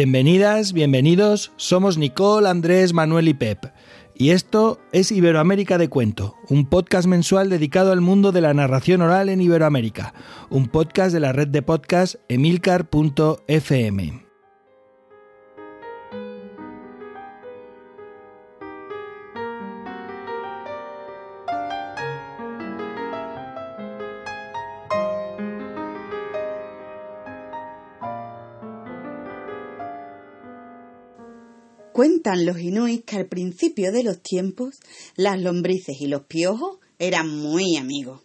Bienvenidas, bienvenidos, somos Nicole, Andrés, Manuel y Pep. Y esto es Iberoamérica de Cuento, un podcast mensual dedicado al mundo de la narración oral en Iberoamérica, un podcast de la red de podcast emilcar.fm. Cuentan los inuits que al principio de los tiempos las lombrices y los piojos eran muy amigos.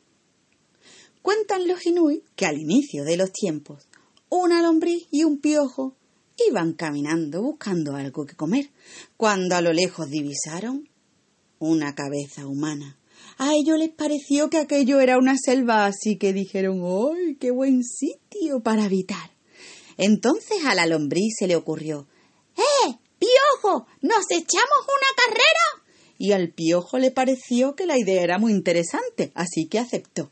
Cuentan los inuits que al inicio de los tiempos una lombriz y un piojo iban caminando buscando algo que comer, cuando a lo lejos divisaron una cabeza humana. A ellos les pareció que aquello era una selva, así que dijeron ¡ay, qué buen sitio para habitar! Entonces a la lombriz se le ocurrió ¡Eh! ¡Piojo! ¿Nos echamos una carrera? Y al piojo le pareció que la idea era muy interesante, así que aceptó.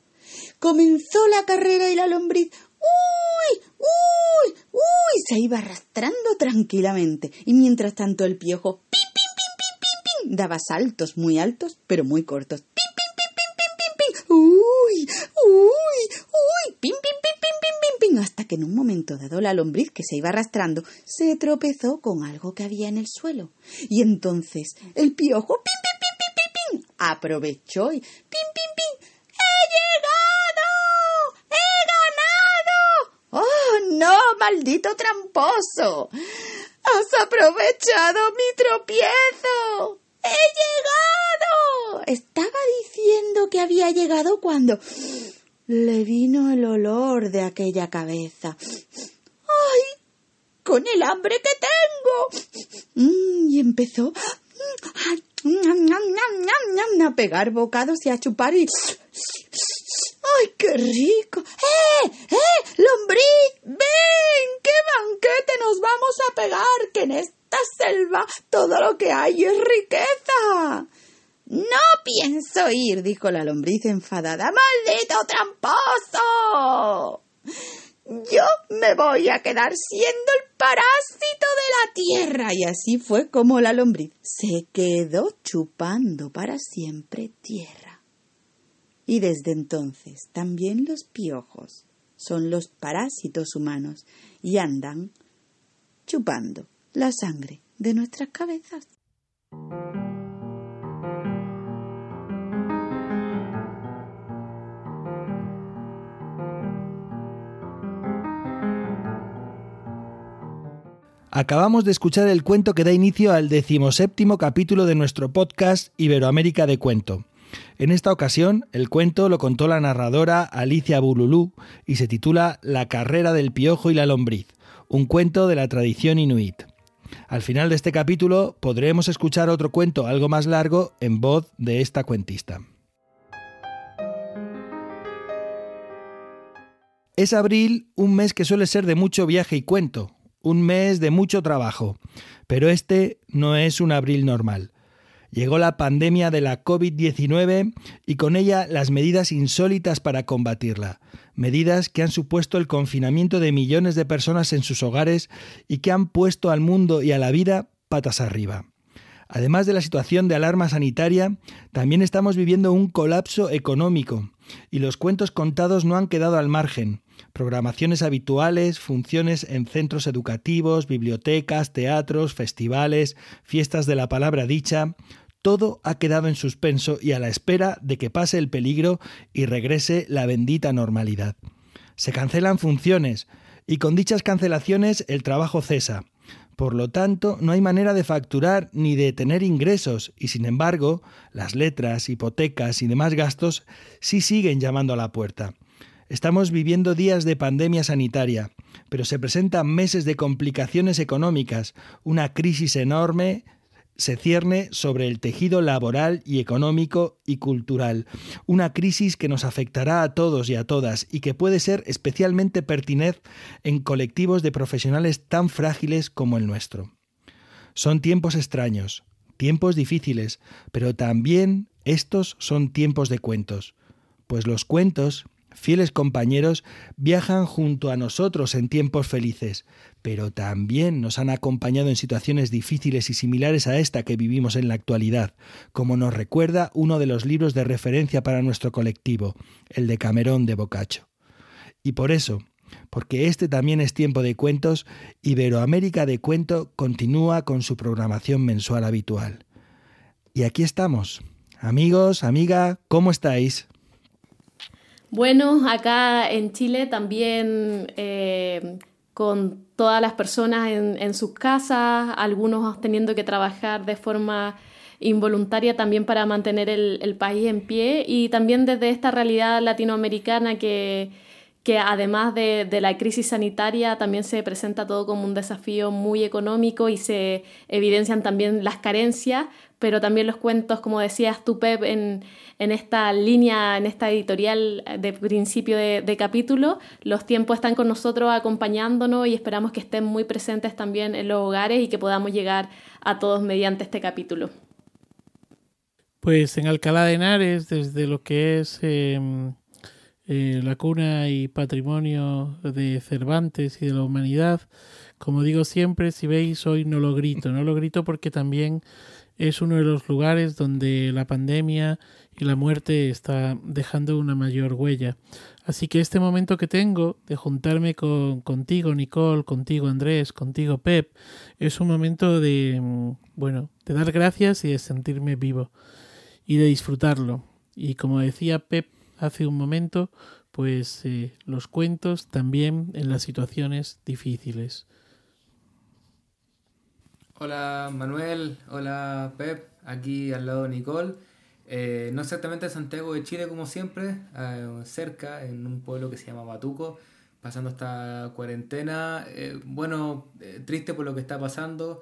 Comenzó la carrera y la lombriz ¡Uy! ¡Uy! ¡Uy! se iba arrastrando tranquilamente. Y mientras tanto el piojo ¡pim, pim, pim, pim, pim, pim! daba saltos muy altos, pero muy cortos. ¡Pim, pim, pim, pim, pim, pim, pim! ¡Uy! ¡Uy! ¡Uy! ¡Pim, pim, Hasta que en un momento dado la lombriz que se iba arrastrando se tropezó con algo que había en el suelo. Y entonces el piojo ¡pim, pim, pim, pim, pim, pim! aprovechó y ¡pim, pim, pim! ¡He llegado! ¡He ganado! ¡Oh, no, maldito tramposo! ¡Has aprovechado mi tropiezo! ¡He llegado! Estaba diciendo que había llegado cuando le vino el olor de aquella cabeza. ¡Ay! ¡Con el hambre que tengo! Mm, y empezó a pegar bocados y a chupar y... ¡Ay, qué rico! ¡Eh! ¡Eh! ¡Lombriz! ¡Ven! ¡Qué banquete nos vamos a pegar! ¡Que en esta selva todo lo que hay es riqueza! No pienso ir, dijo la lombriz enfadada. ¡Maldito tramposo! Yo me voy a quedar siendo el parásito de la tierra. Y así fue como la lombriz se quedó chupando para siempre tierra. Y desde entonces también los piojos son los parásitos humanos y andan chupando la sangre de nuestras cabezas. Acabamos de escuchar el cuento que da inicio al decimoséptimo capítulo de nuestro podcast Iberoamérica de Cuento. En esta ocasión, el cuento lo contó la narradora Alicia Bululú y se titula La carrera del piojo y la lombriz, un cuento de la tradición inuit. Al final de este capítulo podremos escuchar otro cuento algo más largo en voz de esta cuentista. Es abril, un mes que suele ser de mucho viaje y cuento, un mes de mucho trabajo, pero este no es un abril normal. Llegó la pandemia de la COVID-19 y con ella las medidas insólitas para combatirla, medidas que han supuesto el confinamiento de millones de personas en sus hogares y que han puesto al mundo y a la vida patas arriba. Además de la situación de alarma sanitaria, también estamos viviendo un colapso económico y los cuentos contados no han quedado al margen. Programaciones habituales, funciones en centros educativos, bibliotecas, teatros, festivales, fiestas de la palabra dicha, todo ha quedado en suspenso y a la espera de que pase el peligro y regrese la bendita normalidad. Se cancelan funciones y con dichas cancelaciones el trabajo cesa. Por lo tanto, no hay manera de facturar ni de tener ingresos y, sin embargo, las letras, hipotecas y demás gastos sí siguen llamando a la puerta. Estamos viviendo días de pandemia sanitaria, pero se presentan meses de complicaciones económicas, una crisis enorme se cierne sobre el tejido laboral y económico y cultural, una crisis que nos afectará a todos y a todas y que puede ser especialmente pertinente en colectivos de profesionales tan frágiles como el nuestro. Son tiempos extraños, tiempos difíciles, pero también estos son tiempos de cuentos, pues los cuentos fieles compañeros, viajan junto a nosotros en tiempos felices, pero también nos han acompañado en situaciones difíciles y similares a esta que vivimos en la actualidad, como nos recuerda uno de los libros de referencia para nuestro colectivo, el de Camerón de Boccaccio. Y por eso, porque este también es tiempo de cuentos, Iberoamérica de Cuento continúa con su programación mensual habitual. Y aquí estamos. Amigos, amiga, ¿cómo estáis? Bueno, acá en Chile también eh, con todas las personas en, sus casas, algunos teniendo que trabajar de forma involuntaria también para mantener el, país en pie y también desde esta realidad latinoamericana que, que además de, de, la crisis sanitaria también se presenta todo como un desafío muy económico y se evidencian también las carencias, pero también los cuentos, como decías tú, Pep, en, en esta línea, en esta editorial de principio de, capítulo. Los tiempos están con nosotros acompañándonos y esperamos que estén muy presentes también en los hogares y que podamos llegar a todos mediante este capítulo. Pues en Alcalá de Henares, desde lo que es em, eh, la cuna y patrimonio de Cervantes y de la humanidad, como digo siempre, si veis hoy no lo grito, no lo grito porque también es uno de los lugares donde la pandemia y la muerte está dejando una mayor huella. Así que este momento que tengo de juntarme con, contigo, Nicole, contigo, Andrés, contigo, Pep, es un momento de, mm, bueno, de dar gracias y de sentirme vivo y de disfrutarlo. Y como decía Pep hace un momento, pues eh, los cuentos también en las situaciones difíciles. Hola Manuel, hola Pep, aquí al lado de Nicole. Eh, no exactamente en Santiago de Chile como siempre, eh, cerca, en un pueblo que se llama Batuco, pasando esta cuarentena. Bueno, triste por lo que está pasando,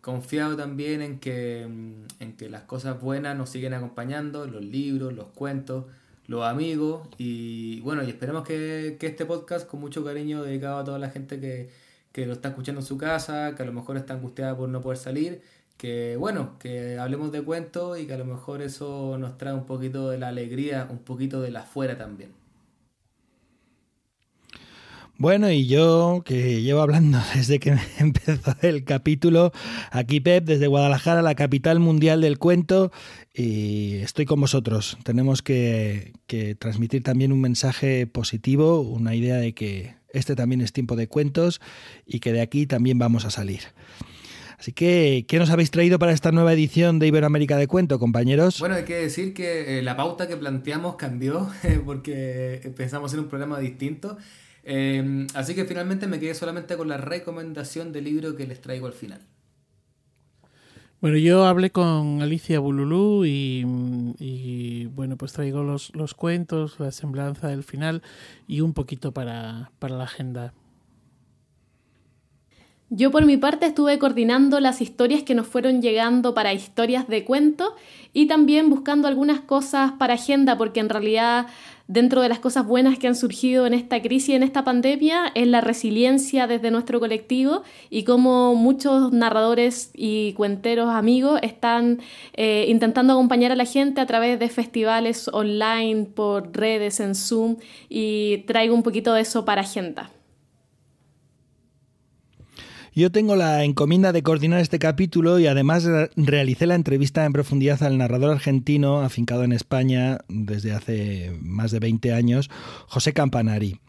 confiado también en que, mm, en que las cosas buenas nos siguen acompañando, los libros, los cuentos, los amigos y bueno, y esperemos que, que este podcast con mucho cariño dedicado a toda la gente que que lo está escuchando en su casa, que a lo mejor está angustiada por no poder salir, que bueno, que hablemos de cuentos y que a lo mejor eso nos trae un poquito de la alegría, un poquito de la fuera también. Bueno, y yo que llevo hablando desde que empezó el capítulo, aquí Pep, desde Guadalajara, la capital mundial del cuento, y estoy con vosotros. Tenemos que, transmitir también un mensaje positivo, una idea de que este también es tiempo de cuentos y que de aquí también vamos a salir. Así que, ¿qué nos habéis traído para esta nueva edición de Iberoamérica de Cuento, compañeros? Bueno, hay que decir que eh, la pauta que planteamos cambió porque empezamos hacer un programa distinto. Eh, así que finalmente me quedé solamente con la recomendación del libro que les traigo al final. Bueno, yo hablé con Alicia Bululú y, bueno, pues traigo los, los, cuentos, la semblanza del final y un poquito para, para la agenda. Yo por mi parte estuve coordinando las historias que nos fueron llegando para historias de cuento y también buscando algunas cosas para agenda porque en realidad dentro de las cosas buenas que han surgido en esta crisis, en esta pandemia, es la resiliencia desde nuestro colectivo y cómo muchos narradores y cuenteros amigos están eh, intentando acompañar a la gente a través de festivales online, por redes, en Zoom, y traigo un poquito de eso para agenda. Yo tengo la encomienda de coordinar este capítulo y además realicé la entrevista en profundidad al narrador argentino afincado en España desde hace más de 20 años, José Campanari.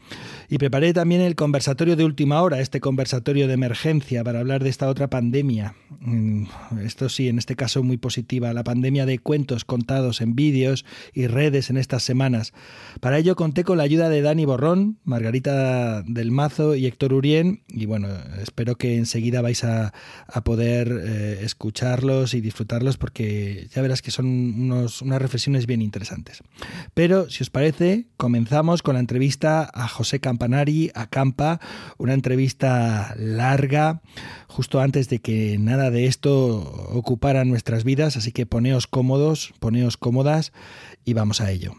Y preparé también el conversatorio de última hora, este conversatorio de emergencia para hablar de esta otra pandemia. Mm, esto sí, en este caso muy positiva, la pandemia de cuentos contados en vídeos y redes en estas semanas. Para ello conté con la ayuda de Dani Borrón, Margarita del Mazo y Héctor Urien. Y bueno, espero que enseguida vais a, poder eh, escucharlos y disfrutarlos porque ya verás que son unos, unas reflexiones bien interesantes. Pero si os parece, comenzamos con la entrevista a José Campanari a Campa, una entrevista larga, justo antes de que nada de esto ocupara nuestras vidas, así que poneos cómodos, poneos cómodas y vamos a ello.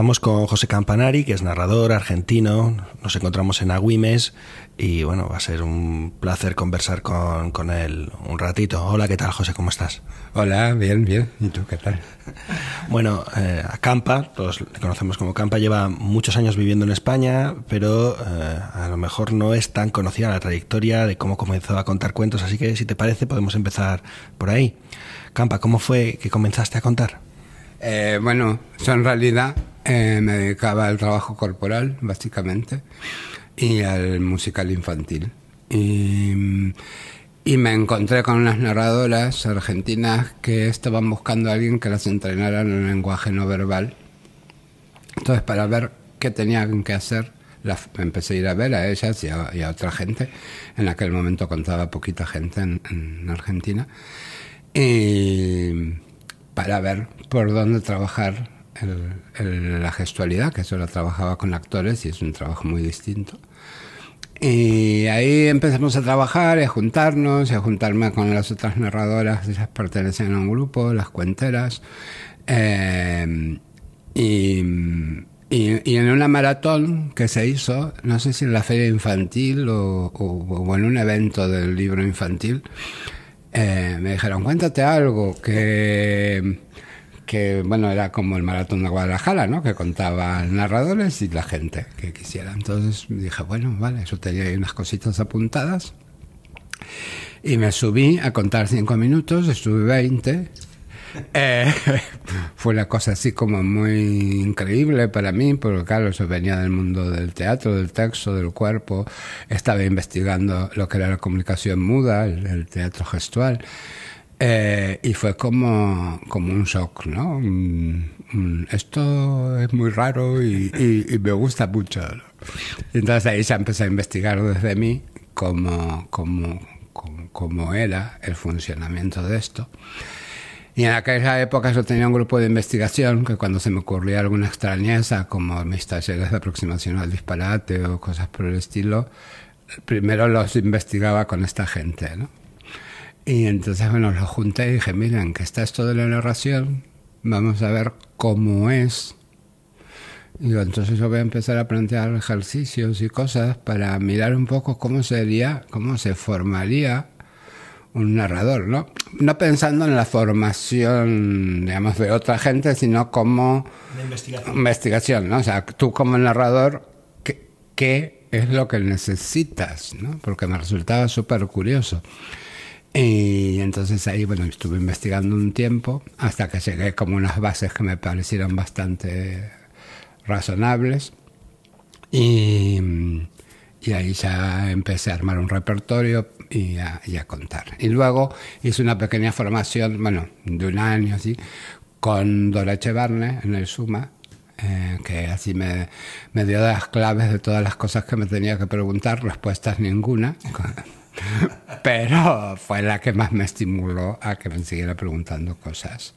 Estamos con José Campanari, que es narrador argentino. Nos encontramos en Agüimes y bueno, va a ser un placer conversar con, con él un ratito. Hola, ¿qué tal, José? ¿Cómo estás? Hola, bien, bien. ¿Y tú qué tal? Bueno, eh, Campa, todos le conocemos como Campa, lleva muchos años viviendo en España, pero eh, a lo mejor no es tan conocida la trayectoria de cómo comenzó a contar cuentos, así que si te parece podemos empezar por ahí. Campa, ¿cómo fue que comenzaste a contar? Eh, bueno, yo en realidad eh, me dedicaba al trabajo corporal, básicamente, y al musical infantil. Y, me encontré con unas narradoras argentinas que estaban buscando a alguien que las entrenara en el lenguaje no verbal. Entonces, para ver qué tenían que hacer, las, empecé a ir a ver a ellas y a, y a otra gente. En aquel momento contaba poquita gente en, en Argentina. Y para ver por dónde trabajar el, el, la gestualidad, que solo trabajaba con actores y es un trabajo muy distinto. Y ahí empezamos a trabajar a juntarnos a juntarme con las otras narradoras, ellas pertenecían a un grupo, las cuenteras. Eh, y, y, y, en una maratón que se hizo, no sé si en la feria infantil o, o, o en un evento del libro infantil, eh, me dijeron, cuéntate algo, que, que, bueno, era como el maratón de Guadalajara, ¿no? Que contaban narradores y la gente que quisiera. Entonces dije, bueno, vale, eso tenía ahí unas cositas apuntadas. Y me subí a contar cinco minutos, estuve 20. Eh, fue una cosa así como muy increíble para mí, porque claro, yo venía del mundo del teatro, del texto, del cuerpo, estaba investigando lo que era la comunicación muda, el, el teatro gestual, eh, y fue como, como un shock, ¿no? Esto es muy raro y, y, y me gusta mucho. Entonces ahí ya empecé a investigar desde mí cómo, cómo, cómo, cómo era el funcionamiento de esto. Y en aquella época yo tenía un grupo de investigación que cuando se me ocurría alguna extrañeza, como mis talleres de aproximación al disparate o cosas por el estilo, primero los investigaba con esta gente, ¿no? Y entonces, bueno, los junté y dije, miren, que está esto de la narración, vamos a ver cómo es. Y entonces yo voy a empezar a plantear ejercicios y cosas para mirar un poco cómo sería, cómo se formaría un narrador, ¿no? No pensando en la formación, digamos, de otra gente, sino como investigación. investigación, ¿no? O sea, tú como narrador, ¿qué, qué es lo que necesitas, ¿no? Porque me resultaba súper curioso. Y entonces ahí, bueno, estuve investigando un tiempo hasta que llegué como unas bases que me parecieron bastante razonables. Y, y ahí ya empecé a armar un repertorio y a, contar. Y luego hice una pequeña formación, bueno, de un año así, con Dora Echevarne en el Suma, eh, que así me, me dio las claves de todas las cosas que me tenía que preguntar, respuestas ninguna. Pero fue la que más me estimuló a que me siguiera preguntando cosas.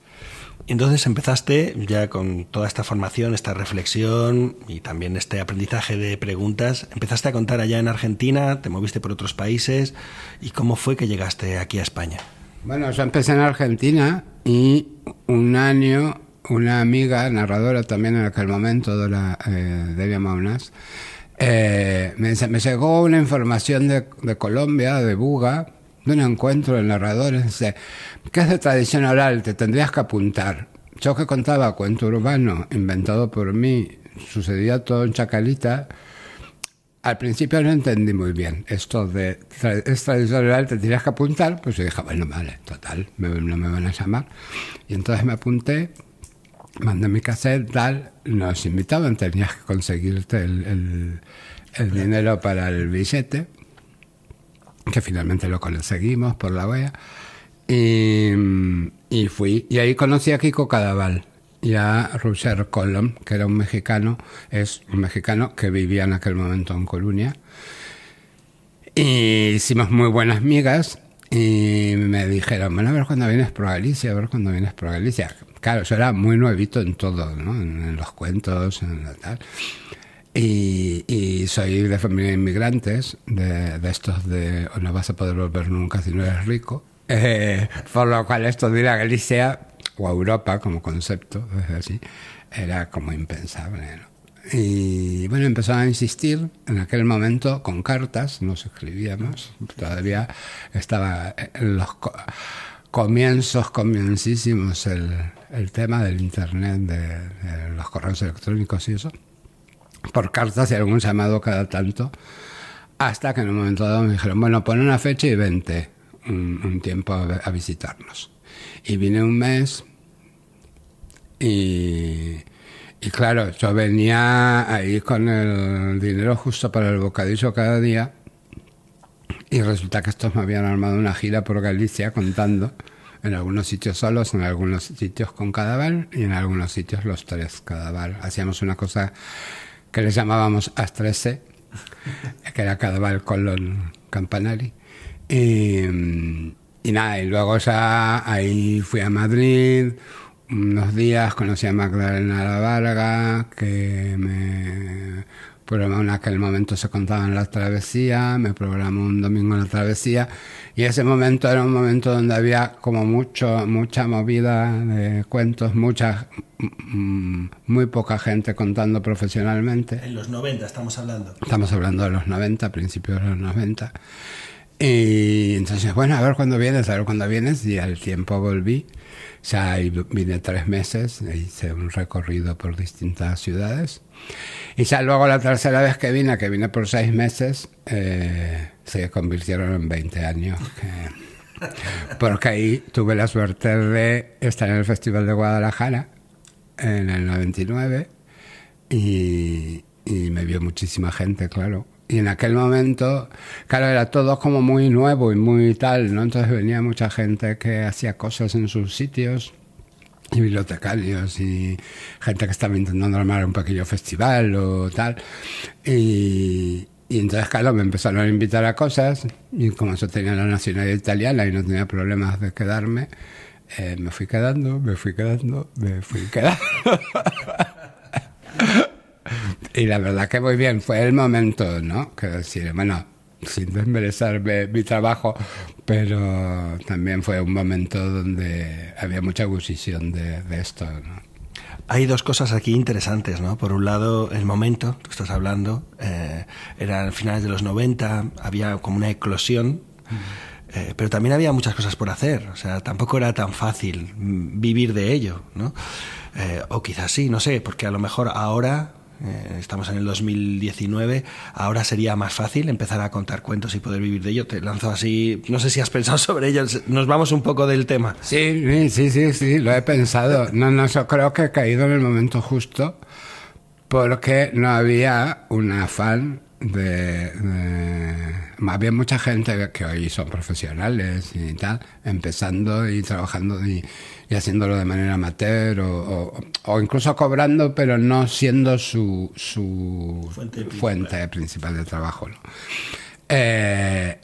Entonces empezaste ya con toda esta formación, esta reflexión y también este aprendizaje de preguntas. Empezaste a contar allá en Argentina, te moviste por otros países. ¿Y cómo fue que llegaste aquí a España? Bueno, yo empecé en Argentina y un año una amiga, narradora también en aquel momento, Dora eh, Delia Maunas, eh, me, me, llegó una información de, de, Colombia, de Buga, de un encuentro de narradores. Dice, ¿qué es de tradición oral? Te tendrías que apuntar. Yo que contaba cuento urbano inventado por mí, sucedía todo en Chacalita. Al principio no entendí muy bien esto de es tradición oral, te tendrías que apuntar. Pues yo dije, bueno, vale, total, me, no me van a llamar. Y entonces me apunté mandé mi cassette, tal, nos invitaban, tenías que conseguirte el, el, el dinero para el billete, que finalmente lo conseguimos por la wea, y, y fui, y ahí conocí a Kiko Cadaval y a Roger Colom, que era un mexicano, es un mexicano que vivía en aquel momento en Colonia, y hicimos muy buenas migas, y me dijeron, bueno, a ver cuando vienes por Galicia, a ver cuando vienes por Galicia. Claro, yo era muy nuevito en todo, ¿no? En, en los cuentos, en la tal. Y, y, soy de familia de inmigrantes, de, de, estos de o no vas a poder volver nunca si no eres rico. Eh, por lo cual esto de ir a Galicia o a Europa como concepto, así, era como impensable. Y bueno, empezó a insistir en aquel momento con cartas, nos escribíamos, todavía estaba en los comienzos, comiencísimos el, el tema del Internet, de, los correos electrónicos y eso, por cartas y algún llamado cada tanto, hasta que en un momento dado me dijeron, bueno, pon una fecha y vente un, tiempo a visitarnos. Y vine un mes y, y claro, yo venía ahí con el dinero justo para el bocadillo cada día y resulta que estos me habían armado una gira por Galicia contando en algunos sitios solos, en algunos sitios con cadáver y en algunos sitios los tres cadáver. Hacíamos una cosa que les llamábamos Astrese, que era cadáver Colón Campanari. Y, y nada, y luego ya ahí fui a Madrid, unos días conocí a Magdalena La Varga, que me programó en aquel momento se contaban la travesía, me programó un domingo en la travesía y ese momento era un momento donde había como mucho, mucha movida de cuentos, mucha, mm, muy poca gente contando profesionalmente. En los 90 estamos hablando. Estamos hablando de los 90, principios de los 90. Y entonces, bueno, a ver cuándo vienes, a ver cuándo vienes y al tiempo volví. Ya vine tres meses, hice un recorrido por distintas ciudades. Y ya luego la tercera vez que vine, que vine por seis meses, eh, se convirtieron en 20 años. porque ahí tuve la suerte de estar en el Festival de Guadalajara en el 99 y, y me vio muchísima gente, claro. Y en aquel momento, claro, era todo como muy nuevo y muy tal, ¿no? Entonces venía mucha gente que hacía cosas en sus sitios, y bibliotecarios, y gente que estaba intentando armar un pequeño festival o tal. Y, entonces, claro, me empezaron a invitar a cosas, y como yo tenía la nacionalidad italiana y no tenía problemas de quedarme, eh, me fui quedando, me fui quedando, me fui quedando. Y la verdad que muy bien, fue el momento, ¿no? Que decir, bueno, sin desmerecer mi trabajo, pero también fue un momento donde había mucha gusción de, esto, ¿no? Hay dos cosas aquí interesantes, ¿no? Por un lado, el momento, tú estás hablando, eh, eran finales de los 90, había como una eclosión, eh, pero también había muchas cosas por hacer, o sea, tampoco era tan fácil vivir de ello, ¿no? Eh, o quizás sí, no sé, porque a lo mejor ahora eh, estamos en el 2019, ahora sería más fácil empezar a contar cuentos y poder vivir de ello. Te lanzo así, no sé si has pensado sobre ello, nos vamos un poco del tema. Sí, sí, sí, sí, lo he pensado. No, no, creo que he caído en el momento justo porque no había un afán de, había mucha gente que hoy son profesionales y tal, empezando y trabajando y, haciéndolo de manera amateur o, o, incluso cobrando, pero no siendo su, su fuente, principal. de trabajo. Eh,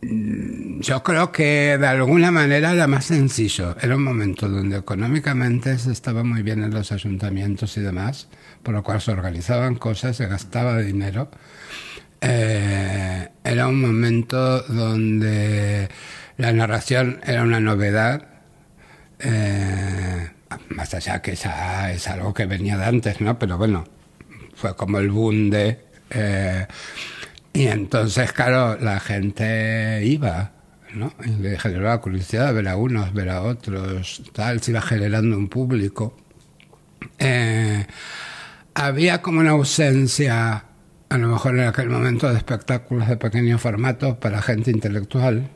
yo creo que de alguna manera era más sencillo. Era un momento donde económicamente se estaba muy bien en los ayuntamientos y demás, por lo cual se organizaban cosas, se gastaba dinero. Eh, era un momento donde la narración era una novedad. Eh, más allá que esa es algo que venía de antes, ¿no? Pero bueno, fue como el boom de... Eh, y entonces, claro, la gente iba, ¿no? Y le generaba curiosidad ver a unos, ver a otros, tal, se iba generando un público. Eh, había como una ausencia, a lo mejor en aquel momento, de espectáculos de pequeño formato para gente intelectual,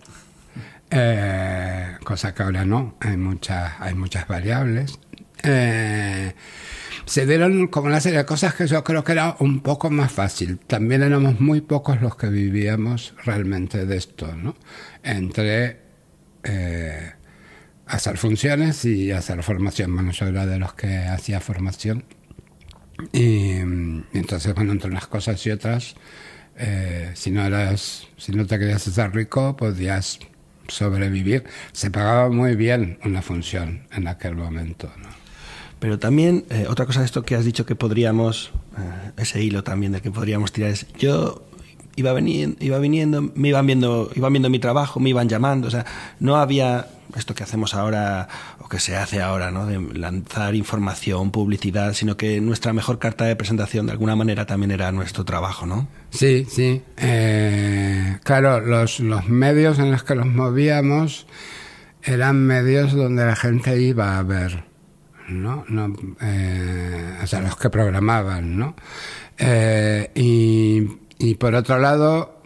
eh, cosa que ahora no, hay, muchas hay muchas variables. Eh, se dieron como una serie de cosas que yo creo que era un poco más fácil. También éramos muy pocos los que vivíamos realmente de esto, ¿no? Entre eh, hacer funciones y hacer formación. Bueno, yo era de los que hacía formación. Y, entonces, bueno, entre unas cosas y otras, eh, si no eras, si no te querías hacer rico, podías sobrevivir. Se pagaba muy bien una función en aquel momento, ¿no? Pero también, eh, otra cosa de esto que has dicho que podríamos, eh, ese hilo también de que podríamos tirar es, yo iba viniendo, iba viniendo, me iban viendo, iban viendo mi trabajo, me iban llamando, o sea, no había esto que hacemos ahora o que se hace ahora, ¿no? De lanzar información, publicidad, sino que nuestra mejor carta de presentación de alguna manera también era nuestro trabajo, ¿no? Sí, sí. Eh, claro, los, los medios en los que nos movíamos eran medios donde la gente iba a ver, ¿no? no eh, o sea, los que programaban, ¿no? Eh, y, y por otro lado,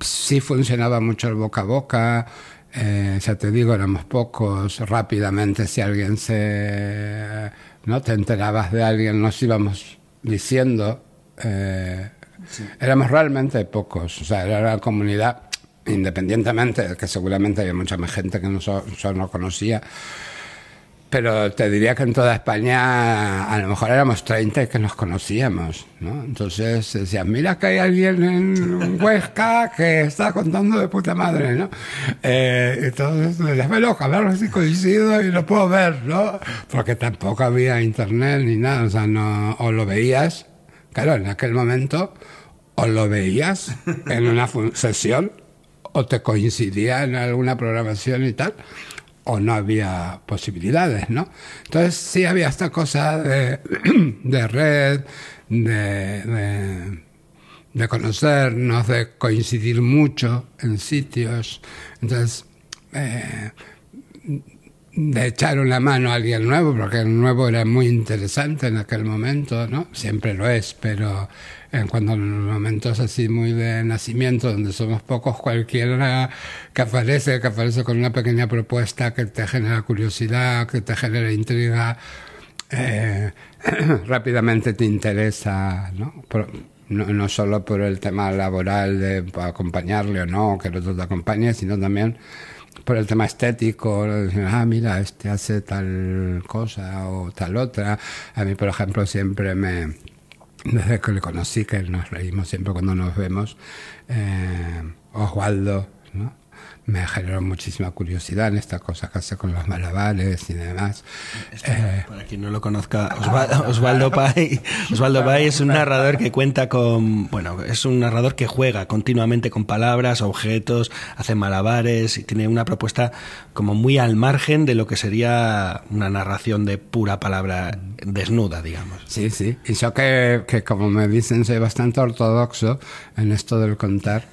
sí funcionaba mucho el boca a boca, eh, ya te digo, éramos pocos, rápidamente si alguien se... ¿no? Te enterabas de alguien, nos íbamos diciendo, eh, éramos realmente pocos, o sea, era una comunidad, independientemente, que seguramente había mucha más gente que nosotros no conocía, pero te diría que en toda España a lo mejor éramos 30 y que nos conocíamos, ¿no? Entonces decían, mira que hay alguien en Huesca que está contando de puta madre, ¿no? Eh, entonces déjame loca, a ver si coincido y lo puedo ver, ¿no? Porque tampoco había internet ni nada, o sea, no, o lo veías, claro, en aquel momento, o lo veías en una sesión, o te coincidía en alguna programación y tal, o no había posibilidades, ¿no? Entonces sí había esta cosa de, de red, de, de, conocernos, de coincidir mucho en sitios. Entonces, eh, de echar una mano a alguien nuevo, porque el nuevo era muy interesante en aquel momento, ¿no? Siempre lo es, pero en cuando en momentos así muy de nacimiento, donde somos pocos, cualquiera que aparece, que aparece con una pequeña propuesta que te genera curiosidad, que te genera intriga, eh, rápidamente te interesa, ¿no? no, no solo por el tema laboral de acompañarle o no, que el otro te acompañe, sino también por el tema estético, ah, mira, este hace tal cosa o tal otra. A mí, por ejemplo, siempre me, desde que le conocí, que nos reímos siempre cuando nos vemos, eh, Osvaldo, ¿no? Me generó muchísima curiosidad en esta cosa que hace con los malabares y demás. Eh, para quien no lo conozca, Osvaldo, Pay, Osvaldo Pay es un narrador que cuenta con, bueno, es un narrador que juega continuamente con palabras, objetos, hace malabares y tiene una propuesta como muy al margen de lo que sería una narración de pura palabra desnuda, digamos. Sí, sí. Y yo que, que como me dicen, soy bastante ortodoxo en esto del contar.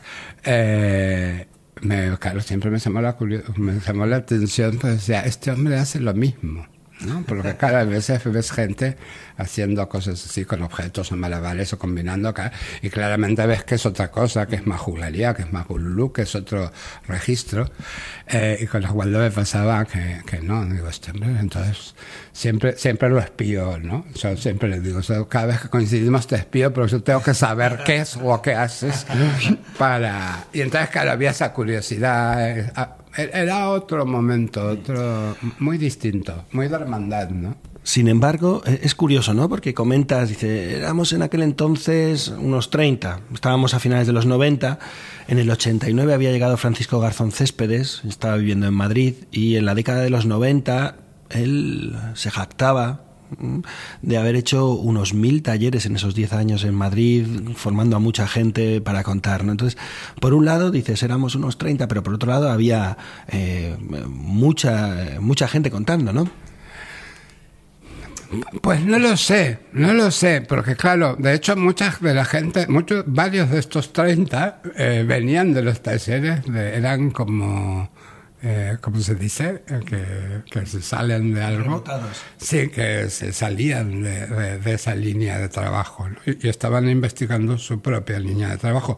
Eh, me, claro, siempre me llamó la, me llamó la atención, pues decía, este hombre hace lo mismo. ¿no? Porque cada vez ves gente haciendo cosas así con objetos o malabares o combinando acá y claramente ves que es otra cosa, que es más juglaría, que es más bululú, que es otro registro. Eh, y con los Waldo me pasaba que, que no, digo, este hombre, entonces siempre, siempre lo espío, ¿no? Yo siempre le digo, cada vez que coincidimos te espío, pero yo tengo que saber qué es o qué haces para... Y entonces, claro, había esa curiosidad. Eh, era otro momento, otro muy distinto, muy de hermandad, ¿no? Sin embargo, e, es curioso, ¿no? Porque comentas, dice, éramos en aquel entonces unos 30, estábamos a finales de los 90, en el 89 había llegado Francisco Garzón Céspedes, estaba viviendo en Madrid, y en la década de los 90 él se jactaba de haber hecho unos mil talleres en esos diez años en Madrid, formando a mucha gente para contar. ¿no? Entonces, por un lado, dices, éramos unos 30, pero por otro lado había eh, mucha, mucha gente contando, ¿no? Pues no lo sé, no lo sé, porque claro, de hecho muchas de la gente, muchos, varios de estos 30 eh, venían de los talleres, eran como eh, ¿cómo se dice? Eh, que, se salen de algo. Sí, que se salían de, esa línea de trabajo y, estaban investigando su propia línea de trabajo.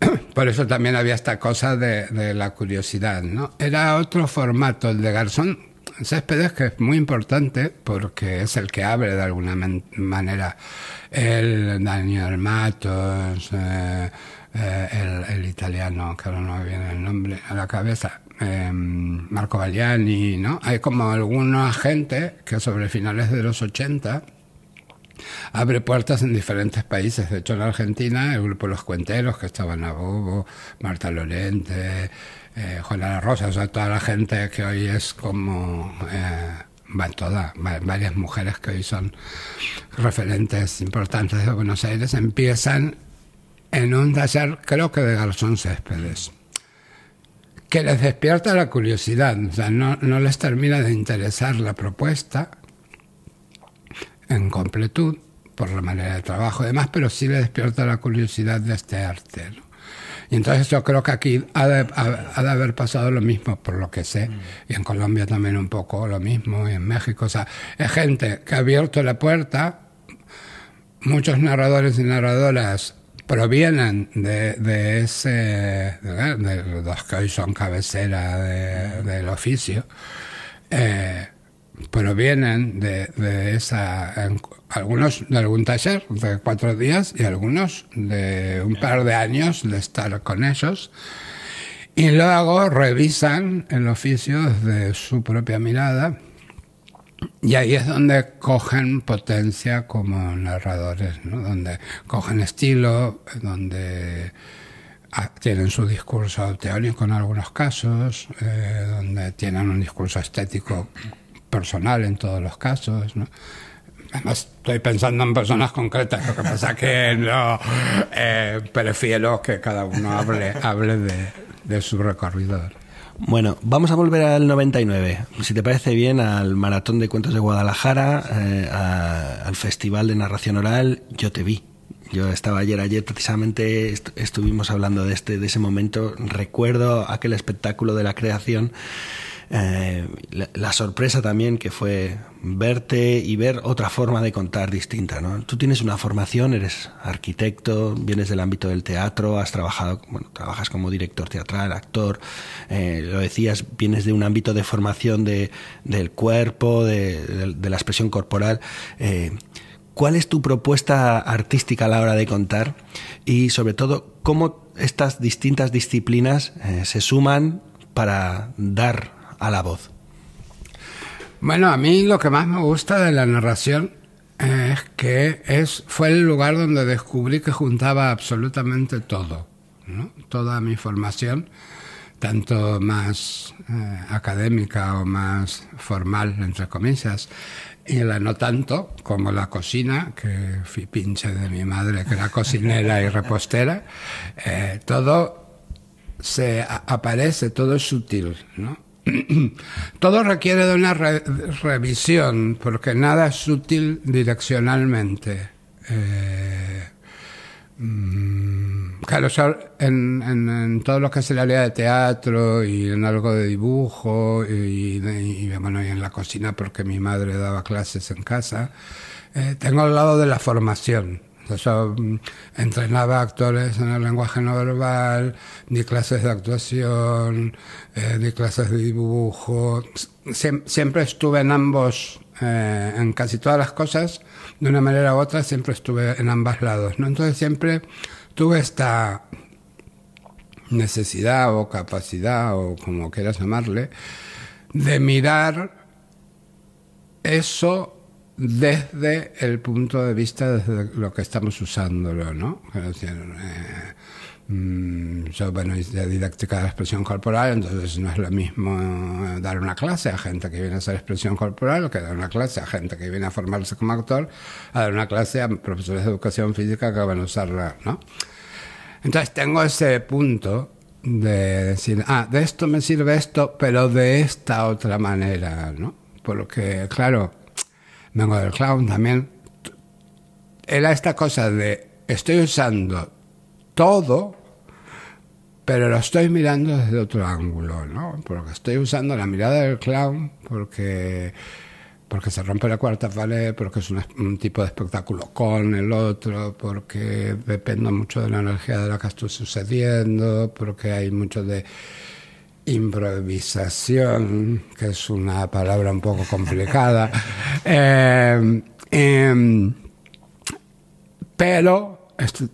Por eso también había esta cosa de, la curiosidad, ¿no? Era otro formato, el de Garzón Céspedes, que es muy importante porque es el que abre de alguna manera el Daniel Matos, eh, el, el, italiano, que ahora no me viene el nombre a la cabeza, Em, Marco Galliani, ¿no? Hay como alguna gente que sobre finales de los 80 abre puertas en diferentes países. De hecho, en Argentina, el grupo Los Cuenteros, que estaban a Bobo, Marta Lorente, eh, Juana Rosa, o sea, toda la gente que hoy es como... Eh, todas, varias mujeres que hoy son referentes importantes de Buenos Aires, empiezan en un taller, creo que de Garzón Céspedes, que les despierta la curiosidad, o sea, no, les termina de interesar la propuesta en completud por la manera de trabajo y demás, pero sí les despierta la curiosidad de este arte. Y entonces yo creo que aquí ha de, ha, de, haber pasado lo mismo, por lo que sé, y en Colombia también un poco lo mismo, y en México. O sea, es gente que ha abierto la puerta, muchos narradores y narradoras provienen de, de ese, de, de, los que hoy son cabecera del oficio, eh, provienen de esa, algunos de algún taller de cuatro días y algunos de un par de años de estar con ellos. Y luego revisan el oficio desde su propia mirada y ahí es donde cogen potencia como narradores, ¿no? donde cogen estilo, donde tienen su discurso teórico en algunos casos, eh, donde tienen un discurso estético personal en todos los casos. Estoy pensando en personas concretas, lo que pasa que no eh, prefiero que cada uno hable, hable de, de su recorrido. Bueno, vamos a volver al 99, si te parece bien, al Maratón de Cuentos de Guadalajara, eh, al Festival de Narración Oral, Yo te vi. Yo estaba ayer, ayer precisamente est estuvimos hablando de, este, de ese momento. Recuerdo aquel espectáculo de la creación eh, la, sorpresa también que fue verte y ver otra forma de contar distinta. ¿no? Tú tienes una formación, eres arquitecto, vienes del ámbito del teatro, has trabajado, bueno, trabajas como director teatral, actor, eh, lo decías, vienes de un ámbito de formación de, del cuerpo, de, la expresión corporal. Eh, ¿Cuál es tu propuesta artística a la hora de contar? Y sobre todo, ¿cómo estas distintas disciplinas se suman para dar a la voz? Bueno, a mí lo que más me gusta de la narración es que es, fue el lugar donde descubrí que juntaba absolutamente todo, ¿no? toda mi formación, tanto más eh, académica o más formal, entre comillas, y la no tanto como la cocina, que fui pinche de mi madre, que era cocinera y repostera, eh, todo se aparece, todo es sutil, ¿no? Todo requiere de una re revisión, porque nada es útil direccionalmente. Eh, mmm, claro, en, en, en, todo lo que es el área de teatro y en algo de dibujo y, y, bueno, y en la cocina, porque mi madre daba clases en casa, eh, tengo al lado de la formación. Yo entrenaba actores en el lenguaje no verbal, di clases de actuación, eh, di clases de dibujo. Sie siempre estuve en ambos, eh, en casi todas las cosas, de una manera u otra, siempre estuve en ambos lados. Entonces siempre tuve esta necesidad o capacidad, o como quieras llamarle, de mirar eso desde el punto de vista desde lo que estamos usándolo, ¿no? Eh, mmm, yo, bueno, de didáctica de la expresión corporal, entonces no es lo mismo dar una clase a gente que viene a hacer expresión corporal que dar una clase a gente que viene a formarse como actor, a dar una clase a profesores de educación física que van a usarla, ¿no? Entonces tengo ese punto de decir, ah, de esto me sirve esto, pero de esta otra manera, ¿no? Porque, claro, vengo del clown también, era esta cosa de estoy usando todo, pero lo estoy mirando desde otro ángulo, ¿no? Porque estoy usando la mirada del clown, porque, porque se rompe la cuarta pared, porque es un, tipo de espectáculo con el otro, porque dependo mucho de la energía de la que estoy sucediendo, porque hay mucho de improvisación, que es una palabra un poco complicada, eh, eh, pero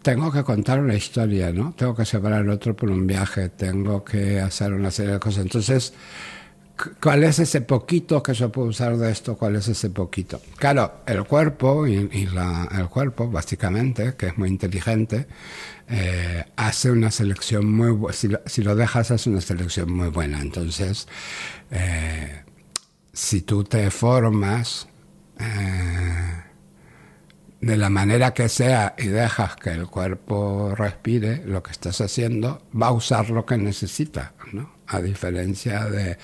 tengo que contar una historia, ¿no? Tengo que separar otro por un viaje, tengo que hacer una serie de cosas. Entonces, ¿cuál es ese poquito que yo puedo usar de esto? ¿Cuál es ese poquito? Claro, el cuerpo, y, el cuerpo, básicamente, que es muy inteligente, eh, hace una selección muy buena. Si, lo, dejas, hace una selección muy buena. Entonces, eh, si tú te formas, eh, de la manera que sea y dejas que el cuerpo respire, lo que estás haciendo va a usar lo que necesita, ¿no? A diferencia de...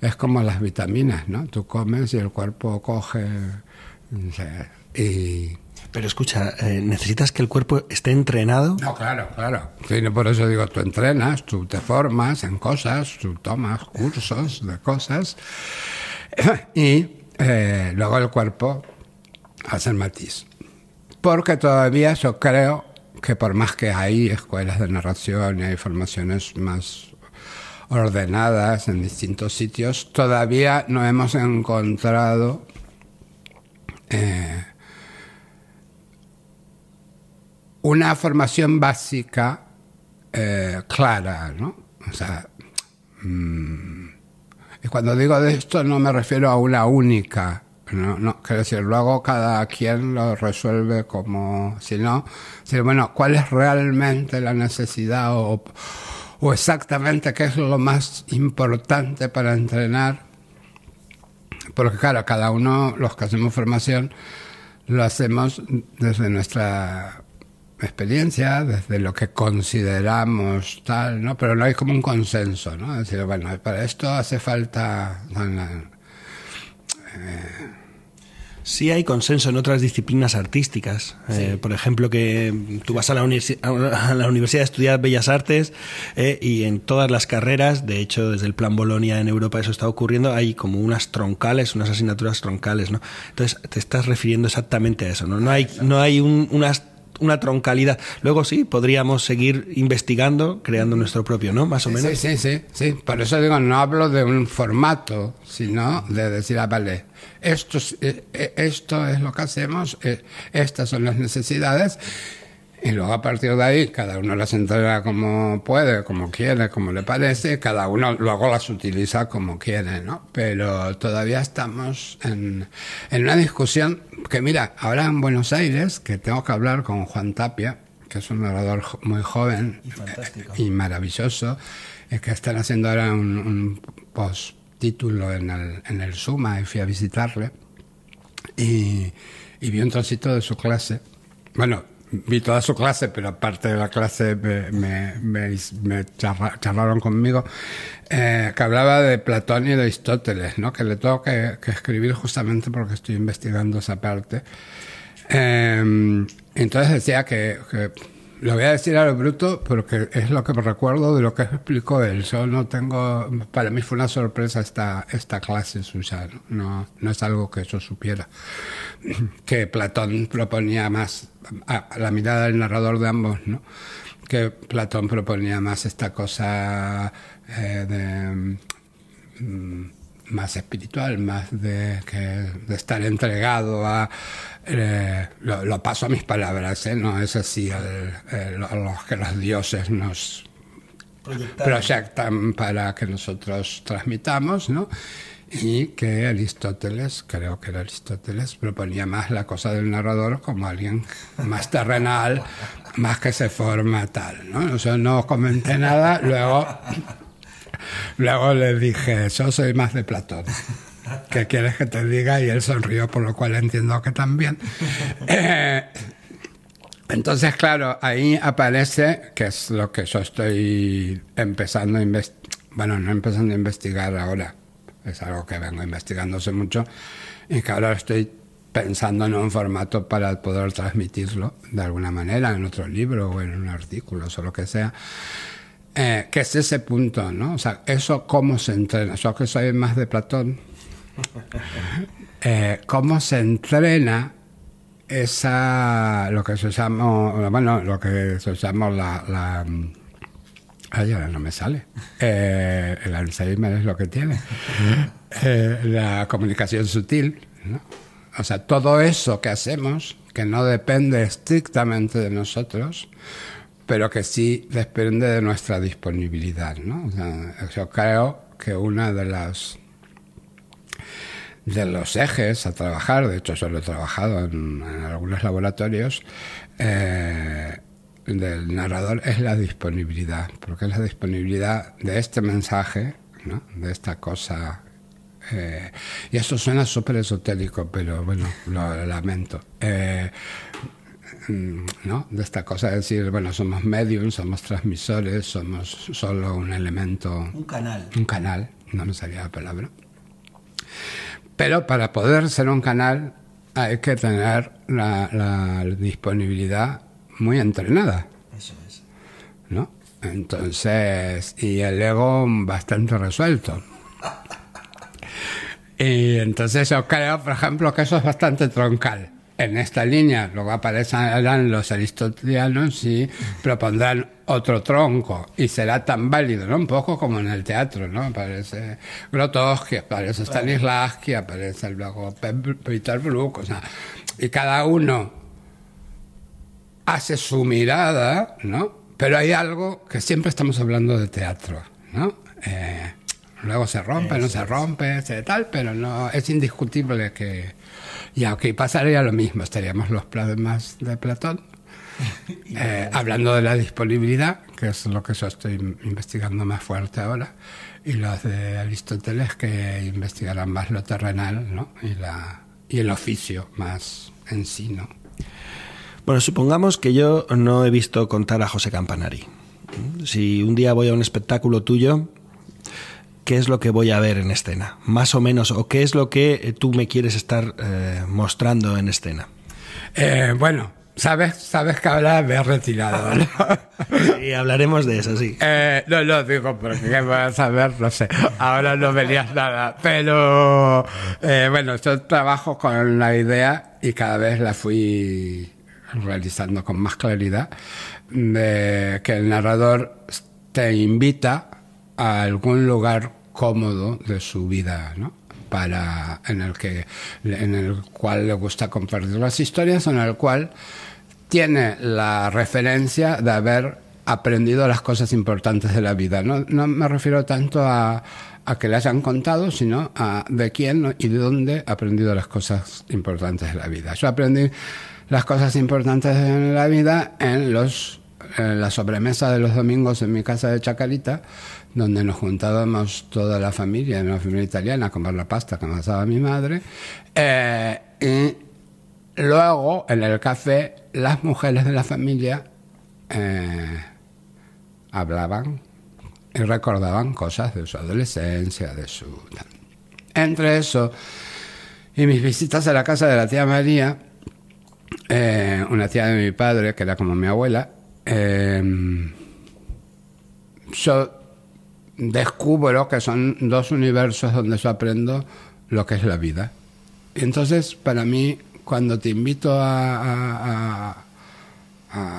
Es como las vitaminas, ¿no? Tú comes y el cuerpo coge... Y... Pero escucha, eh, ¿necesitas que el cuerpo esté entrenado? No, claro, claro. por eso digo, tú entrenas, tú te formas en cosas, tú tomas cursos de cosas y eh, luego el cuerpo hace el matiz porque todavía yo creo que por más que hay escuelas de narración y hay formaciones más ordenadas en distintos sitios, todavía no hemos encontrado eh, una formación básica eh, clara, ¿no? O sea, mm, y cuando digo de esto no me refiero a una única no, no, quiero decir, luego cada quien lo resuelve como, si no, bueno, ¿cuál es realmente la necesidad o, o exactamente qué es lo más importante para entrenar? Porque claro, cada uno, los que hacemos formación, lo hacemos desde nuestra experiencia, desde lo que consideramos tal, ¿no? Pero no hay como un consenso, ¿no? Es decir, bueno, para esto hace falta... Eh, Sí hay consenso en otras disciplinas artísticas. Eh, por ejemplo, que tú vas a la, a la Universidad a estudiar Bellas Artes eh, y en todas las carreras, de hecho, desde el Plan Bolonia en Europa eso está ocurriendo, hay como unas troncales, unas asignaturas troncales, ¿no? Entonces, te estás refiriendo exactamente a eso, ¿no? No hay, no hay unas una troncalidad. Luego sí, podríamos seguir investigando, creando nuestro propio, ¿no? Más o menos. Sí, sí, sí, sí. Por eso digo, no hablo de un formato, sino de decir, ah, vale, esto, eh, eh, esto es lo que hacemos, eh, estas son las necesidades y luego a partir de ahí, cada uno las entrega como puede, como quiere, como le parece, cada uno luego las utiliza como quiere, ¿no? Pero todavía estamos en, en una discusión que, mira, ahora en Buenos Aires, que tengo que hablar con Juan Tapia, que es un orador muy joven y, maravilloso, es que están haciendo ahora un, un post-título en el, en el Suma y fui a visitarle y, y vi un trocito de su clase. Bueno, vi toda su clase, pero aparte de la clase me, me, charlaron conmigo, eh, que hablaba de Platón y de Aristóteles, ¿no? que le tengo que, escribir justamente porque estoy investigando esa parte. Eh, entonces decía que lo voy a decir a lo bruto porque es lo que me recuerdo de lo que explicó él. Yo no tengo, para mí fue una sorpresa esta, esta clase suya, no, no es algo que yo supiera. Que Platón proponía más, a la mirada del narrador de ambos, ¿no? que Platón proponía más esta cosa eh, de mm, más espiritual, más de, que, de estar entregado a... Eh, lo, paso a mis palabras, ¿eh? no es así el, los que los dioses nos proyectan para que nosotros transmitamos, ¿no? y que Aristóteles, creo que era Aristóteles, proponía más la cosa del narrador como alguien más terrenal, más que se forma tal, ¿no? O sea, no comenté nada, luego Luego le dije, yo soy más de Platón. ¿Qué quieres que te diga? Y él sonrió, por lo cual entiendo que también. Eh, entonces, claro, ahí aparece, que es lo que yo estoy empezando a investigar, bueno, no empezando a investigar ahora, es algo que vengo investigando hace mucho, y que ahora estoy pensando en un formato para poder transmitirlo de alguna manera, en otro libro o en un artículo o lo que sea. Eh, que es ese punto, ¿no? O sea, eso cómo se entrena. Yo que soy más de Platón, eh, cómo se entrena esa, lo que se llama, bueno, lo que se llama la, la ay, ahora no me sale. Eh, el Alzheimer es lo que tiene. la comunicación sutil, ¿no? O sea, todo eso que hacemos, que no depende estrictamente de nosotros, pero que sí depende de nuestra disponibilidad. ¿no? yo creo que una de las de los ejes a trabajar, de hecho yo lo he trabajado en, algunos laboratorios, eh, del narrador es la disponibilidad, porque es la disponibilidad de este mensaje, ¿no? de esta cosa Eh, y esto suena súper esotérico, pero bueno, lo lamento. Eh, ¿no? De esta cosa de decir, bueno, somos mediums, somos transmisores, somos solo un elemento. Un canal. Un canal, no me salía la palabra. Pero para poder ser un canal hay que tener la, disponibilidad muy entrenada. Eso es. ¿No? Entonces, y el ego bastante resuelto. Y entonces yo creo, por ejemplo, que eso es bastante troncal. En esta línea luego aparecerán los aristotelianos y propondrán otro tronco y será tan válido, ¿no? Un poco como en el teatro, ¿no? Aparece Grotowski, aparece Stanislavski, aparece luego Peter Brook, o sea, y cada uno hace su mirada, ¿no? Pero hay algo que siempre estamos hablando de teatro, ¿no? Eh, luego se rompe, no se rompe, tal, pero no es indiscutible que... Y aunque pasaría lo mismo, estaríamos los más de Platón, eh, hablando de la disponibilidad, que es lo que yo estoy investigando más fuerte ahora, y los de Aristóteles que investigarán más lo terrenal ¿no? y, la, y el oficio más en sí. ¿no? Bueno, supongamos que yo no he visto contar a José Campanari. Si un día voy a un espectáculo tuyo, ¿qué es lo que voy a ver en escena? Más o menos, o qué es lo que tú me quieres estar eh, mostrando en escena. Eh, bueno, Sabes, sabes que ahora me he retirado, ¿no? Y hablaremos de eso, sí. Eh, no, no, digo, porque vas a saber, no sé. Ahora no verías nada. Pero, eh, bueno, yo trabajo con la idea y cada vez la fui realizando con más claridad de que el narrador te invita a algún lugar cómodo de su vida, ¿no? para en el que en el cual le gusta compartir las historias en el cual tiene la referencia de haber aprendido las cosas importantes de la vida. No, no me refiero tanto a, a, que le hayan contado, sino a de quién y de dónde ha aprendido las cosas importantes de la vida. Yo aprendí las cosas importantes de la vida en los en la sobremesa de los domingos en mi casa de Chacarita, donde nos juntábamos toda la familia, una familia italiana, a comer la pasta que me pasaba mi madre. Eh, y luego, en el café, las mujeres de la familia eh, hablaban y recordaban cosas de su adolescencia, de su... Entre eso y mis visitas a la casa de la tía María, eh, una tía de mi padre, que era como mi abuela, eh, yo descubro que son dos universos donde yo aprendo lo que es la vida. Entonces, para mí, cuando te invito a,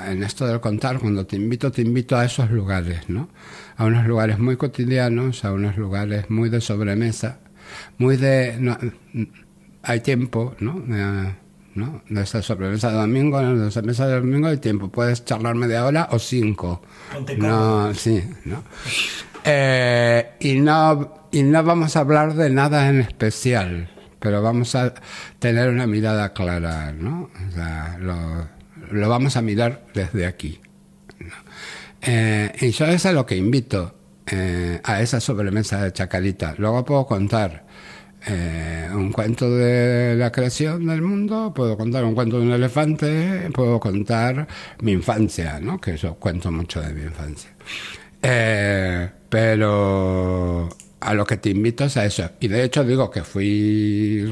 en esto del contar, cuando te invito, te invito a esos lugares, ¿no? A unos lugares muy cotidianos, a unos lugares muy de sobremesa, muy de... hay tiempo, ¿no? ¿no? De esa sobremesa de domingo, en la sobremesa de domingo hay tiempo. Puedes charlar media hora o cinco. no, sí, ¿no? Eh, y no, y no vamos a hablar de nada en especial, pero vamos a tener una mirada clara, ¿no? O sea, lo, vamos a mirar desde aquí. Eh, y yo es a lo que invito eh, a esa sobremesa de Chacarita. Luego puedo contar un cuento de la creación del mundo, puedo contar un cuento de un elefante, puedo contar mi infancia, ¿no? que yo cuento mucho de mi infancia. Eh, pero a lo que te invito es a eso. Y de hecho digo que fui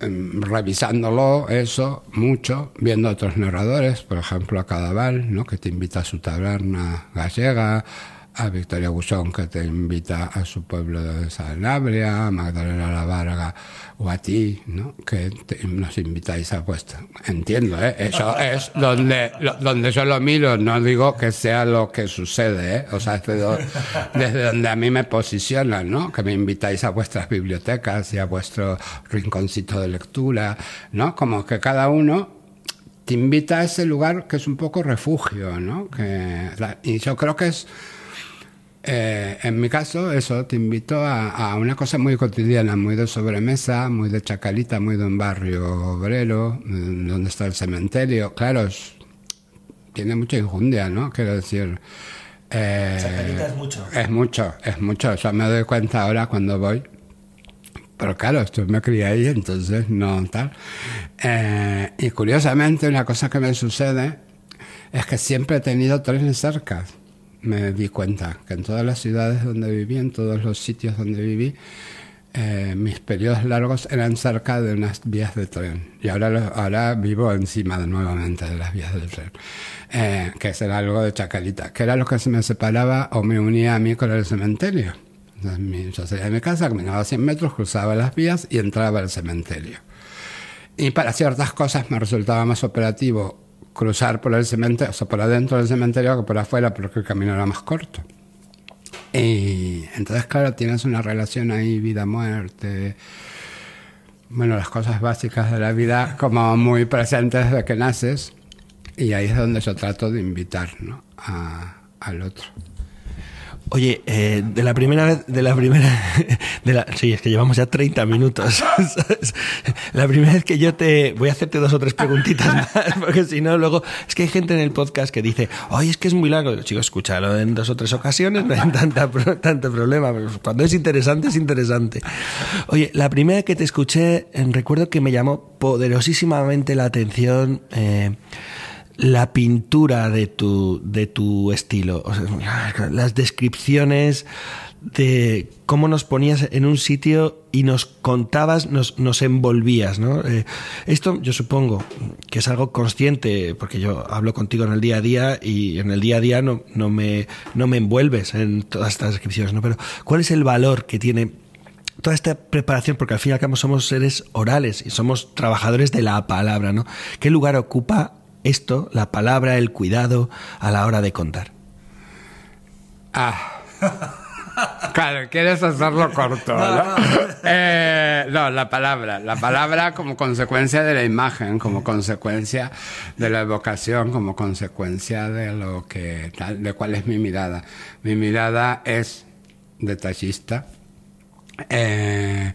em, revisándolo eso mucho, viendo otros narradores, por ejemplo a Cadaval, ¿no? que te invita a su taberna gallega, a Victoria Buchón que te invita a su pueblo de Sanabria, a Magdalena La Varga o a ti, ¿no? que nos invitáis a vuestra. Entiendo, ¿eh? eso es donde, donde yo lo miro, no digo que sea lo que sucede, ¿eh? o sea, desde, desde donde a mí me posicionan, ¿no? que me invitáis a vuestras bibliotecas y a vuestro rinconcito de lectura, ¿no? como que cada uno te invita a ese lugar que es un poco refugio, ¿no? Que, y yo creo que es eh, en mi caso, eso, te invito a, una cosa muy cotidiana, muy de sobremesa, muy de chacalita, muy de un barrio obrero, mm, donde está el cementerio. Claro, tiene mucha injundia, ¿no? Quiero decir... Eh, chacalita es mucho. Es mucho, es mucho. Yo me doy cuenta ahora cuando voy Pero claro, esto me crié ahí, entonces no tal. Eh, y curiosamente, una cosa que me sucede es que siempre he tenido trenes cerca. Me di cuenta que en todas las ciudades donde viví, en todos los sitios donde viví, eh, mis periodos largos eran cerca de unas vías de tren. Y ahora, ahora vivo encima de, nuevamente de las vías del tren. Eh, que era algo de chacalita, que era lo que se me separaba o me unía a mí con el cementerio. yo salía de mi casa, caminaba 100 metros, cruzaba las vías y entraba al cementerio. Y para ciertas cosas me resultaba más operativo cruzar por el cementerio, o sea, por adentro del cementerio que por afuera, porque el camino era más corto. Y entonces, claro, tienes una relación ahí, vida-muerte, bueno, las cosas básicas de la vida como muy presentes desde que naces. Y ahí es donde yo trato de invitar ¿no? a, al otro. Oye, eh, de la primera vez, de la primera, de la, sí, es que llevamos ya 30 minutos. la primera vez que yo te, voy a hacerte dos o tres preguntitas más, porque si no, luego, es que hay gente en el podcast que dice, oye, es que es muy largo. Chicos, escúchalo en dos o tres ocasiones, no hay tanta, tanto problema. Cuando es interesante, es interesante. Oye, la primera que te escuché, recuerdo que me llamó poderosísimamente la atención, eh, la pintura de tu, de tu estilo, las descripciones de cómo nos ponías en un sitio y nos contabas, nos, nos envolvías, ¿no? Eh, esto yo supongo que es algo consciente, porque yo hablo contigo en el día a día y en el día a día no, no, me, no me envuelves en todas estas descripciones, ¿no? Pero ¿cuál es el valor que tiene toda esta preparación, porque al fin y al cabo somos seres orales y somos trabajadores de la palabra, ¿no? ¿Qué lugar ocupa esto, la palabra, el cuidado a la hora de contar? Ah. Claro, quieres hacerlo corto, ¿no? Eh, no, la palabra. La palabra como consecuencia de la imagen, como consecuencia de la evocación, como consecuencia de lo que tal, de cuál es mi mirada. Mi mirada es detallista. Eh,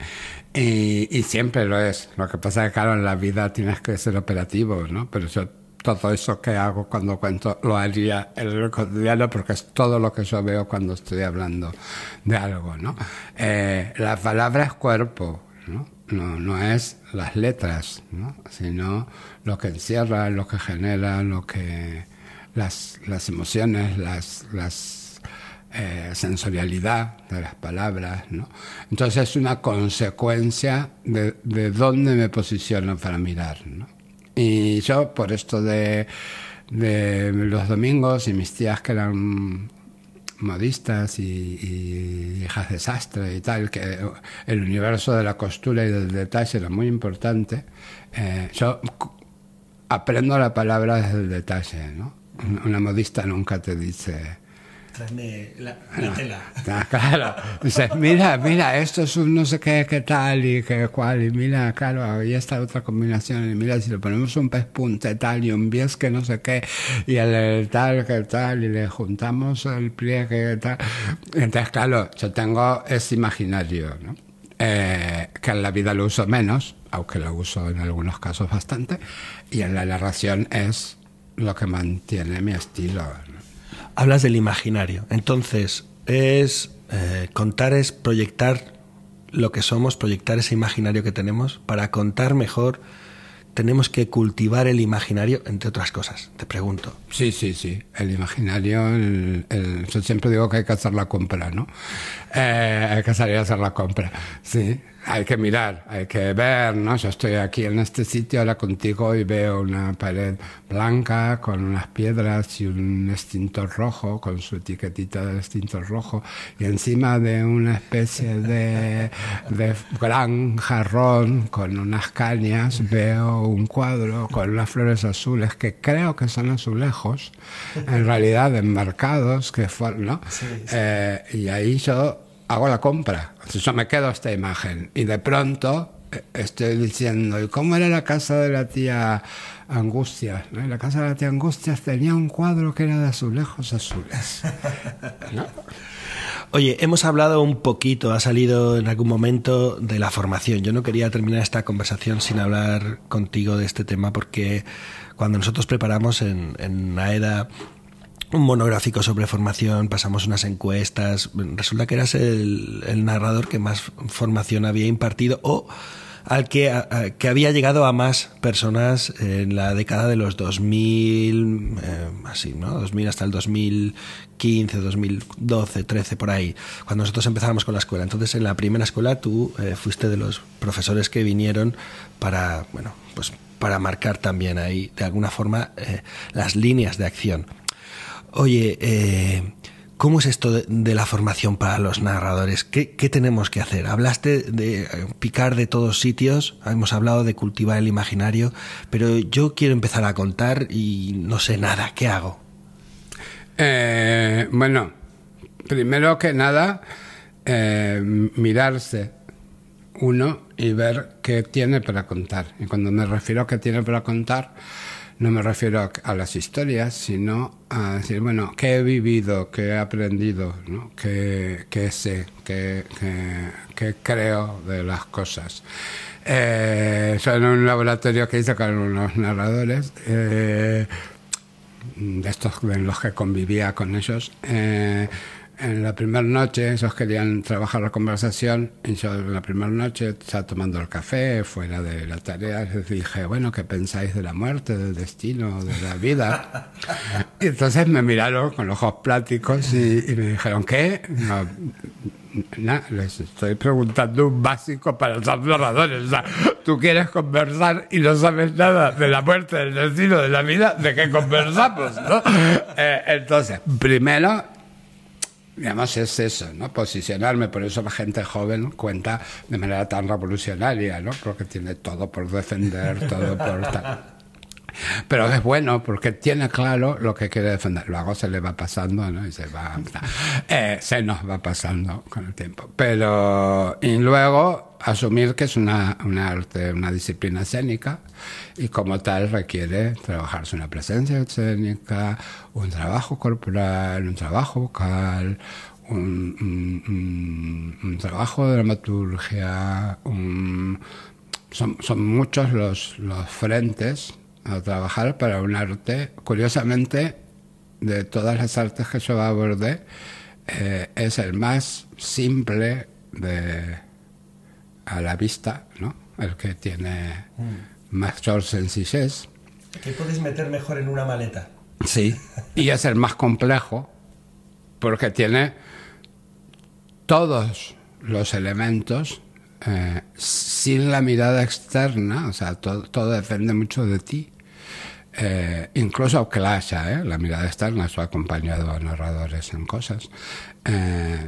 y, y, siempre lo es. Lo que pasa es que, claro, en la vida tienes que ser operativo, ¿no? Pero yo todo eso que hago cuando cuento lo haría en el cotidiano porque es todo lo que yo veo cuando estoy hablando de algo, ¿no? Eh, la cuerpo, ¿no? No, no es las letras, ¿no? Sino lo que encierra, lo que genera, lo que... las, las emociones, las... las eh, sensorialidad de las palabras, ¿no? Entonces es una consecuencia de, de dónde me posiciono para mirar, ¿no? Y yo, por esto de, los domingos y mis tías que eran modistas y, hijas de sastre y tal, que el universo de la costura y del detalle era muy importante, eh, yo aprendo la palabra desde el detalle, ¿no? Una modista nunca te dice la, tela. Ah, claro. Dices, mira, mira, esto es un no sé qué, qué tal y qué cual. Y mira, claro, ahí está otra combinación. Y mira, si le ponemos un pez punte tal y un bies que no sé qué, y el, tal que tal, y le juntamos el pliegue tal. Entonces, claro, yo tengo ese imaginario, ¿no? Eh, que en la vida lo uso menos, aunque lo uso en algunos casos bastante, y en la narración es lo que mantiene mi estilo. Hablas del imaginario. Entonces, es eh, contar es proyectar lo que somos, proyectar ese imaginario que tenemos. Para contar mejor, tenemos que cultivar el imaginario, entre otras cosas. Te pregunto. Sí, sí, sí. El imaginario, yo siempre digo que hay que hacer la compra, ¿no? Eh, hay que salir a hacer la compra. Sí, hay que mirar, hay que ver, ¿no? Yo estoy aquí en este sitio ahora contigo y veo una pared blanca con unas piedras y un extintor rojo, con su etiquetita del extintor rojo, y encima de una especie de, de gran jarrón con unas cañas veo un cuadro con unas flores azules que creo que son azulejos, en realidad enmarcados, que fueron, ¿no? Eh, y ahí yo hago la compra. Yo me quedo esta imagen y de pronto eh, estoy diciendo, ¿y cómo era la casa de la tía Angustias? La casa de la tía Angustias tenía un cuadro que era de azulejos azules. Oye, hemos hablado un poquito, ha salido en algún momento de la formación. Yo no quería terminar esta conversación sin hablar contigo de este tema porque cuando nosotros preparamos en, en AEDA un monográfico sobre formación, pasamos unas encuestas. Resulta que eras el, narrador que más formación había impartido o al que, que, había llegado a más personas en la década de los 2000, eh, así, ¿no? 2000 hasta el 2015, 2012, 13, por ahí, cuando nosotros empezábamos con la escuela. Entonces, en la primera escuela tú eh, fuiste de los profesores que vinieron para, bueno, pues para marcar también ahí, de alguna forma, eh, las líneas de acción. Oye, eh, ¿Cómo es esto de, la formación para los narradores? ¿Qué, tenemos que hacer? Hablaste de picar de todos sitios, hemos hablado de cultivar el imaginario, pero yo quiero empezar a contar y no sé nada. ¿Qué hago? Eh, bueno, primero que nada, eh, mirarse uno y ver qué tiene para contar. Y cuando me refiero a qué tiene para contar, no me refiero a, las historias, sino a decir, bueno, ¿qué he vivido? ¿Qué he aprendido? ¿no? ¿Qué, sé? ¿Qué, creo de las cosas? Eh, en un laboratorio que hice con unos narradores, eh, de estos en los que convivía con ellos, eh, en la primera noche ellos querían trabajar la conversación y yo en la primera noche estaba tomando el café fuera de la tarea les dije bueno qué pensáis de la muerte del destino de la vida y entonces me miraron con los ojos pláticos y, me dijeron ¿qué? No, les estoy preguntando un básico para los narradores tú quieres conversar y no sabes nada de la muerte del destino de la vida ¿de qué conversamos? ¿no? Eh, entonces primero digamos, es eso, ¿no? Posicionarme, por eso la gente joven cuenta de manera tan revolucionaria, ¿no? Porque tiene todo por defender, todo por tal. Pero es bueno porque tiene claro lo que quiere defender. Luego se le va pasando, ¿no? Y se va. Eh, se nos va pasando con el tiempo. Pero. Y luego asumir que es una, una arte, una disciplina escénica y como tal requiere trabajarse una presencia escénica, un trabajo corporal, un trabajo vocal, un, trabajo de dramaturgia, son, son, muchos los, los frentes a trabajar para un arte. Curiosamente, de todas las artes que yo abordé, eh, es el más simple de, a la vista, ¿no? el que tiene mm. mayor sencillez. Que puedes meter mejor en una maleta. Sí, y es el más complejo porque tiene todos los elementos eh, sin la mirada externa, o sea, todo, depende mucho de ti. Eh, incluso aunque la haya, ¿eh? la mirada externa, eso ha acompañado a narradores en cosas.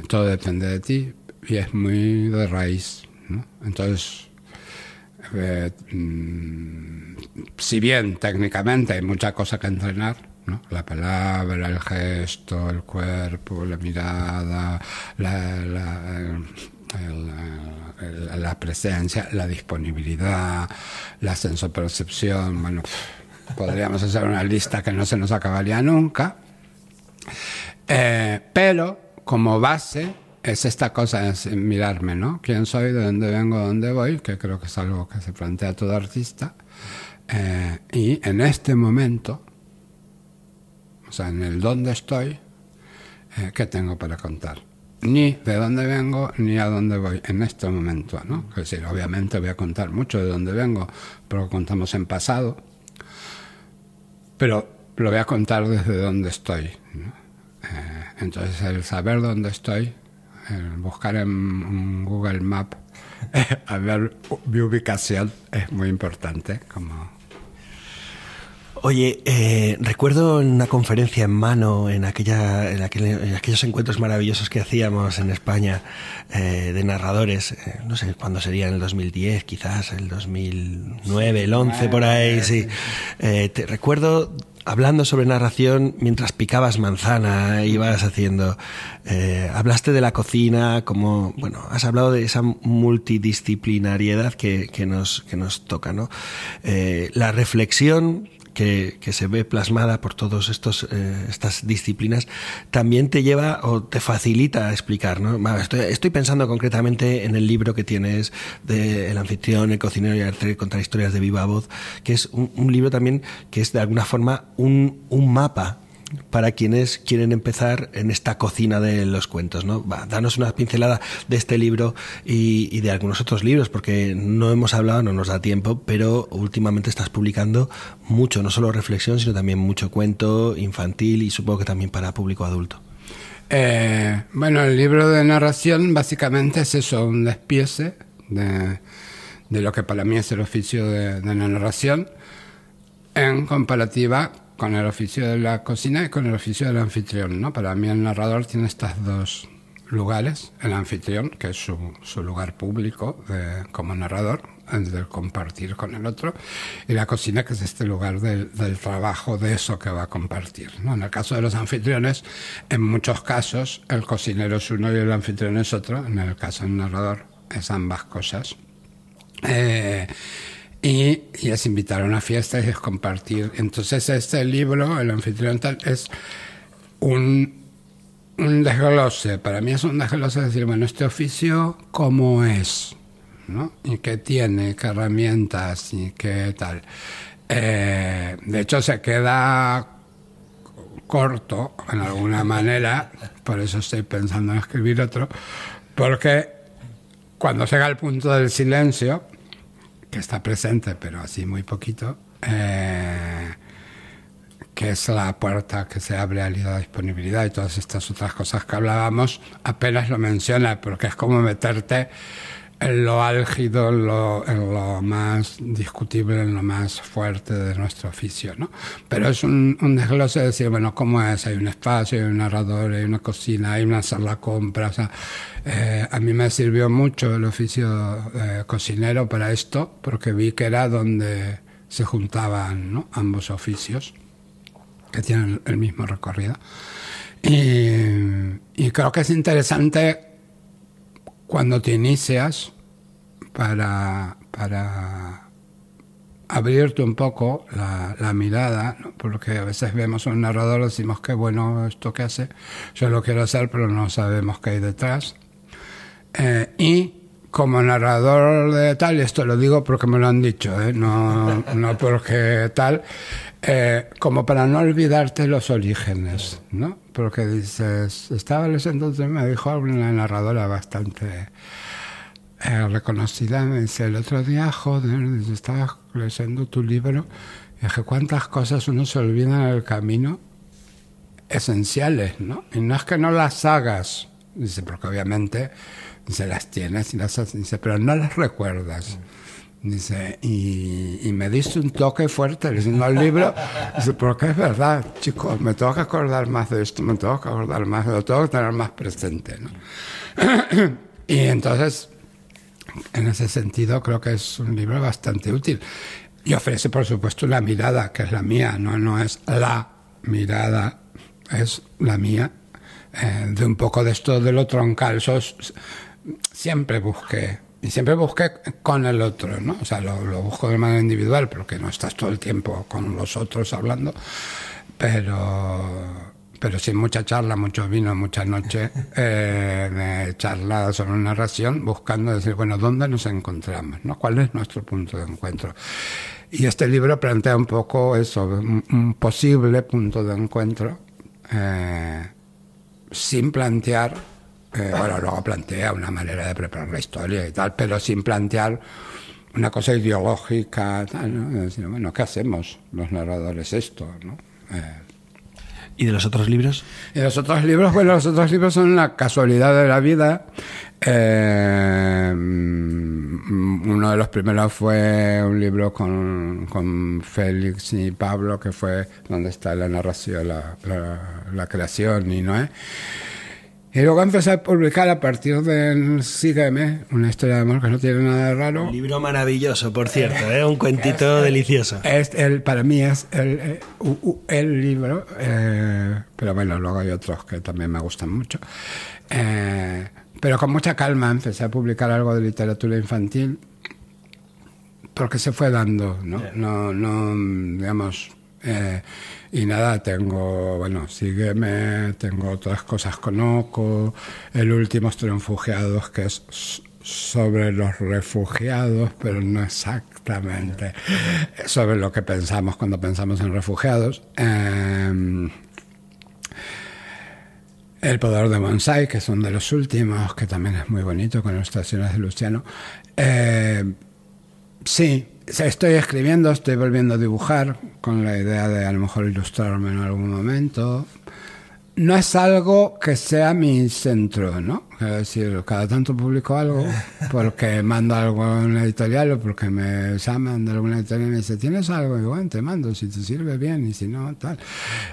Todo depende de ti y es muy de raíz. ¿no? Entonces, mm, si bien técnicamente hay mucha cosa que entrenar, ¿no? la palabra, el gesto, el cuerpo, la mirada, la, la presencia, la disponibilidad, la sensopercepción, bueno, podríamos hacer una lista que no se nos acabaría nunca, eh, pero como base es esta cosa, es mirarme, ¿no? ¿Quién soy? ¿De dónde vengo? ¿De dónde voy? Que creo que es algo que se plantea todo artista. Eh, y en este momento, o sea, en el dónde estoy, eh, ¿qué tengo para contar? Ni de dónde vengo, ni a dónde voy en este momento, ¿no? Es decir, obviamente voy a contar mucho de dónde vengo, pero contamos en pasado, pero lo voy a contar desde dónde estoy. Eh, entonces, el saber dónde estoy, el buscar en, Google Map, a ver mi ubicación es muy importante. Como... Oye, eh, recuerdo en una conferencia en mano, en, aquella, en, aquellos encuentros maravillosos que hacíamos en España eh, de narradores, no sé cuándo sería, en el 2010, quizás, el 2009, el 11, por ahí, sí. te recuerdo hablando sobre narración mientras picabas manzana, ibas haciendo. Eh, hablaste de la cocina, como. Bueno, has hablado de esa multidisciplinariedad que, que, nos, que nos toca, ¿no? Eh, la reflexión que, se ve plasmada por todas eh, estas disciplinas, también te lleva o te facilita a explicar. ¿no? Estoy, pensando concretamente en el libro que tienes de El anfitrión, el cocinero y el arte contar historias de viva voz, que es un, libro también que es de alguna forma un, mapa para quienes quieren empezar en esta cocina de los cuentos, ¿no? Danos una pincelada de este libro y, de algunos otros libros, porque no hemos hablado, no nos da tiempo, pero últimamente estás publicando mucho, no solo reflexión, sino también mucho cuento infantil y supongo que también para público adulto. Eh, bueno, el libro de narración básicamente es eso, un despiece de, de lo que para mí es el oficio de, de la narración en comparativa con el oficio de la cocina y con el oficio del anfitrión. ¿no? Para mí el narrador tiene estos dos lugares, el anfitrión, que es su, su lugar público de, como narrador, de compartir con el otro, y la cocina, que es este lugar del, del trabajo de eso que va a compartir. ¿no? En el caso de los anfitriones, en muchos casos el cocinero es uno y el anfitrión es otro, en el caso del narrador es ambas cosas. Eh, y, y, es invitar a una fiesta y es compartir. Entonces este libro, El anfitrión tal, es un, un desglose. Para mí es un desglose de decir, bueno, este oficio, ¿cómo es? ¿no? ¿Y qué tiene? ¿Qué herramientas? ¿Y qué tal? Eh, de hecho, se queda corto, en alguna manera, por eso estoy pensando en escribir otro, porque cuando llega el punto del silencio, que está presente, pero así muy poquito, eh, que es la puerta que se abre a la disponibilidad y todas estas otras cosas que hablábamos, apenas lo menciona, porque es como meterte en lo álgido, en lo, en lo, más discutible, en lo más fuerte de nuestro oficio, ¿no? Pero es un, un, desglose de decir, bueno, ¿cómo es? Hay un espacio, hay un narrador, hay una cocina, hay una sala compra, o sea, eh, a mí me sirvió mucho el oficio eh, cocinero para esto, porque vi que era donde se juntaban ¿no? ambos oficios, que tienen el mismo recorrido. Y, y creo que es interesante cuando te inicias para, para abrirte un poco la, mirada, porque a veces vemos a un narrador, decimos que bueno esto que hace, yo lo quiero hacer, pero no sabemos qué hay detrás. Eh, y como narrador de tal, y esto lo digo porque me lo han dicho, ¿eh? no, no porque tal, eh, como para no olvidarte los orígenes, ¿no? Porque dices, estaba leyendo, entonces me dijo una narradora bastante eh, reconocida, me dice, el otro día, joder, estaba leyendo tu libro, y dije, ¿cuántas cosas uno se olvida en el camino? Esenciales, ¿no? Y no es que no las hagas, dice, porque obviamente se las tienes y las haces, dice, pero no las recuerdas. Dice, y, y, me diste un toque fuerte leyendo el libro. Dice, porque es verdad, chicos, me tengo que acordar más de esto, me tengo que acordar más, lo tengo que tener más presente. ¿no? y entonces, en ese sentido, creo que es un libro bastante útil. Y ofrece, por supuesto, la mirada, que es la mía, no, no es la mirada, es la mía, eh, de un poco de esto de lo troncal. Eso siempre busqué y siempre busqué con el otro, ¿no? O sea, lo, lo, busco de manera individual porque no estás todo el tiempo con los otros hablando, pero, pero sin mucha charla, mucho vino, mucha noche eh, de charla sobre narración, buscando decir, bueno, ¿dónde nos encontramos? ¿no? ¿Cuál es nuestro punto de encuentro? Y este libro plantea un poco eso, un, un posible punto de encuentro, eh, sin plantear eh, bueno, luego plantea una manera de preparar la historia y tal, pero sin plantear una cosa ideológica, tal, ¿no? Decir, bueno, ¿qué hacemos los narradores esto? ¿no? Eh, ¿Y de los otros libros? Y los otros libros, bueno, los otros libros son la casualidad de la vida. Eh, uno de los primeros fue un libro con, con, Félix y Pablo, que fue donde está la narración, la, la, la creación y no es. Y luego empecé a publicar a partir de Sígueme, una historia de amor que no tiene nada de raro. Un libro maravilloso, por cierto, ¿eh? un cuentito es, delicioso. Es el, para mí es el, el, el libro, eh, pero bueno, luego hay otros que también me gustan mucho. Eh, pero con mucha calma empecé a publicar algo de literatura infantil porque se fue dando, ¿no? No, no digamos... Eh, y nada, tengo, bueno, sígueme, tengo otras cosas conozco. El último en refugiados, que es sobre los refugiados, pero no exactamente sobre lo que pensamos cuando pensamos en refugiados. Eh, El Poder de Bonsai, que es uno de los últimos, que también es muy bonito, con ilustraciones de Luciano. Eh, sí, estoy escribiendo, estoy volviendo a dibujar, con la idea de a lo mejor ilustrarme en algún momento no es algo que sea mi centro, ¿no? Es decir, cada tanto publico algo porque mando algo a una editorial o porque me llaman de alguna editorial y me dice, ¿tienes algo? Y bueno, te mando, si te sirve bien y si no, tal.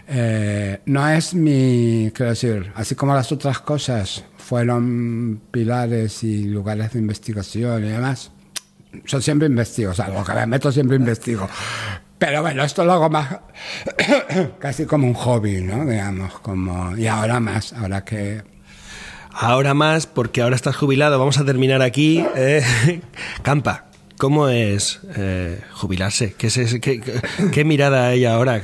Eh, no es mi, quiero decir, así como las otras cosas fueron pilares y lugares de investigación y demás, yo siempre investigo, o sea, lo que me meto siempre investigo. Pero bueno, esto lo hago más casi como un hobby, ¿no? Digamos, como y ahora más, ahora que ahora más porque ahora estás jubilado. Vamos a terminar aquí. Eh, Campa, ¿Cómo es eh, jubilarse? ¿Qué, es, qué, mirada hay ahora?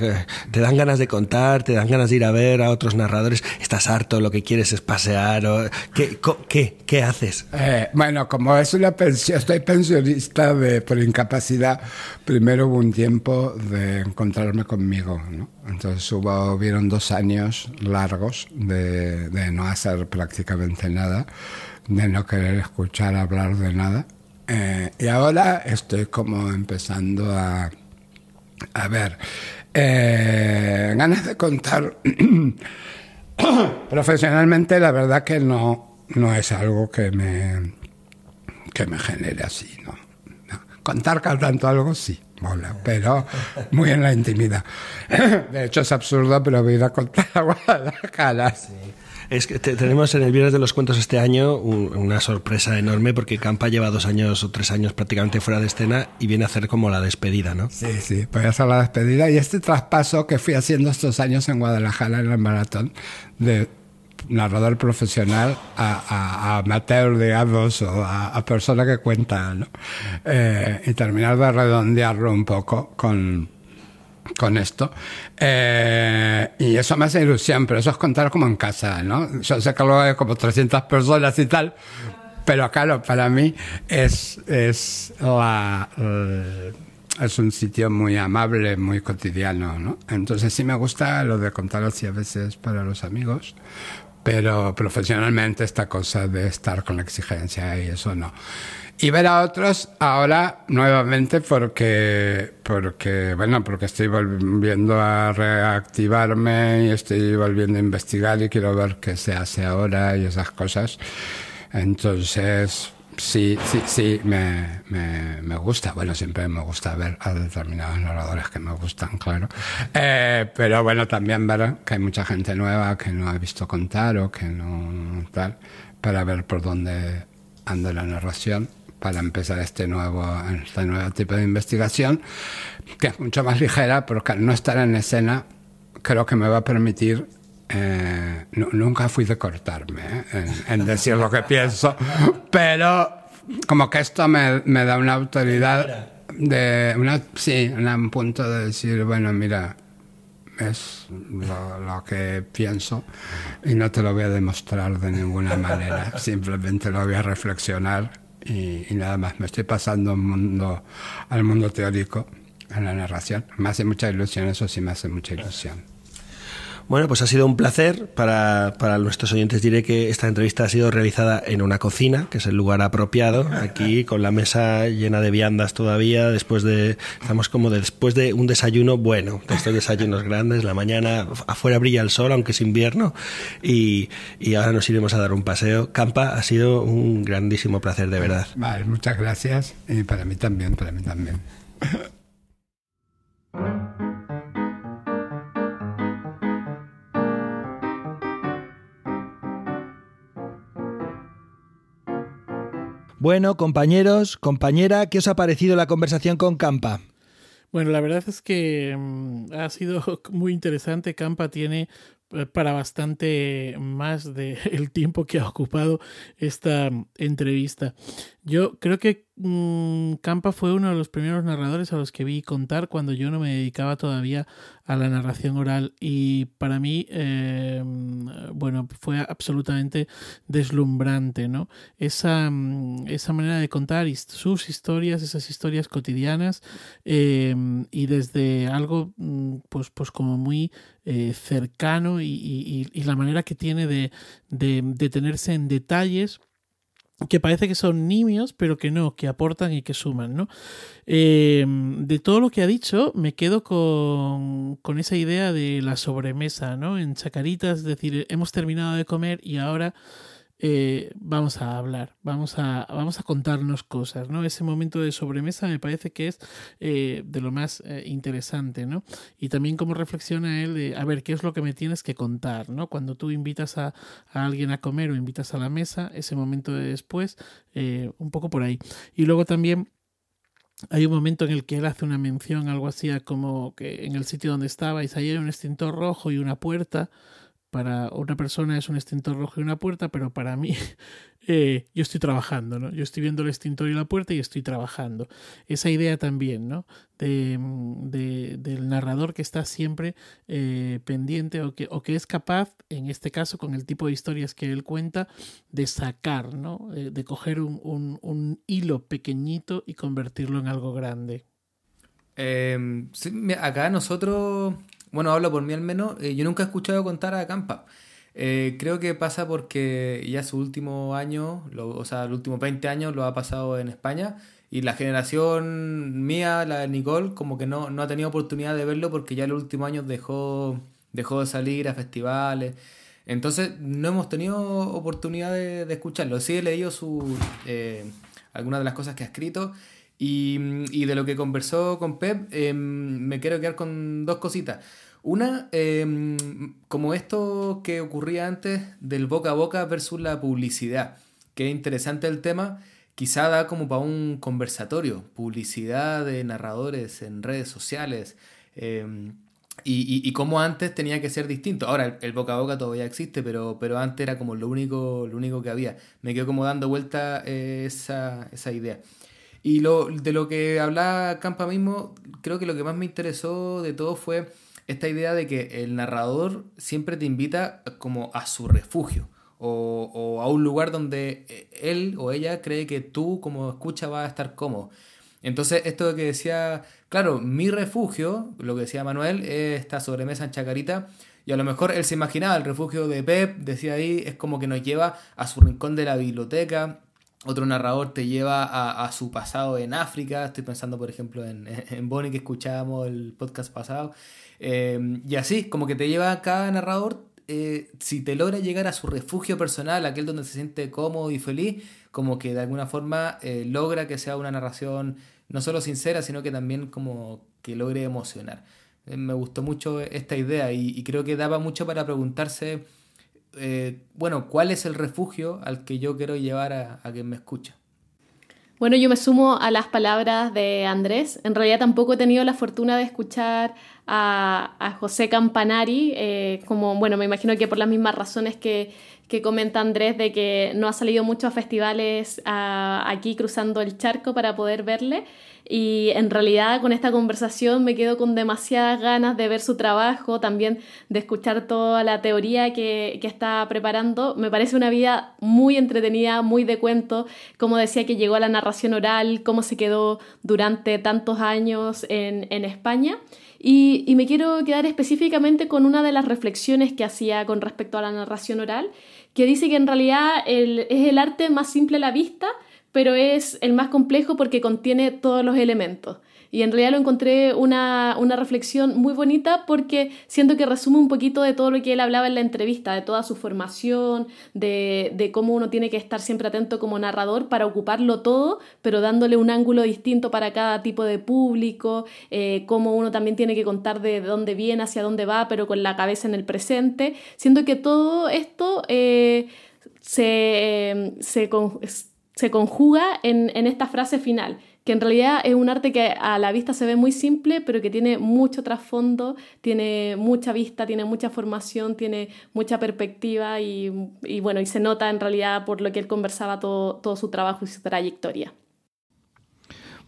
¿Te dan ganas de contar? ¿Te dan ganas de ir a ver a otros narradores? ¿Estás harto? ¿Lo que quieres es pasear? O, ¿qué, qué, qué, haces? Eh, bueno, como es una pensión, estoy pensionista de, por incapacidad, primero hubo un tiempo de encontrarme conmigo. ¿no? Entonces hubo, hubieron dos años largos de, de no hacer prácticamente nada, de no querer escuchar hablar de nada eh, y ahora estoy como empezando a, a ver, eh, ganas de contar profesionalmente, la verdad que no, no es algo que me, que me genere así, ¿no? Contar cantando algo sí, mola, pero muy en la intimidad. De hecho es absurdo, pero voy a ir a contar a Guadalajara. Sí. Es que tenemos en el Viernes de los Cuentos este año una sorpresa enorme porque Campa lleva dos años o tres años prácticamente fuera de escena y viene a hacer como la despedida, ¿no? Sí, sí, voy a hacer la despedida y este traspaso que fui haciendo estos años en Guadalajara en el maratón de narrador profesional a, a, amateur, digamos, o a, a, persona que cuenta, ¿no? Eh, y terminar de redondearlo un poco con con esto. Eh, y eso me hace ilusión, pero eso es contar como en casa, ¿no? Yo sé que luego hay como 300 personas y tal, pero claro, para mí es, es, la, es un sitio muy amable, muy cotidiano, ¿no? Entonces sí me gusta lo de contar así a veces para los amigos, pero profesionalmente esta cosa de estar con la exigencia y eso no y ver a otros ahora nuevamente porque porque bueno porque estoy volviendo a reactivarme y estoy volviendo a investigar y quiero ver qué se hace ahora y esas cosas. Entonces sí sí sí me, me, me gusta. Bueno siempre me gusta ver a determinados narradores que me gustan claro. Eh, pero bueno también ver que hay mucha gente nueva que no ha visto contar o que no tal para ver por dónde anda la narración para empezar este nuevo, este nuevo tipo de investigación, que es mucho más ligera, porque al no estar en escena, creo que me va a permitir eh, nunca fui de cortarme ¿eh? en, decir lo que pienso, pero como que esto me, me da una autoridad de una sí, un punto de decir, bueno, mira, es lo, lo, que pienso y no te lo voy a demostrar de ninguna manera, simplemente lo voy a reflexionar y, nada más. Me estoy pasando un mundo, al mundo teórico, en la narración. Me hace mucha ilusión, eso sí me hace mucha ilusión. Bueno, pues ha sido un placer. Para, para, nuestros oyentes diré que esta entrevista ha sido realizada en una cocina, que es el lugar apropiado, aquí con la mesa llena de viandas todavía, después de, estamos como después de un desayuno bueno, de estos desayunos grandes, la mañana afuera brilla el sol, aunque es invierno, y, y ahora nos iremos a dar un paseo. Campa, ha sido un grandísimo placer, de verdad. Vale, muchas gracias, y para mí también, para mí también. Bueno, compañeros, compañera, ¿qué os ha parecido la conversación con Campa? Bueno, la verdad es que mm, ha sido muy interesante. Campa tiene para bastante más del el tiempo que ha ocupado esta entrevista. Yo creo que mm, Campa fue uno de los primeros narradores a los que vi contar cuando yo no me dedicaba todavía a la narración oral y para mí, eh, bueno, fue absolutamente deslumbrante, ¿no? Esa, mm, esa manera de contar sus historias, esas historias cotidianas eh, y desde algo, mm, pues, pues como muy eh, cercano y, la manera que tiene de, de detenerse en detalles que parece que son nimios, pero que no, que aportan y que suman, ¿no? Em, de todo lo que ha dicho, me quedo con, con, esa idea de la sobremesa, ¿no? En Chacaritas, es decir, hemos terminado de comer y ahora eh, vamos a hablar, vamos a, vamos a contarnos cosas, ¿no? Ese momento de sobremesa me parece que es eh, de lo más eh, interesante, ¿no? Y también como reflexiona él a ver, ¿qué es lo que me tienes que contar, ¿no? Cuando tú invitas a, a alguien a comer o invitas a la mesa, ese momento de después, un poco por ahí. Y luego también hay un momento en el que él hace una mención, algo así como que en el sitio donde estabais, ahí hay un extintor rojo y una puerta, para otra persona es un extintor rojo y una puerta, pero para mí eh, yo estoy trabajando, ¿no? Yo estoy viendo el extintor y la puerta y estoy trabajando. Esa idea también, ¿no? De, del narrador que está siempre eh, pendiente o que, o que es capaz, en este caso, con el tipo de historias que él cuenta, de sacar, ¿no? De, coger un, un, hilo pequeñito y convertirlo en algo grande. Em, acá nosotros bueno, hablo por mí al menos, eh, yo nunca he escuchado contar a Campa. Eh, creo que pasa porque ya su último año, o sea, los últimos 20 años lo ha pasado en España y la generación mía, la de Nicole, como que no, no ha tenido oportunidad de verlo porque ya en los últimos años dejó, dejó de salir a festivales. Entonces no hemos tenido oportunidad de, escucharlo. Sí he leído su, eh, algunas de las cosas que ha escrito y, y de lo que conversó con Pep, me quiero quedar con dos cositas. Una, em, como esto que ocurría antes del boca a boca versus la publicidad, que es interesante el tema, quizá da como para un conversatorio, publicidad de narradores en redes sociales. Em, y, y, cómo antes tenía que ser distinto. Ahora el, boca a boca todavía existe, pero, pero antes era como lo único, lo único que había. Me quedo como dando vuelta eh, esa, esa idea. Y lo, de lo que hablaba Campa mismo, creo que lo que más me interesó de todo fue esta idea de que el narrador siempre te invita como a su refugio o, a un lugar donde él o ella cree que tú como escucha vas a estar cómodo. Entonces, esto que decía, claro, mi refugio, lo que decía Manuel, es esta sobremesa en Chacarita, y a lo mejor él se imaginaba el refugio de Pep, decía ahí, es como que nos lleva a su rincón de la biblioteca, otro narrador te lleva a, su pasado en África, estoy pensando por ejemplo en, Bonnie que escuchábamos el podcast pasado, eh, y así, como que te lleva cada narrador, eh, si te logra llegar a su refugio personal, aquel donde se siente cómodo y feliz, como que de alguna forma eh, logra que sea una narración no solo sincera, sino que también como que logre emocionar. me gustó mucho esta idea y, creo que daba mucho para preguntarse, bueno, ¿cuál es el refugio al que yo quiero llevar a, a quien me escucha? Bueno, yo me sumo a las palabras de Andrés. En realidad tampoco he tenido la fortuna de escuchar a, José Campanari, eh, como, bueno, me imagino que por las mismas razones que, que comenta Andrés de que no ha salido mucho a festivales aquí cruzando el charco para poder verle. Y en realidad con esta conversación me quedo con demasiadas ganas de ver su trabajo, también de escuchar toda la teoría que, que está preparando. Me parece una vida muy entretenida, muy de cuento, como decía que llegó a la narración oral, cómo se quedó durante tantos años en, en España. Y, y, me quiero quedar específicamente con una de las reflexiones que hacía con respecto a la narración oral, que dice que en realidad el, es el arte más simple a la vista, pero es el más complejo porque contiene todos los elementos. Y en realidad lo encontré una, una, reflexión muy bonita porque siento que resume un poquito de todo lo que él hablaba en la entrevista, de toda su formación, de, de cómo uno tiene que estar siempre atento como narrador para ocuparlo todo, pero dándole un ángulo distinto para cada tipo de público, eh, cómo uno también tiene que contar de dónde viene, hacia dónde va, pero con la cabeza en el presente. Siento que todo esto eh, se, se, se conjuga en, en esta frase final, que en realidad es un arte que a la vista se ve muy simple, pero que tiene mucho trasfondo, tiene mucha vista, tiene mucha formación, tiene mucha perspectiva y, bueno, y se nota en realidad por lo que él conversaba todo, todo su trabajo y su trayectoria.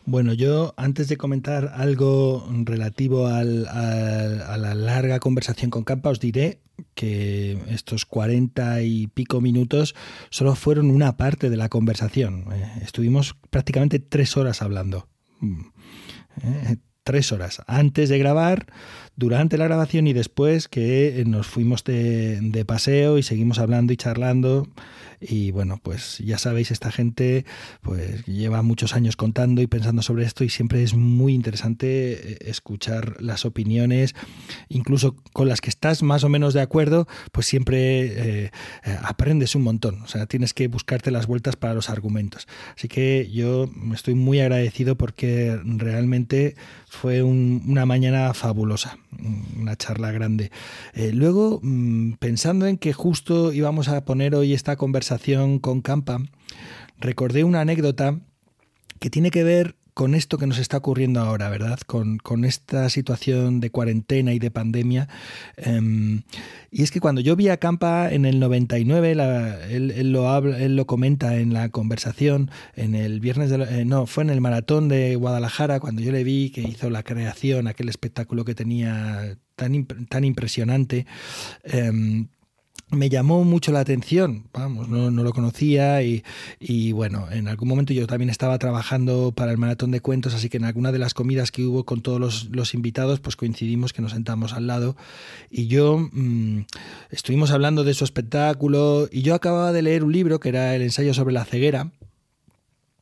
Bueno, yo antes de comentar algo relativo al, a la larga conversación con Campa, os diré que estos cuarenta y pico minutos solo fueron una parte de la conversación. Eh, estuvimos prácticamente tres horas hablando. Mm. Eh, tres horas antes de grabar, durante la grabación y después que nos fuimos de, de paseo y seguimos hablando y charlando y bueno, pues ya sabéis, esta gente pues lleva muchos años contando y pensando sobre esto y siempre es muy interesante eh, escuchar las opiniones, incluso con las que estás más o menos de acuerdo, pues siempre eh, eh, aprendes un montón. O sea, tienes que buscarte las vueltas para los argumentos. Así que yo estoy muy agradecido porque realmente fue una mañana fabulosa, una charla grande. luego, mm, pensando en que justo íbamos a poner hoy esta conversación, con Campa, recordé una anécdota que tiene que ver con esto que nos está ocurriendo ahora, ¿verdad? Con, esta situación de cuarentena y de pandemia. Em, y es que cuando yo vi a Campa en el 99, él, lo habla, él lo comenta en la conversación, en el viernes, de, eh, no, fue en el maratón de Guadalajara, cuando yo le vi que hizo la creación, aquel espectáculo que tenía tan, tan impresionante. Em, me llamó mucho la atención, vamos, no, lo conocía y, bueno, en algún momento yo también estaba trabajando para el maratón de cuentos, así que en alguna de las comidas que hubo con todos los, los invitados, pues coincidimos que nos sentamos al lado y yo mm, estuvimos hablando de su espectáculo y yo acababa de leer un libro que era el ensayo sobre la ceguera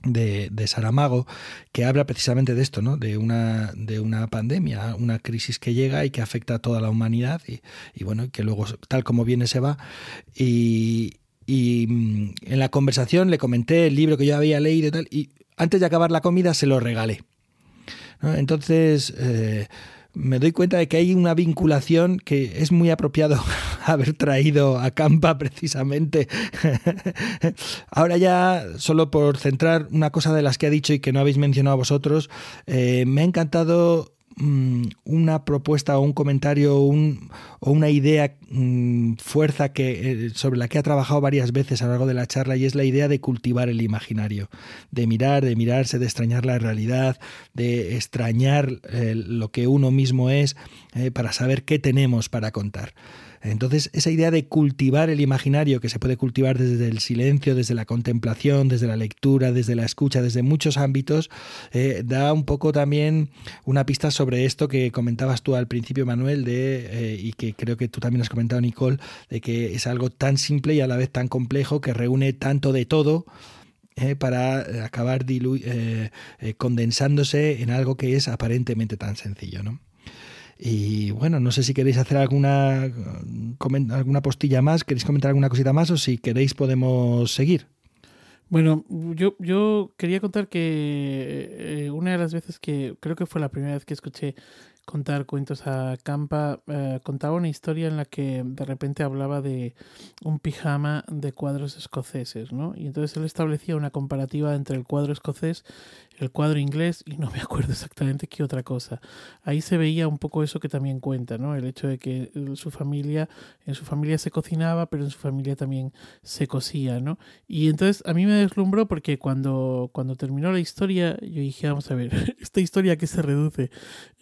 de, de, Saramago, que habla precisamente de esto, ¿no? de, una, de una pandemia, una crisis que llega y que afecta a toda la humanidad y, y bueno, que luego tal como viene se va. Y, y, mm, en la conversación le comenté el libro que yo había leído y tal, y antes de acabar la comida se lo regalé. Entonces, eh, me doy cuenta de que hay una vinculación que es muy apropiado haber traído a Campa precisamente. Ahora ya, solo por centrar una cosa de las que ha dicho y que no habéis mencionado vosotros, eh, me ha encantado una propuesta o un comentario o una idea mm, fuerza que, eh, sobre la que ha trabajado varias veces a lo largo de la charla y es la idea de cultivar el imaginario, de mirar, de mirarse, de extrañar la realidad, de extrañar eh, lo que uno mismo es eh, para saber qué tenemos para contar. Entonces, esa idea de cultivar el imaginario, que se puede cultivar desde el silencio, desde la contemplación, desde la lectura, desde la escucha, desde muchos ámbitos, eh, da un poco también una pista sobre esto que comentabas tú al principio, Manuel, de, eh, y que creo que tú también has comentado, Nicole, de que es algo tan simple y a la vez tan complejo que reúne tanto de todo. Eh, para acabar condensándose en algo que es aparentemente tan sencillo, ¿no? Y bueno, no sé si queréis hacer alguna, alguna postilla más, queréis comentar alguna cosita más o si queréis podemos seguir. Bueno, yo, yo quería contar que eh, una de las veces que creo que fue la primera vez que escuché contar cuentos a Campa, eh, contaba una historia en la que de repente hablaba de un pijama de cuadros escoceses, ¿no? Y entonces él establecía una comparativa entre el cuadro escocés el cuadro inglés y no me acuerdo exactamente qué otra cosa. Ahí se veía un poco eso que también cuenta, ¿no? El hecho de que su familia, en su familia se cocinaba, pero en su familia también se cosía, ¿no? Y entonces a mí me deslumbró porque cuando, cuando terminó la historia, yo dije, vamos a ver, ¿esta historia a qué se reduce?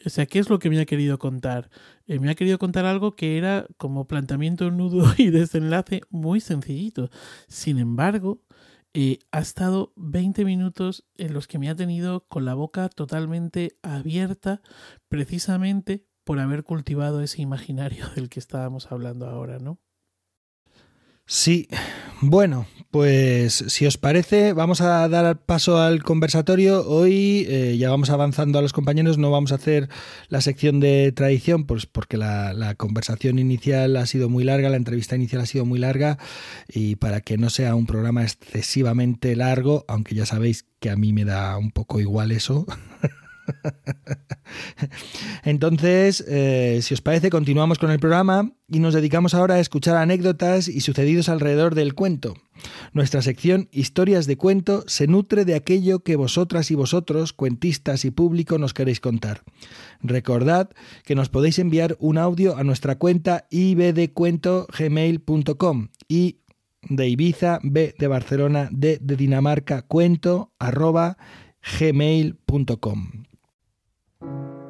O sea, ¿qué es lo que me ha querido contar? Eh, me ha querido contar algo que era como planteamiento, nudo y desenlace muy sencillito. Sin embargo, eh, ha estado 20 minutos en los que me ha tenido con la boca totalmente abierta precisamente por haber cultivado ese imaginario del que estábamos hablando ahora, ¿no? Sí, bueno, pues si os parece, vamos a dar paso al conversatorio. Hoy eh, ya vamos avanzando a los compañeros, no vamos a hacer la sección de tradición, pues porque la, conversación inicial ha sido muy larga, la entrevista inicial ha sido muy larga y para que no sea un programa excesivamente largo, aunque ya sabéis que a mí me da un poco igual eso. Entonces, eh, si os parece, continuamos con el programa y nos dedicamos ahora a escuchar anécdotas y sucedidos alrededor del cuento. Nuestra sección Historias de cuento se nutre de aquello que vosotras y vosotros, cuentistas y público, nos queréis contar. Recordad que nos podéis enviar un audio a nuestra cuenta ibdecuento.gmail.com y de Ibiza, B de Barcelona, D de Dinamarca, cuento. Thank you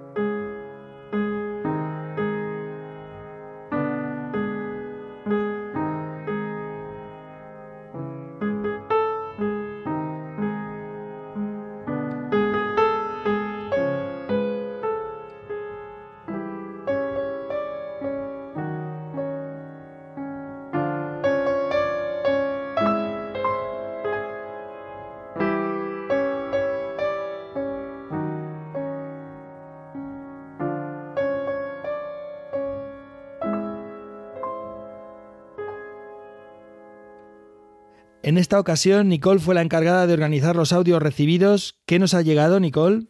En esta ocasión, Nicole fue la encargada de organizar los audios recibidos. ¿Qué nos ha llegado, Nicole?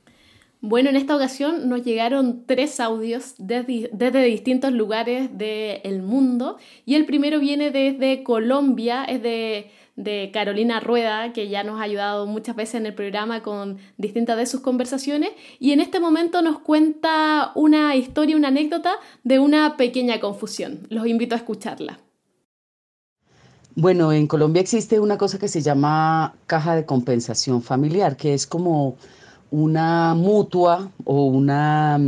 Bueno, en esta ocasión nos llegaron tres audios desde, distintos lugares del mundo y el primero viene desde Colombia, es de, Carolina Rueda, que ya nos ha ayudado muchas veces en el programa con distintas de sus conversaciones y en este momento nos cuenta una historia, una anécdota de una pequeña confusión. Los invito a escucharla. Bueno, en Colombia existe una cosa que se llama caja de compensación familiar, que es como una mutua o una,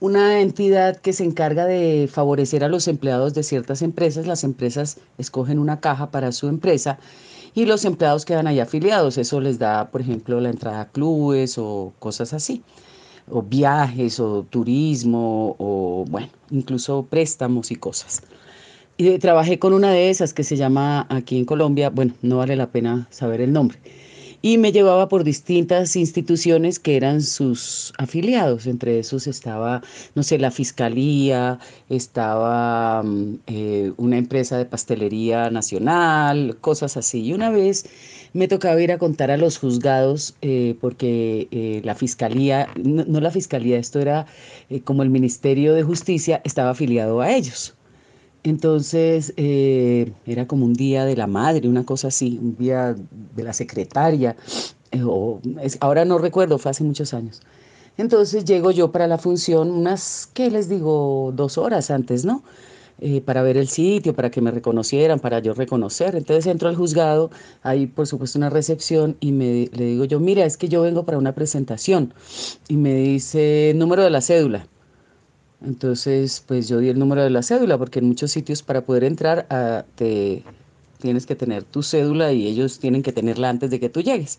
una entidad que se encarga de favorecer a los empleados de ciertas empresas. Las empresas escogen una caja para su empresa y los empleados quedan ahí afiliados. Eso les da, por ejemplo, la entrada a clubes o cosas así, o viajes o turismo o, bueno, incluso préstamos y cosas. Trabajé con una de esas que se llama aquí en Colombia, bueno, no vale la pena saber el nombre. Y me llevaba por distintas instituciones que eran sus afiliados. Entre esos estaba, no sé, la Fiscalía, estaba mm, eh, una empresa de pastelería nacional, cosas así. Y una vez me tocaba ir a contar a los juzgados eh, porque eh, la Fiscalía, no, la Fiscalía, esto era como el Ministerio de Justicia, estaba afiliado a ellos. Entonces eh, era como un día de la madre, una cosa así, un día de la secretaria, eh, ahora no recuerdo, fue hace muchos años. Entonces llego yo para la función unas, ¿qué les digo? Dos horas antes, ¿no? Eh, para ver el sitio, para que me reconocieran, para yo reconocer. Entonces entro al juzgado, hay por supuesto una recepción y me, le digo yo, mira, es que yo vengo para una presentación. Y me dice, número de la cédula. Entonces, pues yo di el número de la cédula, porque en muchos sitios para poder entrar ah, te tienes que tener tu cédula y ellos tienen que tenerla antes de que tú llegues.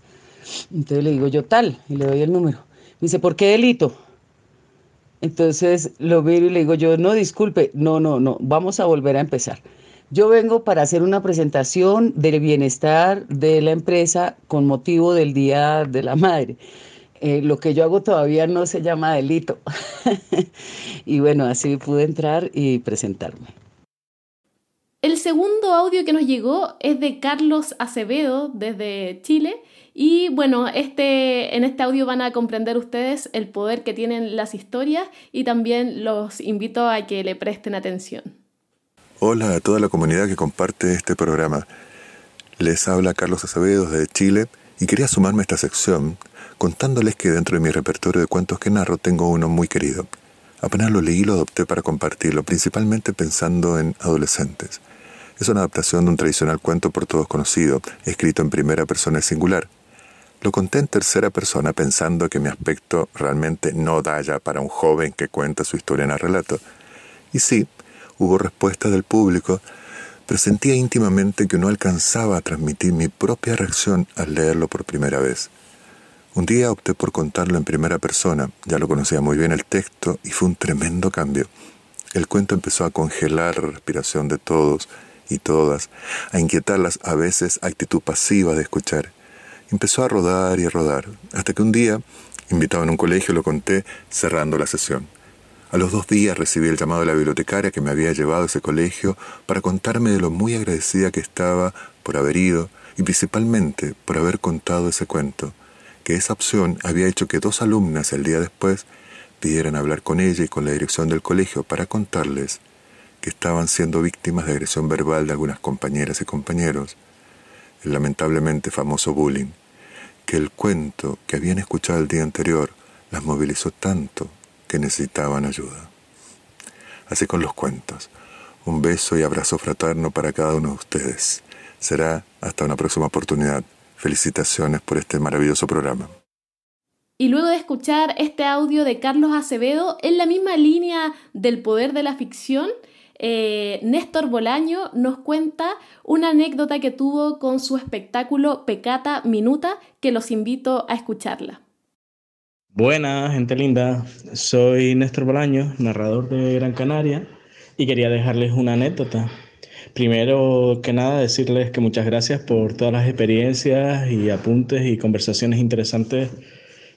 Entonces le digo yo tal y le doy el número. Me dice, ¿por qué delito? Entonces lo miro y le digo yo, no, disculpe, no, no, no, vamos a volver a empezar. Yo vengo para hacer una presentación del bienestar de la empresa con motivo del Día de la Madre. Eh, lo que yo hago todavía no se llama delito. y bueno, así pude entrar y presentarme. El segundo audio que nos llegó es de Carlos Acevedo desde Chile. Y bueno, este, en este audio van a comprender ustedes el poder que tienen las historias y también los invito a que le presten atención. Hola a toda la comunidad que comparte este programa. Les habla Carlos Acevedo desde Chile y quería sumarme a esta sección contándoles que dentro de mi repertorio de cuentos que narro tengo uno muy querido. Apenas lo leí lo adopté para compartirlo, principalmente pensando en adolescentes. Es una adaptación de un tradicional cuento por todos conocido, escrito en primera persona singular. Lo conté en tercera persona pensando que mi aspecto realmente no da ya para un joven que cuenta su historia en el relato. Y sí, hubo respuesta del público, pero sentía íntimamente que no alcanzaba a transmitir mi propia reacción al leerlo por primera vez. Un día opté por contarlo en primera persona, ya lo conocía muy bien el texto y fue un tremendo cambio. El cuento empezó a congelar la respiración de todos y todas, a inquietarlas a veces actitud pasiva de escuchar. Empezó a rodar y a rodar, hasta que un día, invitado en un colegio, lo conté cerrando la sesión. A los dos días recibí el llamado de la bibliotecaria que me había llevado a ese colegio para contarme de lo muy agradecida que estaba por haber ido y principalmente por haber contado ese cuento que esa opción había hecho que dos alumnas el día después pidieran hablar con ella y con la dirección del colegio para contarles que estaban siendo víctimas de agresión verbal de algunas compañeras y compañeros, el lamentablemente famoso bullying, que el cuento que habían escuchado el día anterior las movilizó tanto que necesitaban ayuda. Así con los cuentos. Un beso y abrazo fraterno para cada uno de ustedes. Será hasta una próxima oportunidad. Felicitaciones por este maravilloso programa. Y luego de escuchar este audio de Carlos Acevedo, en la misma línea del poder de la ficción, eh, Néstor Bolaño nos cuenta una anécdota que tuvo con su espectáculo Pecata Minuta, que los invito a escucharla. Buenas, gente linda. Soy Néstor Bolaño, narrador de Gran Canaria, y quería dejarles una anécdota. Primero que nada, decirles que muchas gracias por todas las experiencias y apuntes y conversaciones interesantes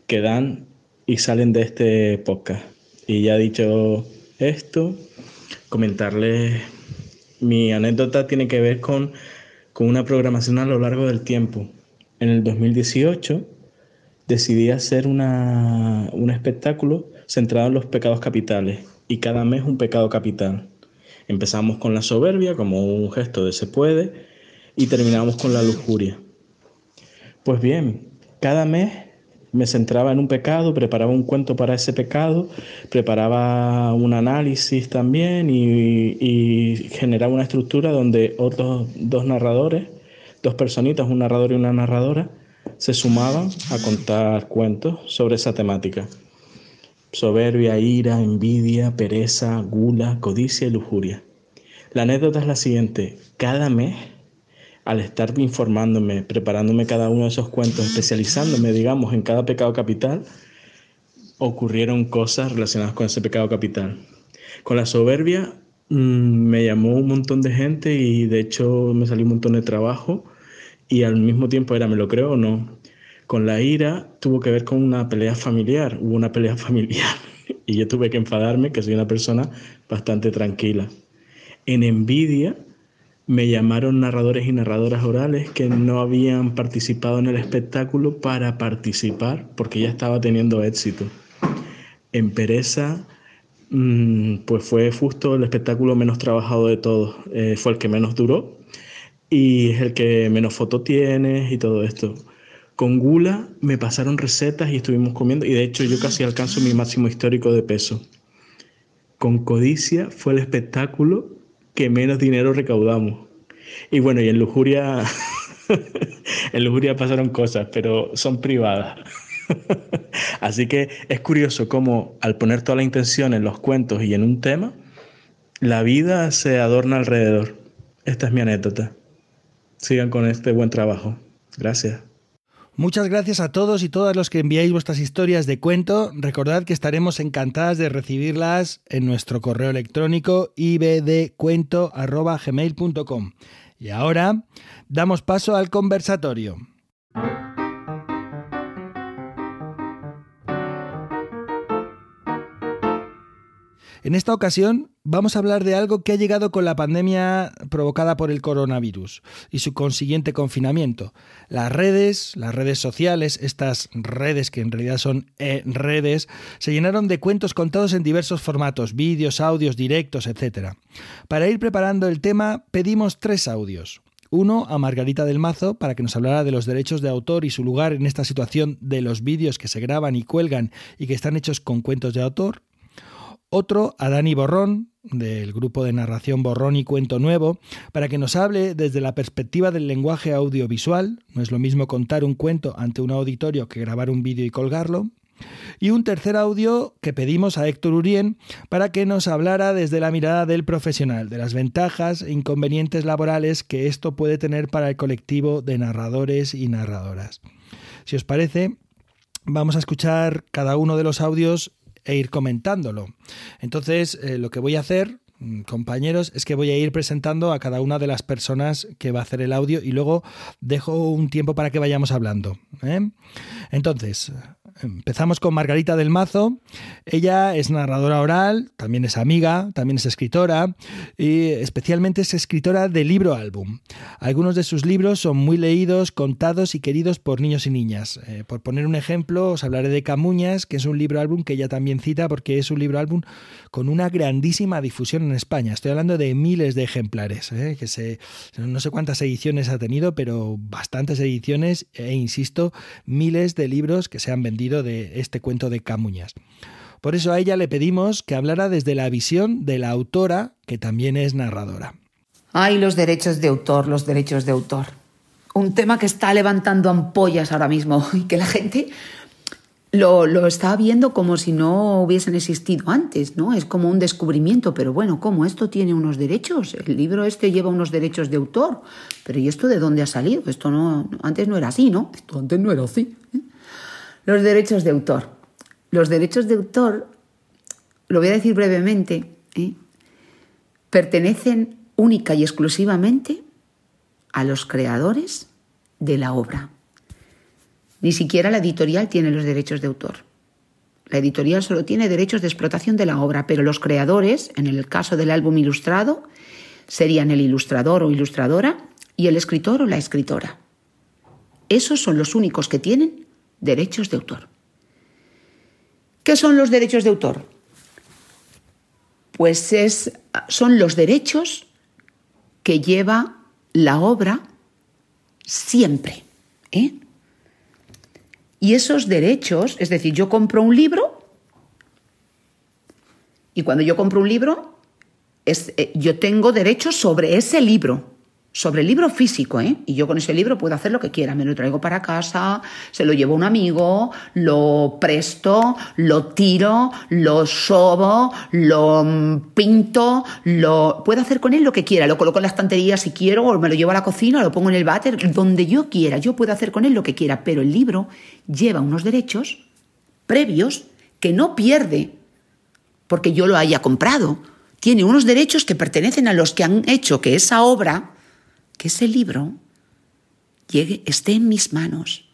que dan y salen de este podcast. Y ya dicho esto, comentarles mi anécdota tiene que ver con, con una programación a lo largo del tiempo. En el 2018 decidí hacer una, un espectáculo centrado en los pecados capitales y cada mes un pecado capital. Empezamos con la soberbia como un gesto de se puede y terminamos con la lujuria. Pues bien, cada mes me centraba en un pecado, preparaba un cuento para ese pecado, preparaba un análisis también y, generaba una estructura donde otros dos narradores, dos personitas, un narrador y una narradora, se sumaban a contar cuentos sobre esa temática. Soberbia, ira, envidia, pereza, gula, codicia y lujuria. La anécdota es la siguiente. Cada mes al estar informándome, preparándome cada uno de esos cuentos, especializándome, digamos, en cada pecado capital, ocurrieron cosas relacionadas con ese pecado capital. Con la soberbia mm, me llamó un montón de gente y de hecho me salió un montón de trabajo y al mismo tiempo era, ¿me lo creo o no? Con la ira tuvo que ver con una pelea familiar, hubo una pelea familiar y yo tuve que enfadarme, que soy una persona bastante tranquila. En envidia, me llamaron narradores y narradoras orales que no habían participado en el espectáculo para participar porque ya estaba teniendo éxito. En Pereza, mm, pues fue justo el espectáculo menos trabajado de todos. Eh, fue el que menos duró y es el que menos foto tiene y todo esto. Con Gula me pasaron recetas y estuvimos comiendo y de hecho yo casi alcanzo mi máximo histórico de peso. Con Codicia fue el espectáculo que menos dinero recaudamos. Y bueno, y en lujuria, en lujuria pasaron cosas, pero son privadas. Así que es curioso cómo al poner toda la intención en los cuentos y en un tema, la vida se adorna alrededor. Esta es mi anécdota. Sigan con este buen trabajo. Gracias. Muchas gracias a todos y todas los que enviáis vuestras historias de cuento. Recordad que estaremos encantadas de recibirlas en nuestro correo electrónico ibdcuento.gmail.com. Y ahora damos paso al conversatorio. En esta ocasión vamos a hablar de algo que ha llegado con la pandemia provocada por el coronavirus y su consiguiente confinamiento. Las redes, las redes sociales, estas redes que en realidad son e redes, se llenaron de cuentos contados en diversos formatos, vídeos, audios, directos, etc. Para ir preparando el tema pedimos tres audios. Uno a Margarita del Mazo para que nos hablara de los derechos de autor y su lugar en esta situación de los vídeos que se graban y cuelgan y que están hechos con cuentos de autor. Otro a Dani Borrón, del grupo de narración Borrón y Cuento Nuevo, para que nos hable desde la perspectiva del lenguaje audiovisual. No es lo mismo contar un cuento ante un auditorio que grabar un vídeo y colgarlo. Y un tercer audio que pedimos a Héctor Urien para que nos hablara desde la mirada del profesional, de las ventajas e inconvenientes laborales que esto puede tener para el colectivo de narradores y narradoras. Si os parece, vamos a escuchar cada uno de los audios e ir comentándolo. Entonces, eh, lo que voy a hacer, mm, compañeros, es que voy a ir presentando a cada una de las personas que va a hacer el audio y luego dejo un tiempo para que vayamos hablando. ¿eh? Entonces, Empezamos con Margarita del Mazo. Ella es narradora oral, también es amiga, también es escritora y especialmente es escritora de libro álbum. Algunos de sus libros son muy leídos, contados y queridos por niños y niñas. Eh, por poner un ejemplo, os hablaré de Camuñas, que es un libro álbum que ella también cita porque es un libro álbum con una grandísima difusión en España. Estoy hablando de miles de ejemplares, eh, que se, no sé cuántas ediciones ha tenido, pero bastantes ediciones e insisto, miles de libros que se han vendido de este cuento de Camuñas. Por eso a ella le pedimos que hablara desde la visión de la autora, que también es narradora. Ay, los derechos de autor, los derechos de autor. Un tema que está levantando ampollas ahora mismo y que la gente lo, lo estaba viendo como si no hubiesen existido antes, ¿no? Es como un descubrimiento, pero bueno, ¿cómo esto tiene unos derechos? El libro este lleva unos derechos de autor, pero ¿y esto de dónde ha salido? Esto no, antes no era así, ¿no? Esto antes no era así. ¿eh? Los derechos de autor. Los derechos de autor, lo voy a decir brevemente, ¿eh? pertenecen única y exclusivamente a los creadores de la obra. Ni siquiera la editorial tiene los derechos de autor. La editorial solo tiene derechos de explotación de la obra, pero los creadores, en el caso del álbum ilustrado, serían el ilustrador o ilustradora y el escritor o la escritora. Esos son los únicos que tienen derechos de autor. ¿Qué son los derechos de autor? Pues es, son los derechos que lleva la obra siempre. ¿eh? Y esos derechos, es decir, yo compro un libro y cuando yo compro un libro, es, eh, yo tengo derechos sobre ese libro sobre el libro físico, ¿eh? Y yo con ese libro puedo hacer lo que quiera. Me lo traigo para casa, se lo llevo a un amigo, lo presto, lo tiro, lo sobo, lo mm, pinto, lo puedo hacer con él lo que quiera. Lo coloco en la estantería si quiero, o me lo llevo a la cocina, lo pongo en el váter, donde yo quiera. Yo puedo hacer con él lo que quiera, pero el libro lleva unos derechos previos que no pierde porque yo lo haya comprado. Tiene unos derechos que pertenecen a los que han hecho que esa obra que ese libro llegue, esté en mis manos,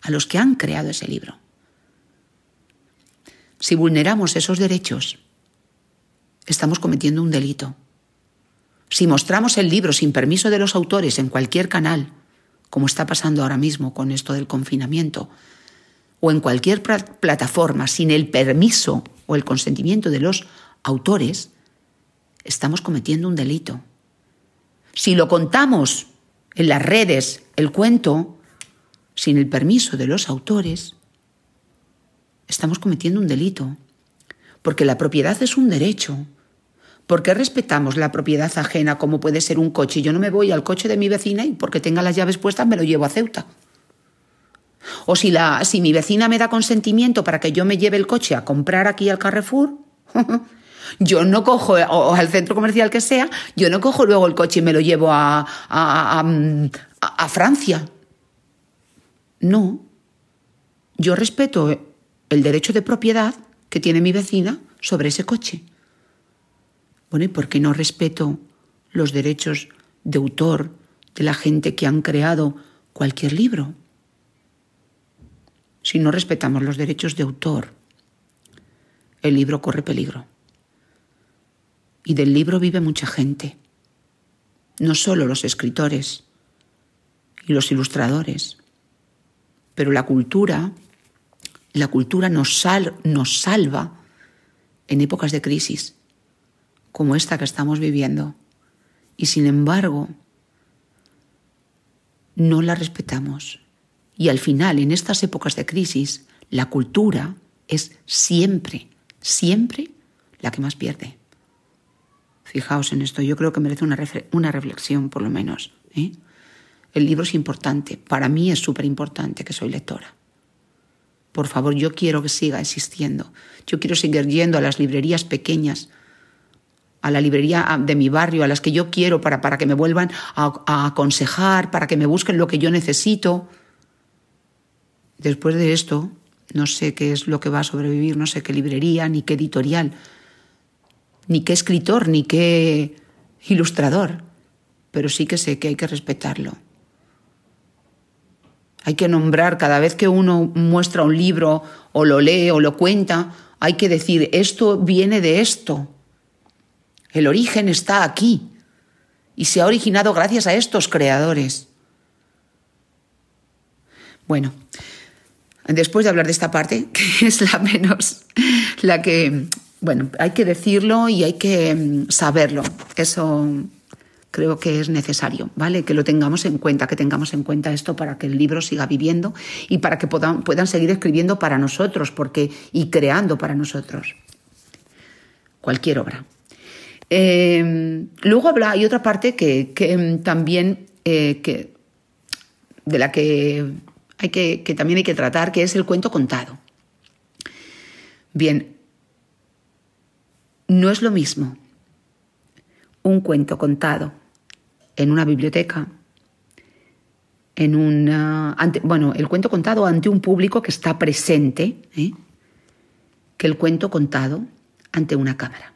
a los que han creado ese libro. Si vulneramos esos derechos, estamos cometiendo un delito. Si mostramos el libro sin permiso de los autores en cualquier canal, como está pasando ahora mismo con esto del confinamiento, o en cualquier plataforma sin el permiso o el consentimiento de los autores, estamos cometiendo un delito. Si lo contamos en las redes, el cuento, sin el permiso de los autores, estamos cometiendo un delito. Porque la propiedad es un derecho. ¿Por qué respetamos la propiedad ajena como puede ser un coche? Yo no me voy al coche de mi vecina y porque tenga las llaves puestas me lo llevo a Ceuta. O si, la, si mi vecina me da consentimiento para que yo me lleve el coche a comprar aquí al Carrefour, Yo no cojo, o al centro comercial que sea, yo no cojo luego el coche y me lo llevo a, a, a, Francia. No. Yo respeto el derecho de propiedad que tiene mi vecina sobre ese coche. Bueno, ¿y por qué no respeto los derechos de autor de la gente que han creado cualquier libro? Si no respetamos los derechos de autor, el libro corre peligro. Y del libro vive mucha gente, no solo los escritores y los ilustradores, pero la cultura, la cultura nos, nos salva en épocas de crisis, como esta que estamos viviendo. Y sin embargo, no la respetamos. Y al final, en estas épocas de crisis, la cultura es siempre, siempre la que más pierde. Fijaos en esto, yo creo que merece una, reflexión por lo menos. ¿eh? El libro es importante, para mí es súper importante que soy lectora. Por favor, yo quiero que siga existiendo. Yo quiero seguir yendo a las librerías pequeñas, a la librería de mi barrio, a las que yo quiero para, para que me vuelvan a aconsejar, para que me busquen lo que yo necesito. Después de esto, no sé qué es lo que va a sobrevivir, no sé qué librería ni qué editorial, ni qué escritor, ni qué ilustrador, pero sí que sé que hay que respetarlo. Hay que nombrar cada vez que uno muestra un libro o lo lee o lo cuenta, hay que decir, esto viene de esto. El origen está aquí y se ha originado gracias a estos creadores. Bueno, después de hablar de esta parte, que es la menos, la que bueno, hay que decirlo y hay que mm, saberlo. Eso creo que es necesario, ¿vale? Que lo tengamos en cuenta, que tengamos en cuenta esto para que el libro siga viviendo y para que puedan, puedan seguir escribiendo para nosotros porque, y creando para nosotros. Cualquier obra. Eh, luego habla, hay otra parte que, mm, también eh, que, de la que, hay que, que también hay que tratar, que es el cuento contado. Bien, no es lo mismo un cuento contado en una biblioteca, en una, bueno, el cuento contado ante un público que está presente, ¿eh? que el cuento contado ante una cámara.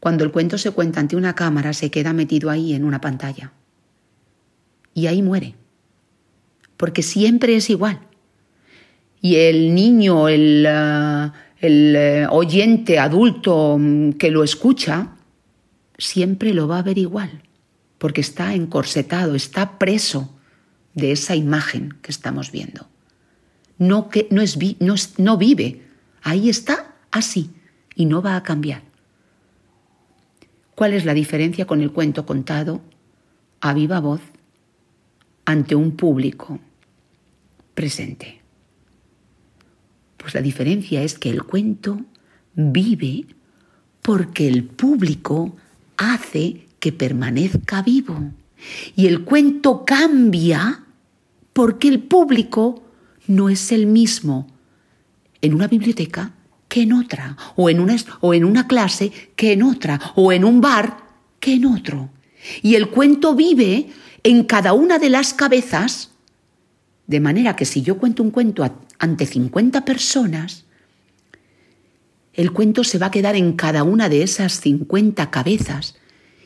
Cuando el cuento se cuenta ante una cámara, se queda metido ahí en una pantalla. Y ahí muere. Porque siempre es igual. Y el niño, el, uh, el eh, oyente adulto mm, que lo escucha, siempre lo va a ver igual. Porque está encorsetado, está preso de esa imagen que estamos viendo. No, que, no, es, no, no vive, ahí está así y no va a cambiar. ¿Cuál es la diferencia con el cuento contado a viva voz ante un público presente? Pues la diferencia es que el cuento vive porque el público hace que permanezca vivo. Y el cuento cambia porque el público no es el mismo en una biblioteca que en otra, o en una, o en una clase que en otra, o en un bar que en otro. Y el cuento vive en cada una de las cabezas, de manera que si yo cuento un cuento ante 50 personas, el cuento se va a quedar en cada una de esas 50 cabezas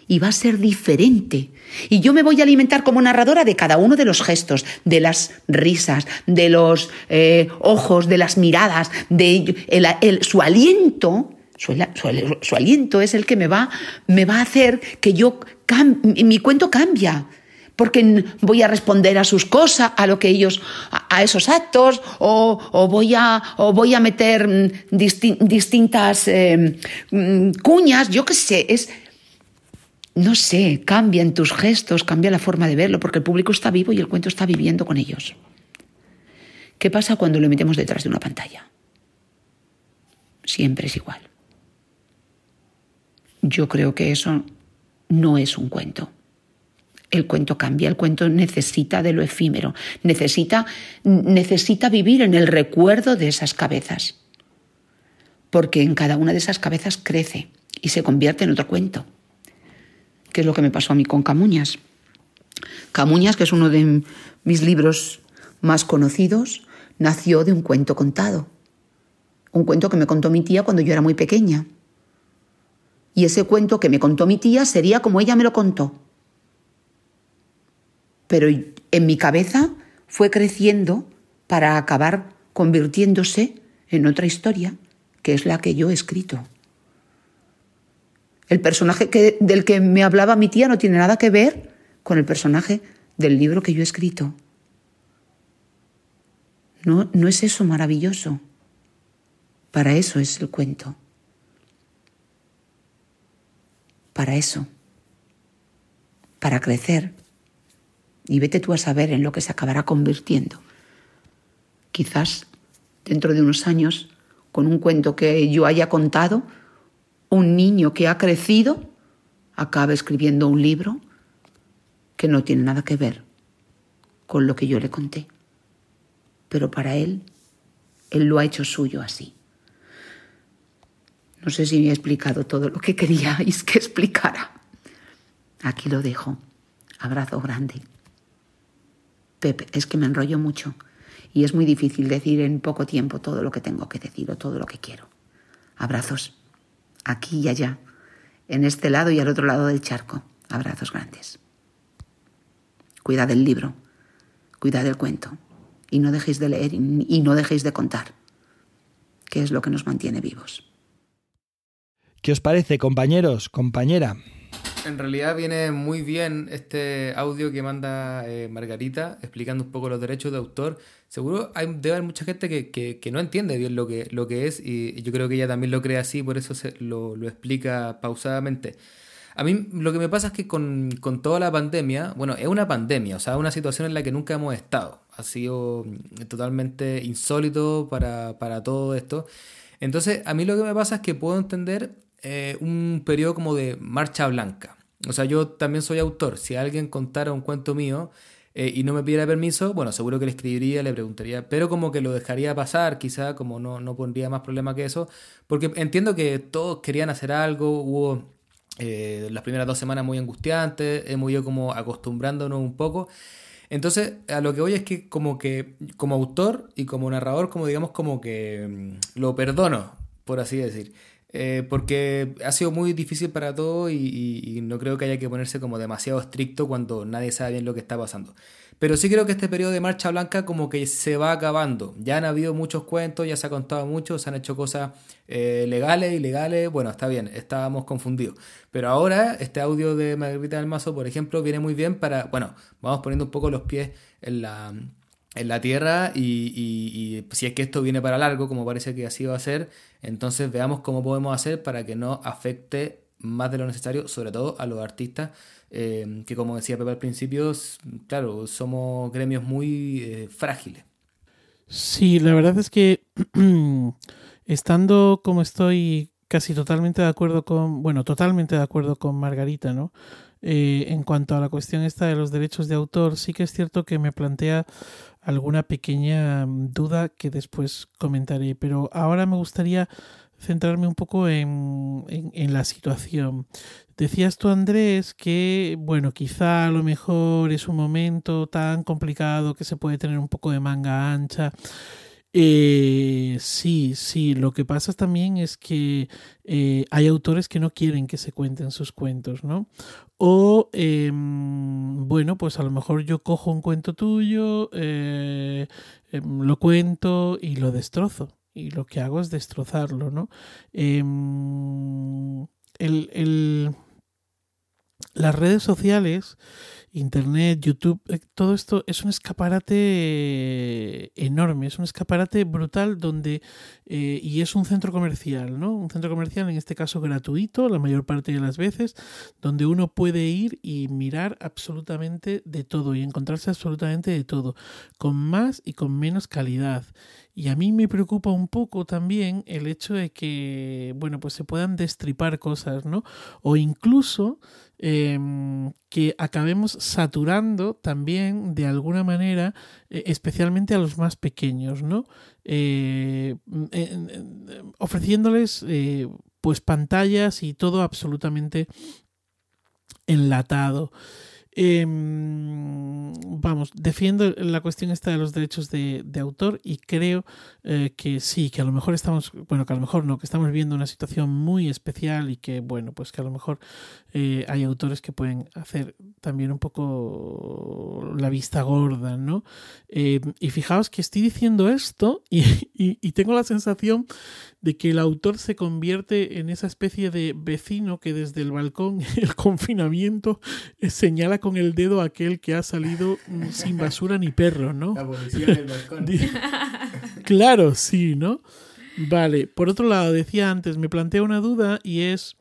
y va a ser diferente. Y yo me voy a alimentar como narradora de cada uno de los gestos, de las risas, de los eh, ojos, de las miradas, de el, su aliento. Su, aliento es el que me va, me va a hacer que yo mi cuento cambia porque voy a responder a sus cosas, a lo que ellos, a, esos actos, o, voy a, o voy a meter mm, distintas eh, mm, cuñas, yo qué sé, es, no sé, cambian tus gestos, cambia la forma de verlo, porque el público está vivo y el cuento está viviendo con ellos. ¿Qué pasa cuando lo metemos detrás de una pantalla? Siempre es igual. Yo creo que eso no es un cuento. El cuento cambia, el cuento necesita de lo efímero, necesita, necesita vivir en el recuerdo de esas cabezas, porque en cada una de esas cabezas crece y se convierte en otro cuento que es lo que me pasó a mí con Camuñas. Camuñas, que es uno de mis libros más conocidos, nació de un cuento contado. Un cuento que me contó mi tía cuando yo era muy pequeña. Y ese cuento que me contó mi tía sería como ella me lo contó. Pero en mi cabeza fue creciendo para acabar convirtiéndose en otra historia, que es la que yo he escrito. El personaje del que me hablaba mi tía no tiene nada que ver con el personaje del libro que yo he escrito. No, no es eso maravilloso. Para eso es el cuento. Para eso. Para crecer. Y vete tú a saber en lo que se acabará convirtiendo. Quizás dentro de unos años, con un cuento que yo haya contado, un niño que ha crecido acaba escribiendo un libro que no tiene nada que ver con lo que yo le conté. Pero para él, él lo ha hecho suyo así. No sé si me he explicado todo lo que queríais que explicara. Aquí lo dejo. Abrazo grande. Pepe, es que me enrollo mucho y es muy difícil decir en poco tiempo todo lo que tengo que decir o todo lo que quiero. Abrazos aquí y allá, en este lado y al otro lado del charco. Abrazos grandes. Cuidad del libro, cuidad del cuento y no dejéis de leer y no dejéis de contar, que es lo que nos mantiene vivos. ¿Qué os parece, compañeros, compañera? En realidad viene muy bien este audio que manda eh, Margarita explicando un poco los derechos de autor. Seguro hay, debe haber mucha gente que, no entiende bien lo que, lo que es y yo creo que ella también lo cree así, por eso se, lo, explica pausadamente. A mí lo que me pasa es que con, toda la pandemia, bueno, es una pandemia, o sea, una situación en la que nunca hemos estado. Ha sido totalmente insólito para, para todo esto. Entonces, a mí lo que me pasa es que puedo entender eh, un periodo como de marcha blanca. O sea, yo también soy autor. Si alguien contara un cuento mío, eh, y no me pidiera permiso, bueno, seguro que le escribiría, le preguntaría, pero como que lo dejaría pasar, quizá como no, no pondría más problema que eso, porque entiendo que todos querían hacer algo, hubo eh, las primeras dos semanas muy angustiantes, hemos ido como acostumbrándonos un poco. Entonces, a lo que voy es que como que como autor y como narrador, como digamos como que mm, lo perdono, por así decir. Eh, porque ha sido muy difícil para todos y, no creo que haya que ponerse como demasiado estricto cuando nadie sabe bien lo que está pasando. Pero sí creo que este periodo de marcha blanca como que se va acabando. Ya han habido muchos cuentos, ya se ha contado mucho, se han hecho cosas eh, legales, ilegales. Bueno, está bien, estábamos confundidos. Pero ahora este audio de Margarita del Mazo, por ejemplo, viene muy bien para, bueno, vamos poniendo un poco los pies en la, en la tierra y, si es que esto viene para largo, como parece que así va a ser, entonces veamos cómo podemos hacer para que no afecte más de lo necesario, sobre todo a los artistas, eh, que como decía Pepe al principio, claro, somos gremios muy eh, frágiles. Sí, la verdad es que estando como estoy casi totalmente de acuerdo con, bueno, totalmente de acuerdo con Margarita, ¿no? Eh, en cuanto a la cuestión esta de los derechos de autor, sí que es cierto que me plantea alguna pequeña mm, duda que después comentaré, pero ahora me gustaría centrarme un poco en, en, la situación. Decías tú, Andrés, que, bueno, quizá a lo mejor es un momento tan complicado que se puede tener un poco de manga ancha. Eh, sí, sí, lo que pasa también es que eh, hay autores que no quieren que se cuenten sus cuentos, ¿no? O, em, bueno, pues a lo mejor yo cojo un cuento tuyo, eh, em, lo cuento y lo destrozo. Y lo que hago es destrozarlo, ¿no? Em, el, el, las redes sociales Internet, YouTube, eh, todo esto es un escaparate enorme, es un escaparate brutal donde, eh, y es un centro comercial, ¿no? Un centro comercial en este caso gratuito, la mayor parte de las veces, donde uno puede ir y mirar absolutamente de todo y encontrarse absolutamente de todo, con más y con menos calidad. Y a mí me preocupa un poco también el hecho de que, bueno, pues se puedan destripar cosas, ¿no? O incluso Em, que acabemos saturando también de alguna manera, eh, especialmente a los más pequeños, ¿no? Eh, ofreciéndoles eh, pues pantallas y todo absolutamente enlatado. Em, vamos, defiendo la cuestión esta de los derechos de, autor y creo eh, que sí, que a lo mejor estamos, bueno, que a lo mejor no, que estamos viendo una situación muy especial y que, bueno, pues que a lo mejor eh, hay autores que pueden hacer también un poco la vista gorda, ¿no? Em, y fijaos que estoy diciendo esto y, tengo la sensación de que el autor se convierte en esa especie de vecino que desde el balcón, el confinamiento, eh, señala con el dedo aquel que ha salido sin basura ni perro, ¿no? La policía del balcón. claro, sí, ¿no? Vale, por otro lado, decía antes, me plantea una duda y es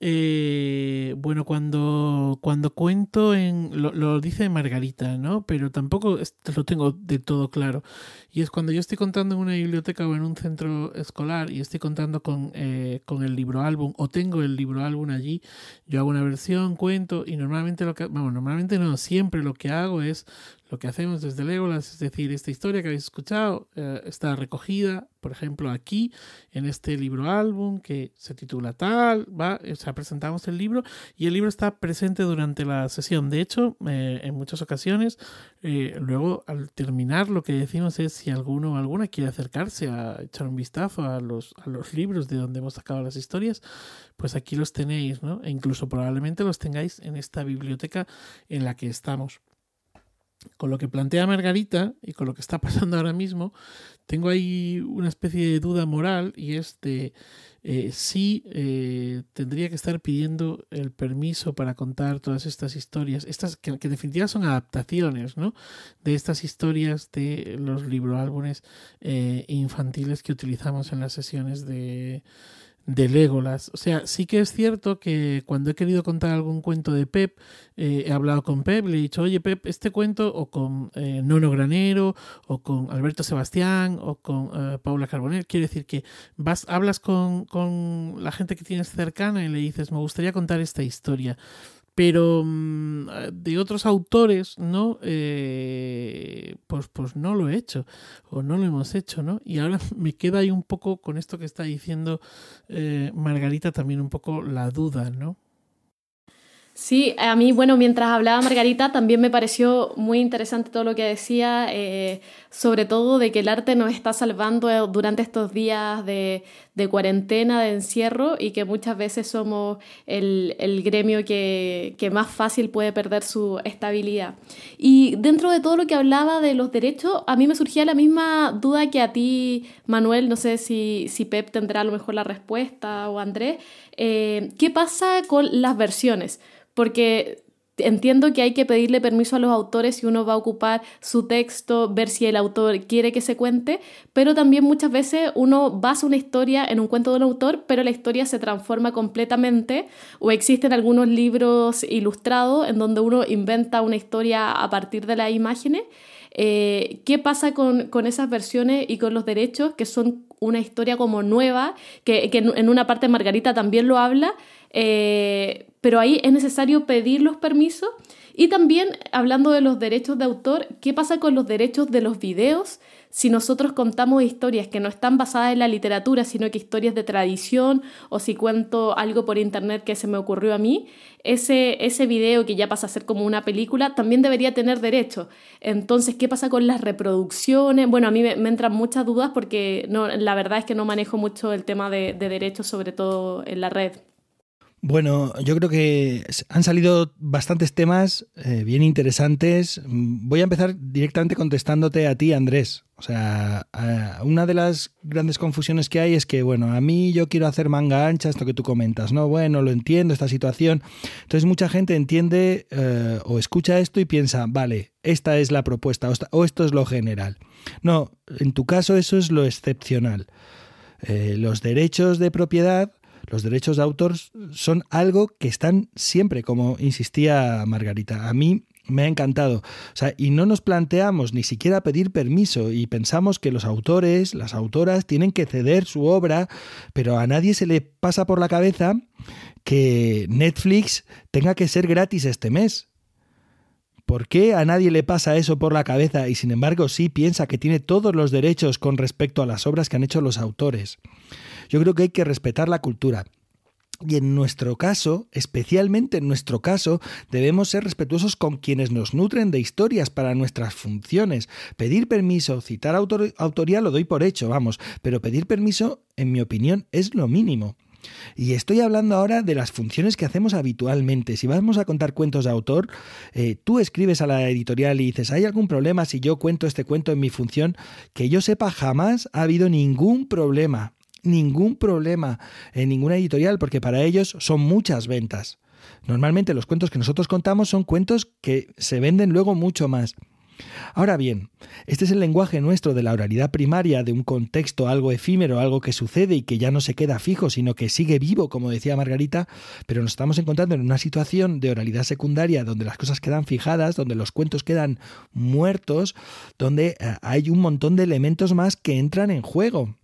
eh, bueno, cuando, cuando cuento en. Lo, dice Margarita, ¿no? Pero tampoco lo tengo de todo claro. Y es cuando yo estoy contando en una biblioteca o en un centro escolar y estoy contando con, eh, con el libro álbum o tengo el libro álbum allí, yo hago una versión, cuento y normalmente lo que. Vamos, normalmente no, siempre lo que hago es lo que hacemos desde Legolas, es decir, esta historia que habéis escuchado eh, está recogida, por ejemplo, aquí, en este libro álbum que se titula tal, va, o sea, presentamos el libro y el libro está presente durante la sesión. De hecho, eh, en muchas ocasiones, eh, luego al terminar lo que decimos es si alguno o alguna quiere acercarse a echar un vistazo a los, a los libros de donde hemos sacado las historias, pues aquí los tenéis, ¿no? E incluso probablemente los tengáis en esta biblioteca en la que estamos con lo que plantea Margarita y con lo que está pasando ahora mismo, tengo ahí una especie de duda moral y es de eh, si eh, tendría que estar pidiendo el permiso para contar todas estas historias, estas que, en definitiva son adaptaciones, ¿no? De estas historias de los libroálbumes eh, infantiles que utilizamos en las sesiones de de Legolas. O sea, sí que es cierto que cuando he querido contar algún cuento de Pep, eh, he hablado con Pep, le he dicho, oye Pep, este cuento, o con eh, Nono Granero, o con Alberto Sebastián, o con eh, Paula Carbonell, quiere decir que vas, hablas con, con la gente que tienes cercana y le dices, me gustaría contar esta historia pero mm, de otros autores, ¿no? Eh, pues, pues no lo he hecho, o no lo hemos hecho, ¿no? Y ahora me queda ahí un poco con esto que está diciendo eh, Margarita, también un poco la duda, ¿no? Sí, a mí, bueno, mientras hablaba Margarita, también me pareció muy interesante todo lo que decía, eh, sobre todo de que el arte nos está salvando durante estos días de, cuarentena, de encierro, y que muchas veces somos el, gremio que, más fácil puede perder su estabilidad. Y dentro de todo lo que hablaba de los derechos, a mí me surgía la misma duda que a ti, Manuel, no sé si, Pep tendrá a lo mejor la respuesta o Andrés, eh, ¿qué pasa con las versiones? Porque entiendo que hay que pedirle permiso a los autores si uno va a ocupar su texto, ver si el autor quiere que se cuente, pero también muchas veces uno basa una historia en un cuento de un autor, pero la historia se transforma completamente o existen algunos libros ilustrados en donde uno inventa una historia a partir de las imágenes. Eh, ¿Qué pasa con, esas versiones y con los derechos que son una historia como nueva, que, en una parte Margarita también lo habla, eh, pero ahí es necesario pedir los permisos. Y también, hablando de los derechos de autor, ¿qué pasa con los derechos de los videos? Si nosotros contamos historias que no están basadas en la literatura, sino que historias de tradición, o si cuento algo por internet que se me ocurrió a mí, ese, ese video que ya pasa a ser como una película también debería tener derechos. Entonces, ¿qué pasa con las reproducciones? Bueno, a mí me, entran muchas dudas porque no, la verdad es que no manejo mucho el tema de derechos, sobre todo en la red. Bueno, yo creo que han salido bastantes temas eh, bien interesantes. Voy a empezar directamente contestándote a ti, Andrés. O sea, una de las grandes confusiones que hay es que, bueno, a mí yo quiero hacer manga ancha, esto que tú comentas, ¿no? Bueno, lo entiendo, esta situación. Entonces mucha gente entiende eh, o escucha esto y piensa, vale, esta es la propuesta o esto es lo general. No, en tu caso eso es lo excepcional. Eh, los derechos de propiedad los derechos de autor son algo que están siempre, como insistía Margarita. A mí me ha encantado. O sea, y no nos planteamos ni siquiera pedir permiso y pensamos que los autores, las autoras tienen que ceder su obra, pero a nadie se le pasa por la cabeza que Netflix tenga que ser gratis este mes. ¿Por qué a nadie le pasa eso por la cabeza y sin embargo sí piensa que tiene todos los derechos con respecto a las obras que han hecho los autores? Yo creo que hay que respetar la cultura. Y en nuestro caso, especialmente en nuestro caso, debemos ser respetuosos con quienes nos nutren de historias para nuestras funciones. Pedir permiso, citar autoría lo doy por hecho, vamos, pero pedir permiso, en mi opinión, es lo mínimo. Y estoy hablando ahora de las funciones que hacemos habitualmente. Si vamos a contar cuentos de autor, eh, tú escribes a la editorial y dices, ¿hay algún problema si yo cuento este cuento en mi función? Que yo sepa, jamás ha habido ningún problema ningún problema en ninguna editorial porque para ellos son muchas ventas. Normalmente los cuentos que nosotros contamos son cuentos que se venden luego mucho más. Ahora bien, este es el lenguaje nuestro de la oralidad primaria, de un contexto algo efímero, algo que sucede y que ya no se queda fijo, sino que sigue vivo, como decía Margarita, pero nos estamos encontrando en una situación de oralidad secundaria donde las cosas quedan fijadas, donde los cuentos quedan muertos, donde eh, hay un montón de elementos más que entran en juego.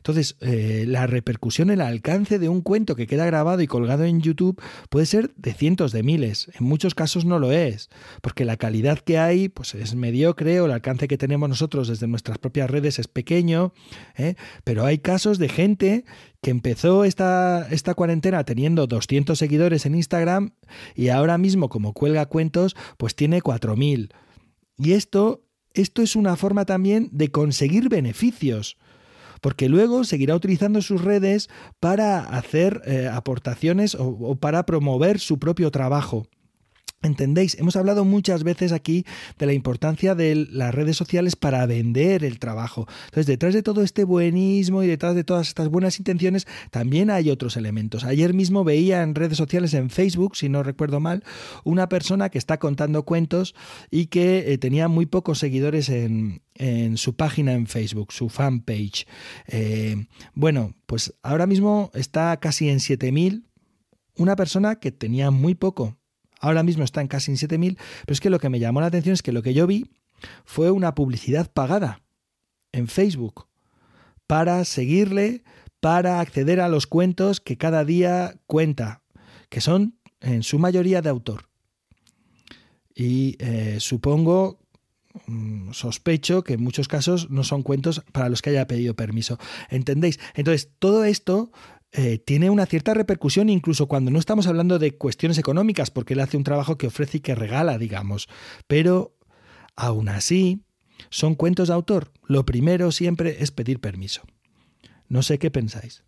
Entonces, eh, la repercusión, el alcance de un cuento que queda grabado y colgado en YouTube puede ser de cientos de miles. En muchos casos no lo es, porque la calidad que hay pues es mediocre o el alcance que tenemos nosotros desde nuestras propias redes es pequeño, ¿eh? pero hay casos de gente que empezó esta, esta cuarentena teniendo 200 seguidores en Instagram y ahora mismo como cuelga cuentos pues tiene 4.000. Y esto, esto es una forma también de conseguir beneficios porque luego seguirá utilizando sus redes para hacer eh, aportaciones o para promover su propio trabajo. ¿Entendéis? Hemos hablado muchas veces aquí de la importancia de las redes sociales para vender el trabajo. Entonces, detrás de todo este buenismo y detrás de todas estas buenas intenciones, también hay otros elementos. Ayer mismo veía en redes sociales, en Facebook, si no recuerdo mal, una persona que está contando cuentos y que eh, tenía muy pocos seguidores en, su página en Facebook, su fanpage. Eh, bueno, pues ahora mismo está casi en 7000. Una persona que tenía muy poco Ahora mismo está en casi en 7.000, pero es que lo que me llamó la atención es que lo que yo vi fue una publicidad pagada en Facebook para seguirle, para acceder a los cuentos que cada día cuenta, que son en su mayoría de autor. Y eh, supongo, mm, sospecho que en muchos casos no son cuentos para los que haya pedido permiso. ¿Entendéis? Entonces, todo esto eh, tiene una cierta repercusión incluso cuando no estamos hablando de cuestiones económicas, porque él hace un trabajo que ofrece y que regala, digamos. Pero, aún así, son cuentos de autor. Lo primero siempre es pedir permiso. No sé qué pensáis.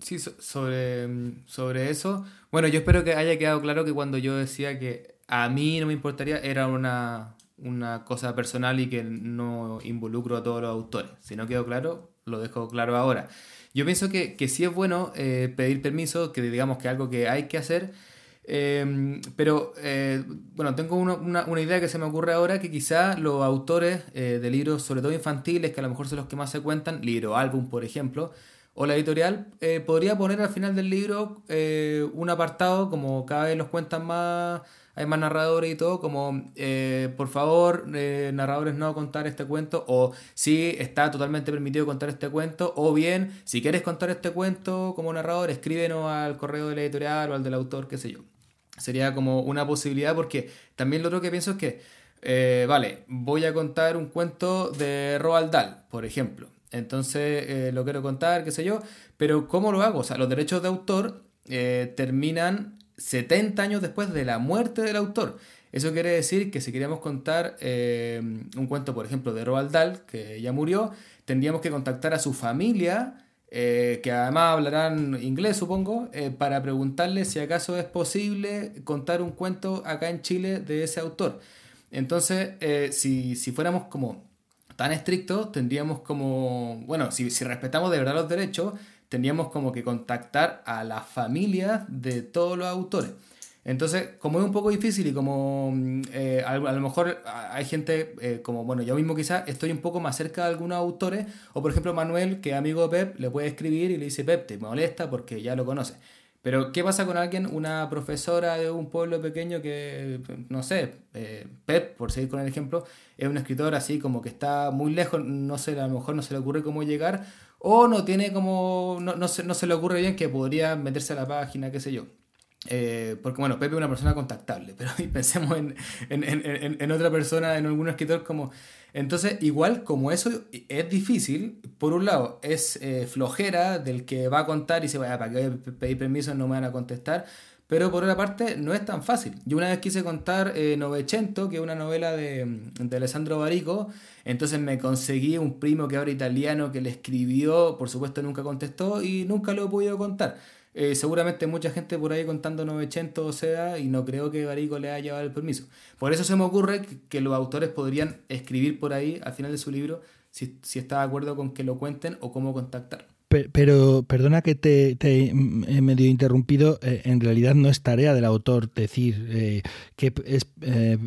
Sí, sobre, sobre eso. Bueno, yo espero que haya quedado claro que cuando yo decía que a mí no me importaría, era una, una cosa personal y que no involucro a todos los autores. Si no quedó claro, lo dejo claro ahora. Yo pienso que, que sí es bueno eh, pedir permiso, que digamos que algo que hay que hacer, eh, pero eh, bueno, tengo una, una, idea que se me ocurre ahora, que quizá los autores de libros, sobre todo infantiles, que a lo mejor son los que más se cuentan, libro, álbum, por ejemplo, o la editorial podría poner al final del libro un apartado, como cada vez los cuentan más hay más narradores y todo, como eh, por favor, eh, narradores no contar este cuento, o si está totalmente permitido contar este cuento, o bien, si quieres contar este cuento como narrador, escríbenos al correo de la editorial o al del autor, qué sé yo. Sería como una posibilidad, porque también lo otro que pienso es que, eh, vale, voy a contar un cuento de Roald Dahl, por ejemplo. Entonces lo quiero contar, qué sé yo, pero ¿cómo lo hago? O sea, los derechos de autor terminan 70 años después de la muerte del autor. Eso quiere decir que si queríamos contar eh, un cuento, por ejemplo, de Roald Dahl, que ya murió, tendríamos que contactar a su familia, eh, que además hablarán inglés, supongo, eh, para preguntarle si acaso es posible contar un cuento acá en Chile de ese autor. Entonces, si, si, fuéramos como tan estrictos, tendríamos como, bueno, si, si respetamos de verdad los derechos, tendríamos como que contactar a la familia de todos los autores. Entonces, como es un poco difícil y como mm, eh, a, lo mejor hay gente, eh, como bueno, yo mismo quizás estoy un poco más cerca de algunos autores, o por ejemplo Manuel, que es amigo de Pep, le puede escribir y le dice, Pep, te molesta porque ya lo conoce. Pero, ¿qué pasa con alguien, una profesora de un pueblo pequeño que, no sé, eh, Pep, por seguir con el ejemplo, es un escritor así como que está muy lejos, no sé, a lo mejor no se le ocurre cómo llegar, o no tiene como, no, no, se, no se le ocurre bien que podría meterse a la página, qué sé yo. Eh, porque bueno, Pepe es una persona contactable, pero pensemos en, en, en, en, otra persona, en algún escritor como... Entonces, igual como eso es difícil, por un lado es eh, flojera del que va a contar y se vaya, para que pedir permiso no me van a contestar, pero por otra parte, no es tan fácil. Yo una vez quise contar eh, Novecento, que es una novela de, de, Alessandro Barico, entonces me conseguí un primo que ahora italiano que le escribió, por supuesto nunca contestó y nunca lo he podido contar. Eh, seguramente mucha gente por ahí contando Novecento o sea, y no creo que Barico le haya llevado el permiso. Por eso se me ocurre que, los autores podrían escribir por ahí al final de su libro si, si está de acuerdo con que lo cuenten o cómo contactar. Pero perdona que te, he medio interrumpido, eh, en realidad no es tarea del autor decir eh, qué eh,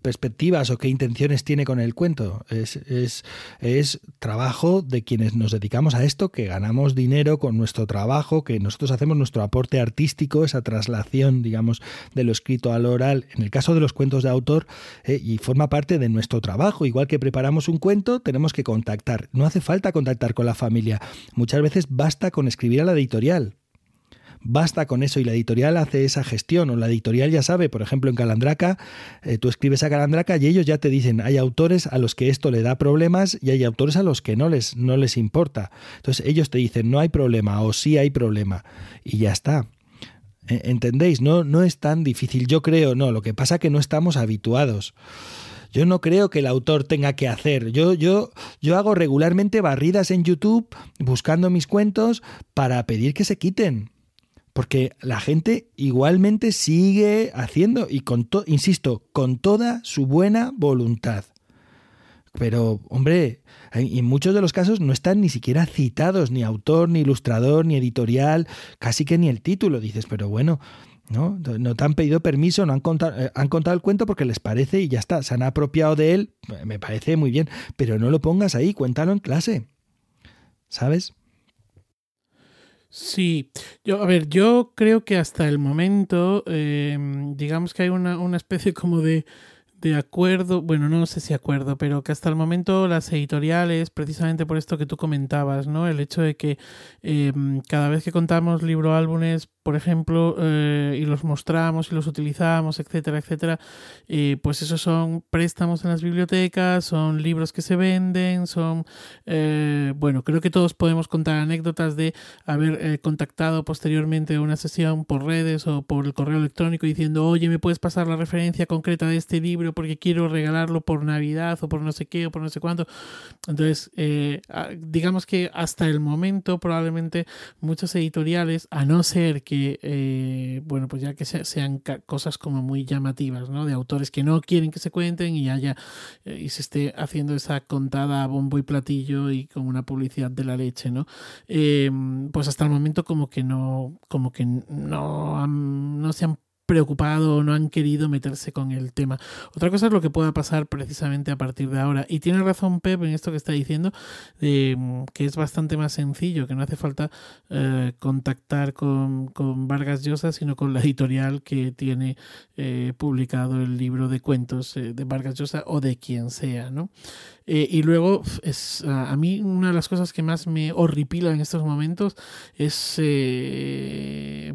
perspectivas o qué intenciones tiene con el cuento. Es, es, es, trabajo de quienes nos dedicamos a esto, que ganamos dinero con nuestro trabajo, que nosotros hacemos nuestro aporte artístico, esa traslación, digamos, de lo escrito al oral, en el caso de los cuentos de autor, y forma parte de nuestro trabajo. Igual que preparamos un cuento, tenemos que contactar. No hace falta contactar con la familia. Muchas basta con escribir a la editorial. Basta con eso y la editorial hace esa gestión o la editorial ya sabe, por ejemplo en Calandraca, eh, tú escribes a Calandraca y ellos ya te dicen, hay autores a los que esto le da problemas y hay autores a los que no les, no les importa. Entonces ellos te dicen, no hay problema o sí hay problema y ya está. E, ¿Entendéis? No, no es tan difícil, yo creo, no, lo que pasa es que no estamos habituados. Yo no creo que el autor tenga que hacer. Yo, yo, yo hago regularmente barridas en YouTube buscando mis cuentos para pedir que se quiten. Porque la gente igualmente sigue haciendo, y con insisto, con toda su buena voluntad. Pero, hombre, en muchos de los casos no están ni siquiera citados, ni autor, ni ilustrador, ni editorial, casi que ni el título. Dices, pero bueno, ¿no? No te han pedido permiso, no han contado, eh, han contado el cuento porque les parece y ya está, se han apropiado de él, me parece muy bien, pero no lo pongas ahí, cuéntalo en clase, ¿sabes? Sí, yo, a ver, yo creo que hasta el momento, em, digamos que hay una, una especie como de, de acuerdo, bueno, no sé si acuerdo, pero que hasta el momento las editoriales, precisamente por esto que tú comentabas, ¿no? El hecho de que em, cada vez que contamos libro álbumes por ejemplo, eh, y los mostramos y los utilizamos, etcétera, etcétera, eh, pues esos son préstamos en las bibliotecas, son libros que se venden, son, eh, bueno, creo que todos podemos contar anécdotas de haber contactado posteriormente una sesión por redes o por el correo electrónico diciendo, oye, ¿me puedes pasar la referencia concreta de este libro porque quiero regalarlo por Navidad o por no sé qué o por no sé cuánto? Entonces, digamos que hasta el momento probablemente muchos editoriales, a no ser que, eh, bueno, pues ya que sean cosas como muy llamativas, ¿no? De autores que no quieren que se cuenten y haya eh, y se esté haciendo esa contada a bombo y platillo y con una publicidad de la leche, ¿no? Eh, pues hasta el momento como que no, como que no, no se han preocupado o no han querido meterse con el tema. Otra cosa es lo que pueda pasar precisamente a partir de ahora. Y tiene razón Pep en esto que está diciendo, que es bastante más sencillo, que no hace falta eh, contactar con, Vargas Llosa, sino con la editorial que tiene eh, publicado el libro de cuentos eh, de Vargas Llosa o de quien sea, ¿no? Y luego, es, a mí una de las cosas que más me horripila en estos momentos es,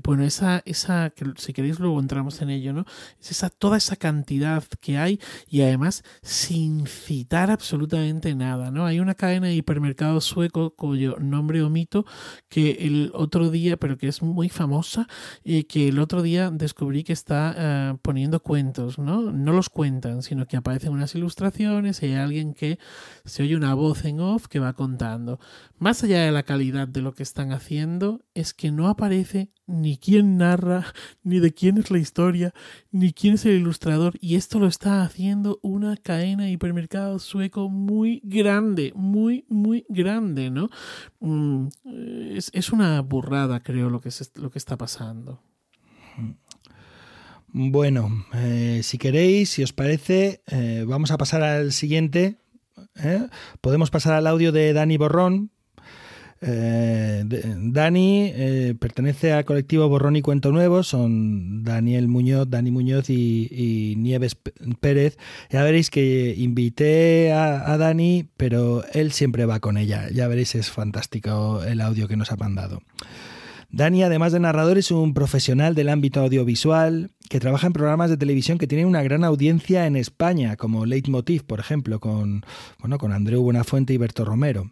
bueno, esa, esa, que si queréis luego entramos en ello, ¿no? Es esa, toda esa cantidad que hay y además sin citar absolutamente nada, ¿no? Hay una cadena de hipermercados sueco cuyo nombre omito que el otro día, pero que es muy famosa, y que el otro día descubrí que está eh, poniendo cuentos, ¿no? No los cuentan, sino que aparecen unas ilustraciones y hay alguien que se oye una voz en off que va contando. Más allá de la calidad de lo que están haciendo, es que no aparece ni quién narra, ni de quién es la historia, ni quién es el ilustrador. Y esto lo está haciendo una cadena de hipermercados sueco muy grande, muy, muy grande, ¿no? Mm, es, una burrada, creo, lo que, lo que está pasando. Bueno, eh, si queréis, si os parece, eh, vamos a pasar al siguiente. ¿Eh? Podemos pasar al audio de Dani Borrón, eh, Dani eh, pertenece al colectivo Borrón y Cuento Nuevo, son Daniel Muñoz, Dani Muñoz y, Nieves Pérez. Ya veréis que invité a, Dani, pero él siempre va con ella. Ya veréis, es fantástico el audio que nos ha mandado. Dani, además de narrador, es un profesional del ámbito audiovisual que trabaja en programas de televisión que tienen una gran audiencia en España, como Leitmotiv, por ejemplo, con, bueno, con Andreu Buenafuente y Berto Romero.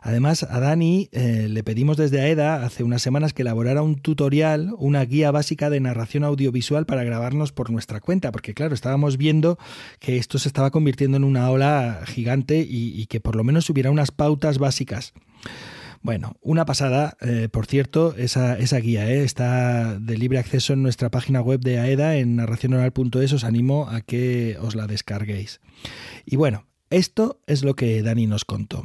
Además, a Dani eh, le pedimos desde AEDA hace unas semanas que elaborara un tutorial, una guía básica de narración audiovisual para grabarnos por nuestra cuenta, porque claro, estábamos viendo que esto se estaba convirtiendo en una ola gigante y, y que por lo menos hubiera unas pautas básicas. Bueno, una pasada, eh, por cierto, esa, guía eh, está de libre acceso en nuestra página web de AEDA en narracionoral.es. Os animo a que os la descarguéis. Y bueno, esto es lo que Dani nos contó.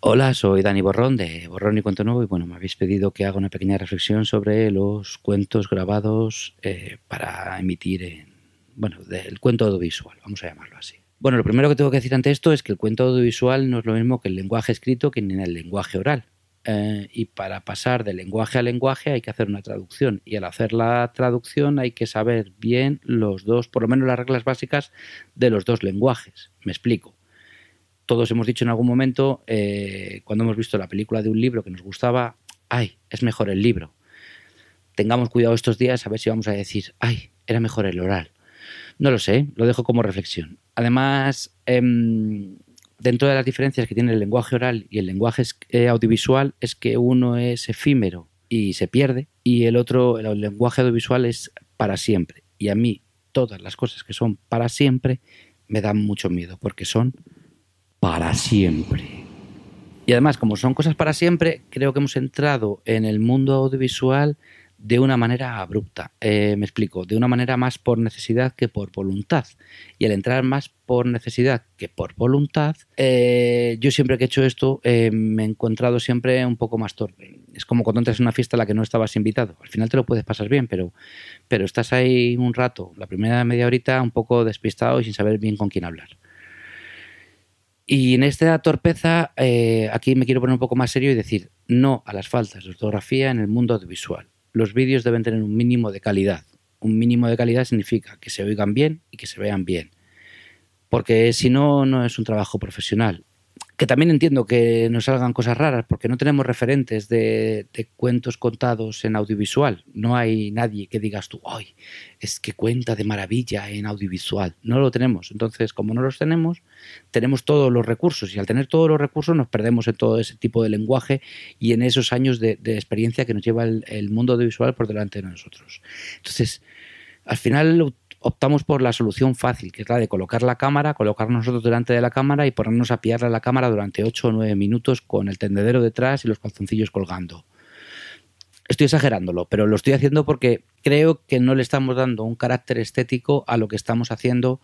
Hola, soy Dani Borrón de Borrón y Cuento Nuevo y bueno, me habéis pedido que haga una pequeña reflexión sobre los cuentos grabados eh, para emitir en, bueno, del cuento audiovisual, vamos a llamarlo así. Bueno, lo primero que tengo que decir ante esto es que el cuento audiovisual no es lo mismo que el lenguaje escrito que en el lenguaje oral. Eh, y para pasar de lenguaje a lenguaje hay que hacer una traducción. Y al hacer la traducción hay que saber bien los dos, por lo menos las reglas básicas de los dos lenguajes. Me explico. Todos hemos dicho en algún momento, eh, cuando hemos visto la película de un libro que nos gustaba, ay, es mejor el libro. Tengamos cuidado estos días a ver si vamos a decir, ay, era mejor el oral. No lo sé, lo dejo como reflexión. Además, em, dentro de las diferencias que tiene el lenguaje oral y el lenguaje eh, audiovisual es que uno es efímero y se pierde y el otro, el lenguaje audiovisual es para siempre. Y a mí todas las cosas que son para siempre me dan mucho miedo porque son para siempre. Y además, como son cosas para siempre, creo que hemos entrado en el mundo audiovisual de una manera abrupta. Eh, me explico, de una manera más por necesidad que por voluntad. Y al entrar más por necesidad que por voluntad, eh, yo siempre que he hecho esto eh, me he encontrado siempre un poco más torpe. Es como cuando entras en una fiesta a la que no estabas invitado. Al final te lo puedes pasar bien, pero, pero estás ahí un rato, la primera media horita, un poco despistado y sin saber bien con quién hablar. Y en esta torpeza, aquí me quiero poner un poco más serio y decir no a las faltas de ortografía en el mundo audiovisual los vídeos deben tener un mínimo de calidad. Un mínimo de calidad significa que se oigan bien y que se vean bien. Porque si no, no es un trabajo profesional. Que también entiendo que nos salgan cosas raras porque no tenemos referentes de, cuentos contados en audiovisual. No hay nadie que digas tú, ay, es que cuenta de maravilla en audiovisual. No lo tenemos. Entonces, como no los tenemos, tenemos todos los recursos y al tener todos los recursos nos perdemos en todo ese tipo de lenguaje y en esos años de, experiencia que nos lleva el, el mundo audiovisual por delante de nosotros. Entonces, al final optamos por la solución fácil, que es la de colocar la cámara, colocarnos nosotros delante de la cámara y ponernos a pillarle a la cámara durante 8 o 9 minutos con el tendedero detrás y los calzoncillos colgando. Estoy exagerándolo, pero lo estoy haciendo porque creo que no le estamos dando un carácter estético a lo que estamos haciendo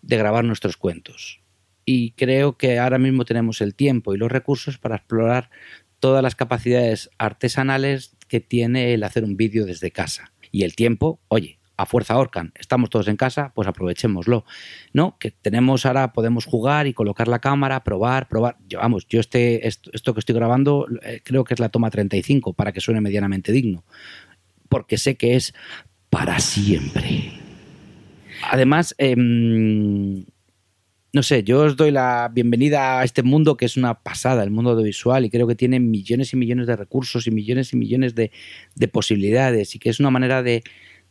de grabar nuestros cuentos. Y creo que ahora mismo tenemos el tiempo y los recursos para explorar todas las capacidades artesanales que tiene el hacer un vídeo desde casa. Y el tiempo, oye, a fuerza Orcan, estamos todos en casa, pues aprovechémoslo. ¿No? Que tenemos ahora, podemos jugar y colocar la cámara, probar, probar. Yo, vamos, yo este, esto, que estoy grabando eh, creo que es la toma 35 para que suene medianamente digno. Porque sé que es para siempre. Además, em, no sé, yo os doy la bienvenida a este mundo que es una pasada, el mundo audiovisual, y creo que tiene millones y millones de recursos y millones y millones de posibilidades, y que es una manera de,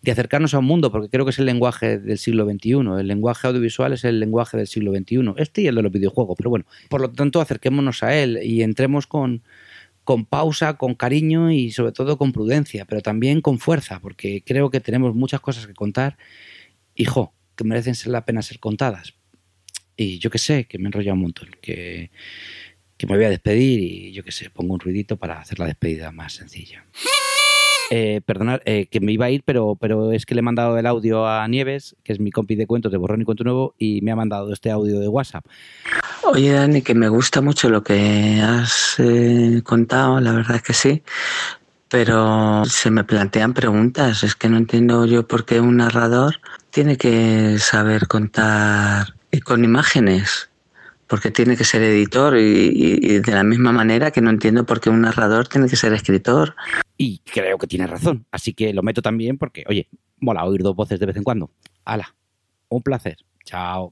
de acercarnos a un mundo, porque creo que es el lenguaje del siglo XXI. El lenguaje audiovisual es el lenguaje del siglo XXI. Este y el de los videojuegos, pero bueno, por lo tanto, acerquémonos a él y entremos con, con pausa, con cariño y sobre todo con prudencia, pero también con fuerza, porque creo que tenemos muchas cosas que contar, hijo, que merecen ser la pena ser contadas. Y yo que sé, que me enrolla un montón, que, que me voy a despedir y yo que sé, pongo un ruidito para hacer la despedida más sencilla. Eh, perdonad, eh, que me iba a ir, pero, pero es que le he mandado el audio a Nieves, que es mi compi de cuentos de Borrón y Cuento Nuevo, y me ha mandado este audio de WhatsApp. Oye, Dani, que me gusta mucho lo que has eh, contado, la verdad es que sí, pero se me plantean preguntas. Es que no entiendo yo por qué un narrador tiene que saber contar con imágenes porque tiene que ser editor y, de la misma manera que no entiendo por qué un narrador tiene que ser escritor. Y creo que tiene razón, así que lo meto también porque, oye, mola oír dos voces de vez en cuando. Hala, un placer. Chao.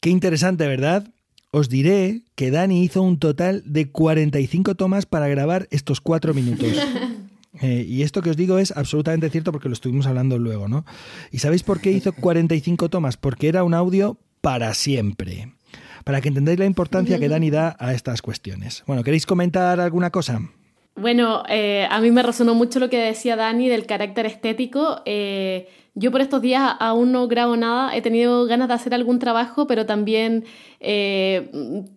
Qué interesante, ¿verdad? Os diré que Dani hizo un total de 45 tomas para grabar estos cuatro minutos. Eh, y esto que os digo es absolutamente cierto porque lo estuvimos hablando luego, ¿no? ¿Y sabéis por qué hizo 45 tomas? Porque era un audio para siempre para que entendáis la importancia que Dani da a estas cuestiones. Bueno, ¿queréis comentar alguna cosa? Bueno, eh, a mí me resonó mucho lo que decía Dani del carácter estético. Eh, yo por estos días aún no grabo nada, he tenido ganas de hacer algún trabajo, pero también eh,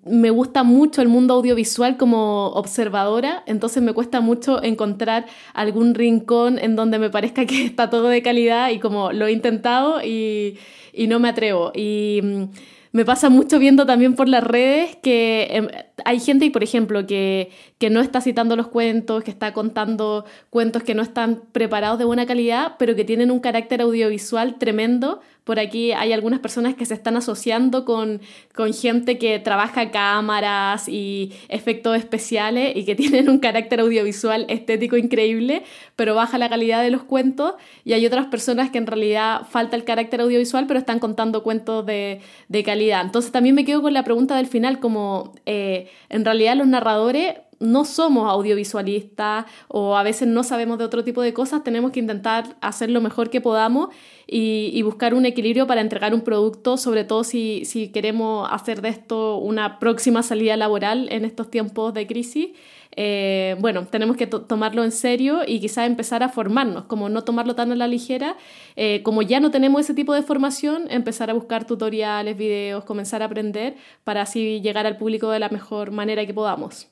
me gusta mucho el mundo audiovisual como observadora, entonces me cuesta mucho encontrar algún rincón en donde me parezca que está todo de calidad y como lo he intentado y, y no me atrevo. Y me pasa mucho viendo también por las redes que em, hay gente, por ejemplo, que, que no está citando los cuentos, que está contando cuentos que no están preparados de buena calidad, pero que tienen un carácter audiovisual tremendo por aquí hay algunas personas que se están asociando con, con gente que trabaja cámaras y efectos especiales y que tienen un carácter audiovisual estético increíble, pero baja la calidad de los cuentos. Y hay otras personas que en realidad falta el carácter audiovisual, pero están contando cuentos de, de calidad. Entonces también me quedo con la pregunta del final, como eh, en realidad los narradores no somos audiovisualistas o a veces no sabemos de otro tipo de cosas, tenemos que intentar hacer lo mejor que podamos y, buscar un equilibrio para entregar un producto, sobre todo si, si queremos hacer de esto una próxima salida laboral en estos tiempos de crisis. Eh, bueno, tenemos que tomarlo en serio y quizás empezar a formarnos, como no tomarlo tan a la ligera, eh, como ya no tenemos ese tipo de formación, empezar a buscar tutoriales, videos, comenzar a aprender para así llegar al público de la mejor manera que podamos.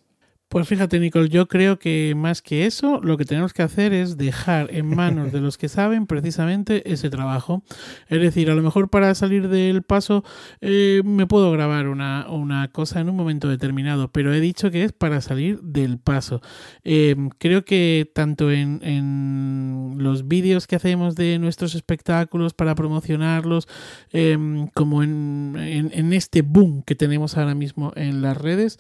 Pues fíjate, Nicole, yo creo que más que eso, lo que tenemos que hacer es dejar en manos de los que saben precisamente ese trabajo. Es decir, a lo mejor para salir del paso eh, me puedo grabar una, cosa en un momento determinado, pero he dicho que es para salir del paso. Eh, creo que tanto en, en los vídeos que hacemos de nuestros espectáculos para promocionarlos, eh, como en, en, en, este boom que tenemos ahora mismo en las redes,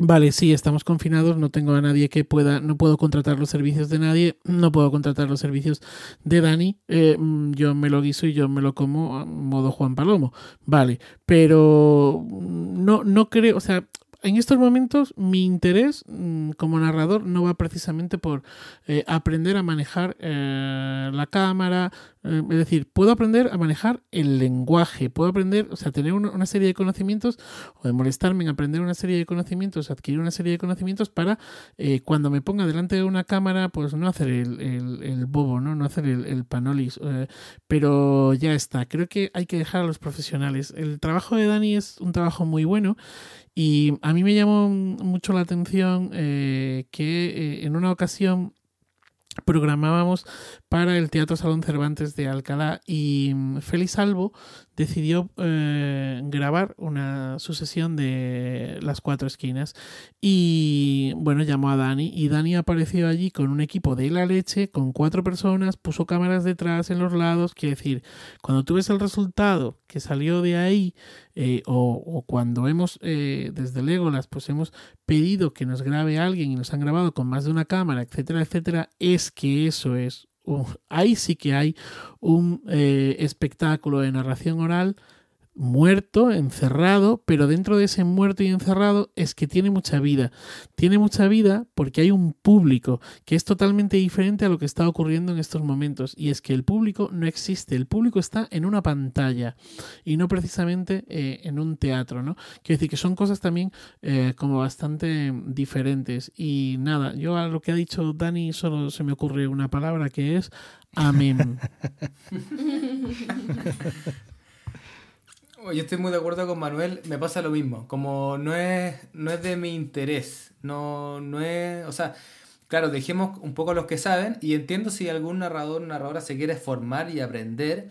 Vale, sí, estamos confinados, no tengo a nadie que pueda, no puedo contratar los servicios de nadie, no puedo contratar los servicios de Dani, eh, mm, yo me lo guiso y yo me lo como a modo Juan Palomo, vale, pero mm, no, no creo, o sea, en estos momentos mi interés mm, como narrador no va precisamente por eh, aprender a manejar eh, la cámara, es decir, puedo aprender a manejar el lenguaje, puedo aprender, o sea, tener una, serie de conocimientos o de molestarme en aprender una serie de conocimientos, adquirir una serie de conocimientos para cuando me ponga delante de una cámara, pues no hacer el, bobo, no, no hacer el, el panolis, pero ya está. Creo que hay que dejar a los profesionales. El trabajo de Dani es un trabajo muy bueno y a mí me llamó mucho la atención eh, que eh, en una ocasión programábamos para el Teatro Salón Cervantes de Alcalá y mm, Félix Albo decidió eh, grabar una sucesión de las cuatro esquinas y bueno llamó a Dani y Dani apareció allí con un equipo de la leche con cuatro personas puso cámaras detrás en los lados quiere decir cuando tú ves el resultado que salió de ahí eh, o, cuando hemos eh, desde Legolas pues hemos pedido que nos grabe alguien y nos han grabado con más de una cámara etcétera etcétera es que eso es ahí sí que hay un eh, espectáculo de narración oral muerto, encerrado, pero dentro de ese muerto y encerrado es que tiene mucha vida. Tiene mucha vida porque hay un público que es totalmente diferente a lo que está ocurriendo en estos momentos. Y es que el público no existe, el público está en una pantalla y no precisamente eh, en un teatro, ¿no? Quiero decir que son cosas también eh, como bastante diferentes. Y nada, yo a lo que ha dicho Dani solo se me ocurre una palabra que es amén. Yo estoy muy de acuerdo con Manuel, me pasa lo mismo, como no es, no es de mi interés, no, no es, o sea, claro, dejemos un poco los que saben y entiendo si algún narrador o narradora se quiere formar y aprender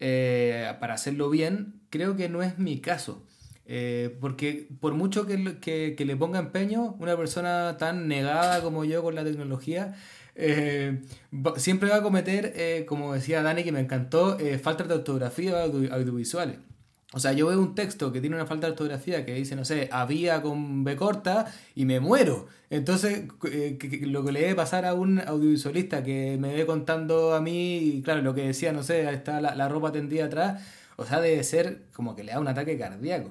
eh, para hacerlo bien, creo que no es mi caso. Eh, porque por mucho que, que, le ponga empeño, una persona tan negada como yo con la tecnología, eh, siempre va a cometer, como decía Dani, que me encantó, faltas de ortografía audiovisuales. O sea, yo veo un texto que tiene una falta de ortografía que dice, no sé, había con B corta y me muero. Entonces, eh, lo que le debe pasar a un audiovisualista que me ve contando a mí, claro, lo que decía, no sé, está la, ropa tendida atrás, o sea, debe ser como que le da un ataque cardíaco.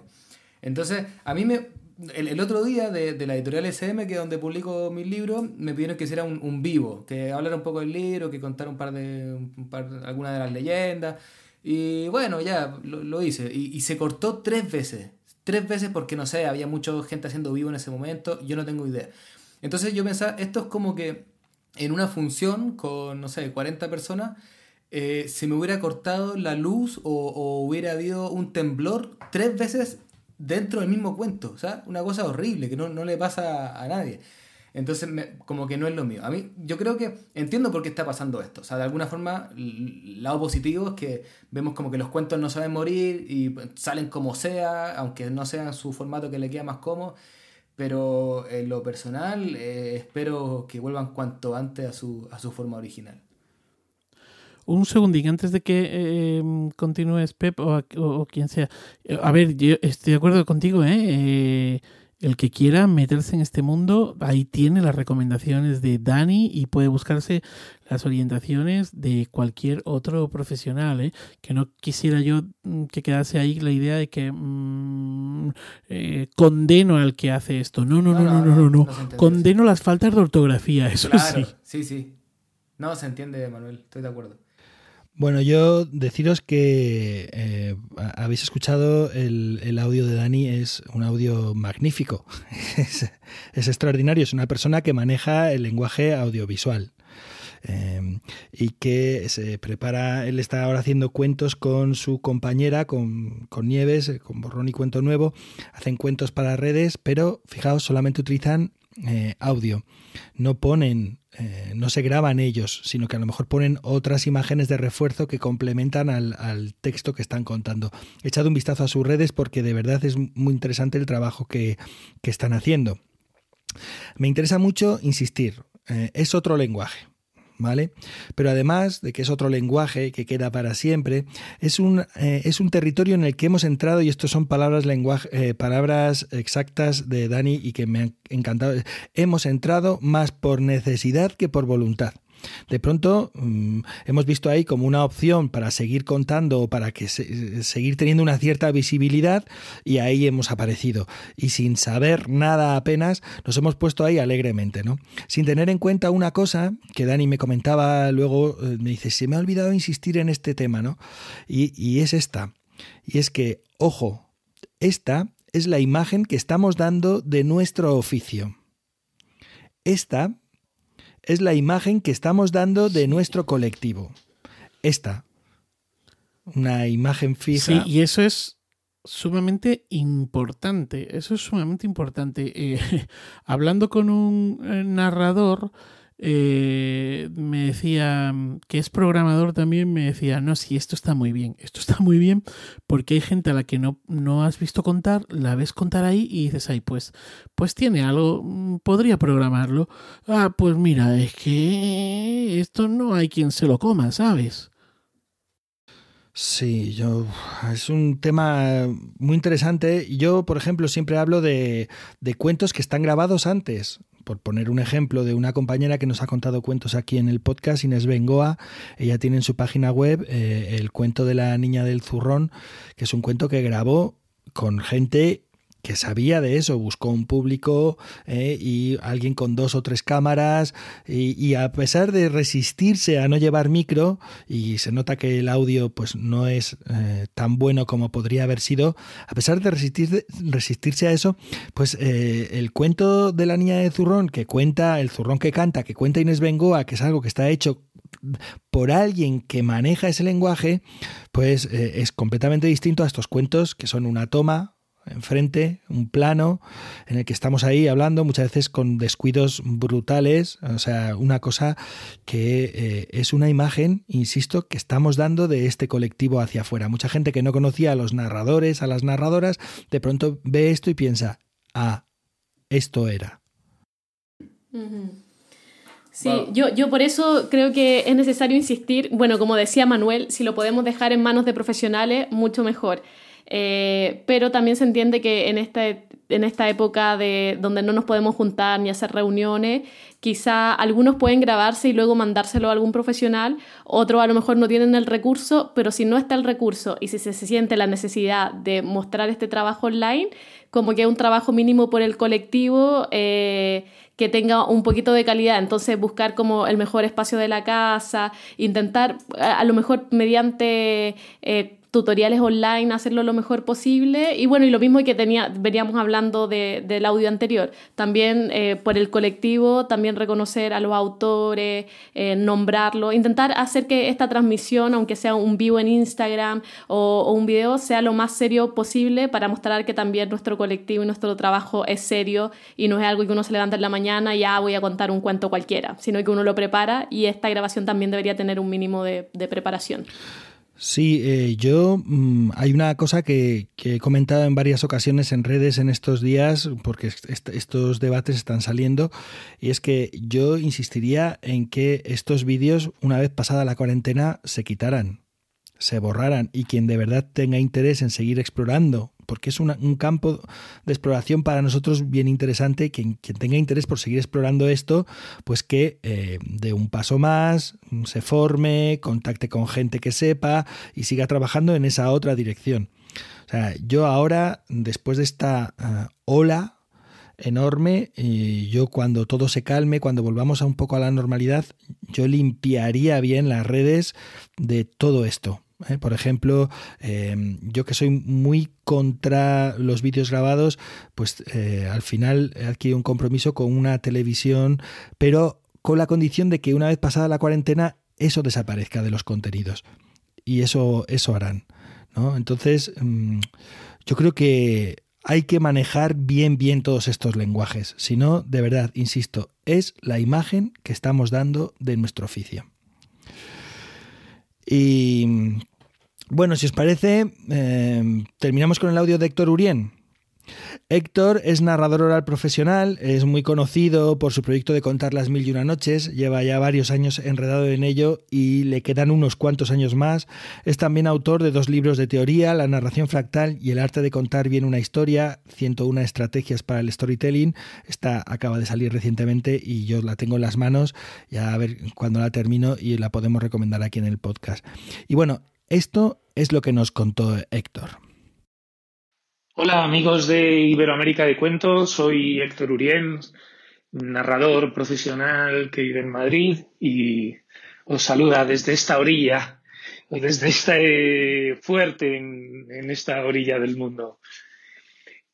Entonces, a mí me... El, otro día de, la editorial SM, que es donde publico mis libros, me pidieron que hiciera un, vivo, que hablara un poco del libro, que contara un par de, un de las leyendas. Y bueno, ya lo, hice. Y, se cortó tres veces. Tres veces porque no sé, había mucha gente haciendo vivo en ese momento. Yo no tengo idea. Entonces yo pensaba, esto es como que en una función con, no sé, 40 personas, eh, se me hubiera cortado la luz o, hubiera habido un temblor tres veces dentro del mismo cuento. O sea, una cosa horrible que no, no le pasa a nadie. Entonces, como que no es lo mío. A mí, yo creo que entiendo por qué está pasando esto. O sea, de alguna forma, lado positivo es que vemos como que los cuentos no saben morir y salen como sea, aunque no sean su formato que le queda más cómodo. Pero en lo personal, eh, espero que vuelvan cuanto antes a su, a su forma original. Un segundín antes de que eh, continúes, Pep, o, o, quien sea. A ver, yo estoy de acuerdo contigo, ¿eh? eh el que quiera meterse en este mundo, ahí tiene las recomendaciones de Dani y puede buscarse las orientaciones de cualquier otro profesional. ¿eh? Que no quisiera yo mm, que quedase ahí la idea de que mm, eh, condeno al que hace esto. No, no, no, no, no, no. no, Condeno las faltas de ortografía, eso sí. Sí, sí. No, se entiende, Manuel, estoy de acuerdo. Bueno, yo deciros que eh, habéis escuchado el, audio de Dani, es un audio magnífico, es, extraordinario, es una persona que maneja el lenguaje audiovisual. Em, y que se prepara, él está ahora haciendo cuentos con su compañera, con, con Nieves, con Borrón y Cuento Nuevo, hacen cuentos para redes, pero fijaos, solamente utilizan eh, audio, no ponen eh, no se graban ellos, sino que a lo mejor ponen otras imágenes de refuerzo que complementan al, texto que están contando. He echado un vistazo a sus redes porque de verdad es muy interesante el trabajo que, están haciendo. Me interesa mucho insistir, eh, es otro lenguaje. ¿Vale? Pero además de que es otro lenguaje que queda para siempre, es un, eh, es un territorio en el que hemos entrado, y esto son palabras, lenguaje, eh, palabras exactas de Dani y que me han encantado, hemos entrado más por necesidad que por voluntad. De pronto mm, hemos visto ahí como una opción para seguir contando o para que seguir teniendo una cierta visibilidad y ahí hemos aparecido. Y sin saber nada apenas nos hemos puesto ahí alegremente, ¿no? Sin tener en cuenta una cosa que Dani me comentaba luego, eh, me dice, se me ha olvidado insistir en este tema, ¿no? Y, y es esta. Y es que, ojo, esta es la imagen que estamos dando de nuestro oficio. Esta es la imagen que estamos dando de nuestro colectivo. Esta. Una imagen fija. Sí, y eso es sumamente importante. Eso es sumamente importante. Eh, hablando con un eh, narrador, eh, me decía, que es programador también, me decía, no, sí, esto está muy bien, esto está muy bien porque hay gente a la que no, no has visto contar, la ves contar ahí y dices, ay, pues, pues tiene algo, mm, podría programarlo. Ah, pues mira, es que esto no hay quien se lo coma, ¿sabes? Sí, yo es un tema muy interesante. Yo, por ejemplo, siempre hablo de, de cuentos que están grabados antes por poner un ejemplo de una compañera que nos ha contado cuentos aquí en el podcast, Inés Bengoa, ella tiene en su página web eh, el cuento de la niña del zurrón, que es un cuento que grabó con gente que sabía de eso, buscó un público eh, y alguien con dos o tres cámaras y, a pesar de resistirse a no llevar micro y se nota que el audio pues no es eh, tan bueno como podría haber sido, a pesar de resistir, resistirse a eso, pues eh, el cuento de la niña de zurrón que cuenta, el zurrón que canta, que cuenta Inés Bengoa, que es algo que está hecho por alguien que maneja ese lenguaje, pues es completamente distinto a estos cuentos que son una toma, enfrente, un plano en el que estamos ahí hablando muchas veces con descuidos brutales, o sea, una cosa que eh, es una imagen, insisto, que estamos dando de este colectivo hacia afuera. Mucha gente que no conocía a los narradores, a las narradoras, de pronto ve esto y piensa, ah, esto era. Sí, yo, yo por eso creo que es necesario insistir, bueno, como decía Manuel, si lo podemos dejar en manos de profesionales, mucho mejor. Eh, pero también se entiende que en esta, en esta época de, donde no nos podemos juntar ni hacer reuniones, quizá algunos pueden grabarse y luego mandárselo a algún profesional, otros a lo mejor no tienen el recurso, pero si no está el recurso y si se, siente la necesidad de mostrar este trabajo online, como que es un trabajo mínimo por el colectivo, eh, que tenga un poquito de calidad. Entonces, buscar como el mejor espacio de la casa, intentar, a, lo mejor mediante eh, tutoriales online, hacerlo lo mejor posible. Y bueno, y lo mismo que tenía, veníamos hablando de, del audio anterior, también eh, por el colectivo, también reconocer a los autores, eh, nombrarlo, intentar hacer que esta transmisión, aunque sea un vivo en Instagram o, o, un video, sea lo más serio posible para mostrar que también nuestro colectivo y nuestro trabajo es serio y no es algo que uno se levanta en la mañana y ya voy a contar un cuento cualquiera, sino que uno lo prepara y esta grabación también debería tener un mínimo de, de preparación. Sí, eh, yo mm, hay una cosa que, he comentado en varias ocasiones en redes en estos días, porque estos debates están saliendo, y es que yo insistiría en que estos vídeos, una vez pasada la cuarentena, se quitaran, se borraran, y quien de verdad tenga interés en seguir explorando porque es un campo de exploración para nosotros bien interesante. Quien, tenga interés por seguir explorando esto, pues que eh, dé un paso más, se forme, contacte con gente que sepa y siga trabajando en esa otra dirección. O sea, yo ahora, después de esta uh, ola enorme. Y yo cuando todo se calme, cuando volvamos a un poco a la normalidad, yo limpiaría bien las redes de todo esto. ¿Eh? Por ejemplo, eh, yo que soy muy contra los vídeos grabados, pues eh, al final he adquirido un compromiso con una televisión, pero con la condición de que una vez pasada la cuarentena eso desaparezca de los contenidos. Y eso, eso harán. ¿no? Entonces, mm, yo creo que hay que manejar bien, bien todos estos lenguajes. Si no, de verdad, insisto, es la imagen que estamos dando de nuestro oficio. Y bueno, si os parece, eh, terminamos con el audio de Héctor Urien. Héctor es narrador oral profesional, es muy conocido por su proyecto de contar las mil y una noches, lleva ya varios años enredado en ello y le quedan unos cuantos años más. Es también autor de dos libros de teoría, La narración fractal y El arte de contar bien una historia, 101 estrategias para el storytelling. Esta acaba de salir recientemente y yo la tengo en las manos, ya a ver cuándo la termino y la podemos recomendar aquí en el podcast. Y bueno, esto es lo que nos contó Héctor. Hola amigos de Iberoamérica de Cuentos, soy Héctor Urien, narrador profesional que vive en Madrid y os saluda desde esta orilla, desde este fuerte en, esta orilla del mundo.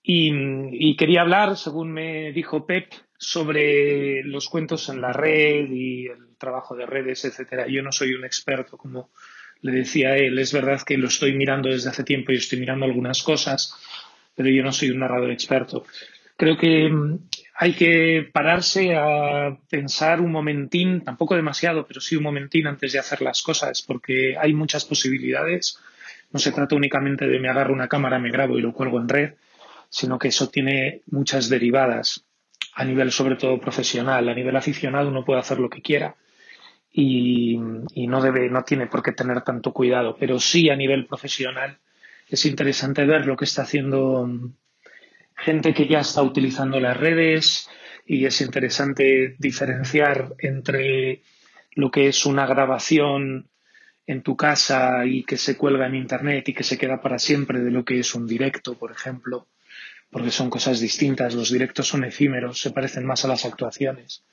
Y, quería hablar, según me dijo Pep, sobre los cuentos en la red y el trabajo de redes, etcétera. Yo no soy un experto, como le decía él. Es verdad que lo estoy mirando desde hace tiempo y estoy mirando algunas cosas pero yo no soy un narrador experto. Creo que mm, hay que pararse a pensar un momentín, tampoco demasiado, pero sí un momentín antes de hacer las cosas, porque hay muchas posibilidades. No se trata únicamente de me agarro una cámara, me grabo y lo cuelgo en red, sino que eso tiene muchas derivadas a nivel sobre todo profesional. A nivel aficionado uno puede hacer lo que quiera y, no debe, no tiene por qué tener tanto cuidado, pero sí a nivel profesional es interesante ver lo que está haciendo gente que ya está utilizando las redes y es interesante diferenciar entre lo que es una grabación en tu casa y que se cuelga en internet y que se queda para siempre de lo que es un directo, por ejemplo, porque son cosas distintas. Los directos son efímeros, se parecen más a las actuaciones.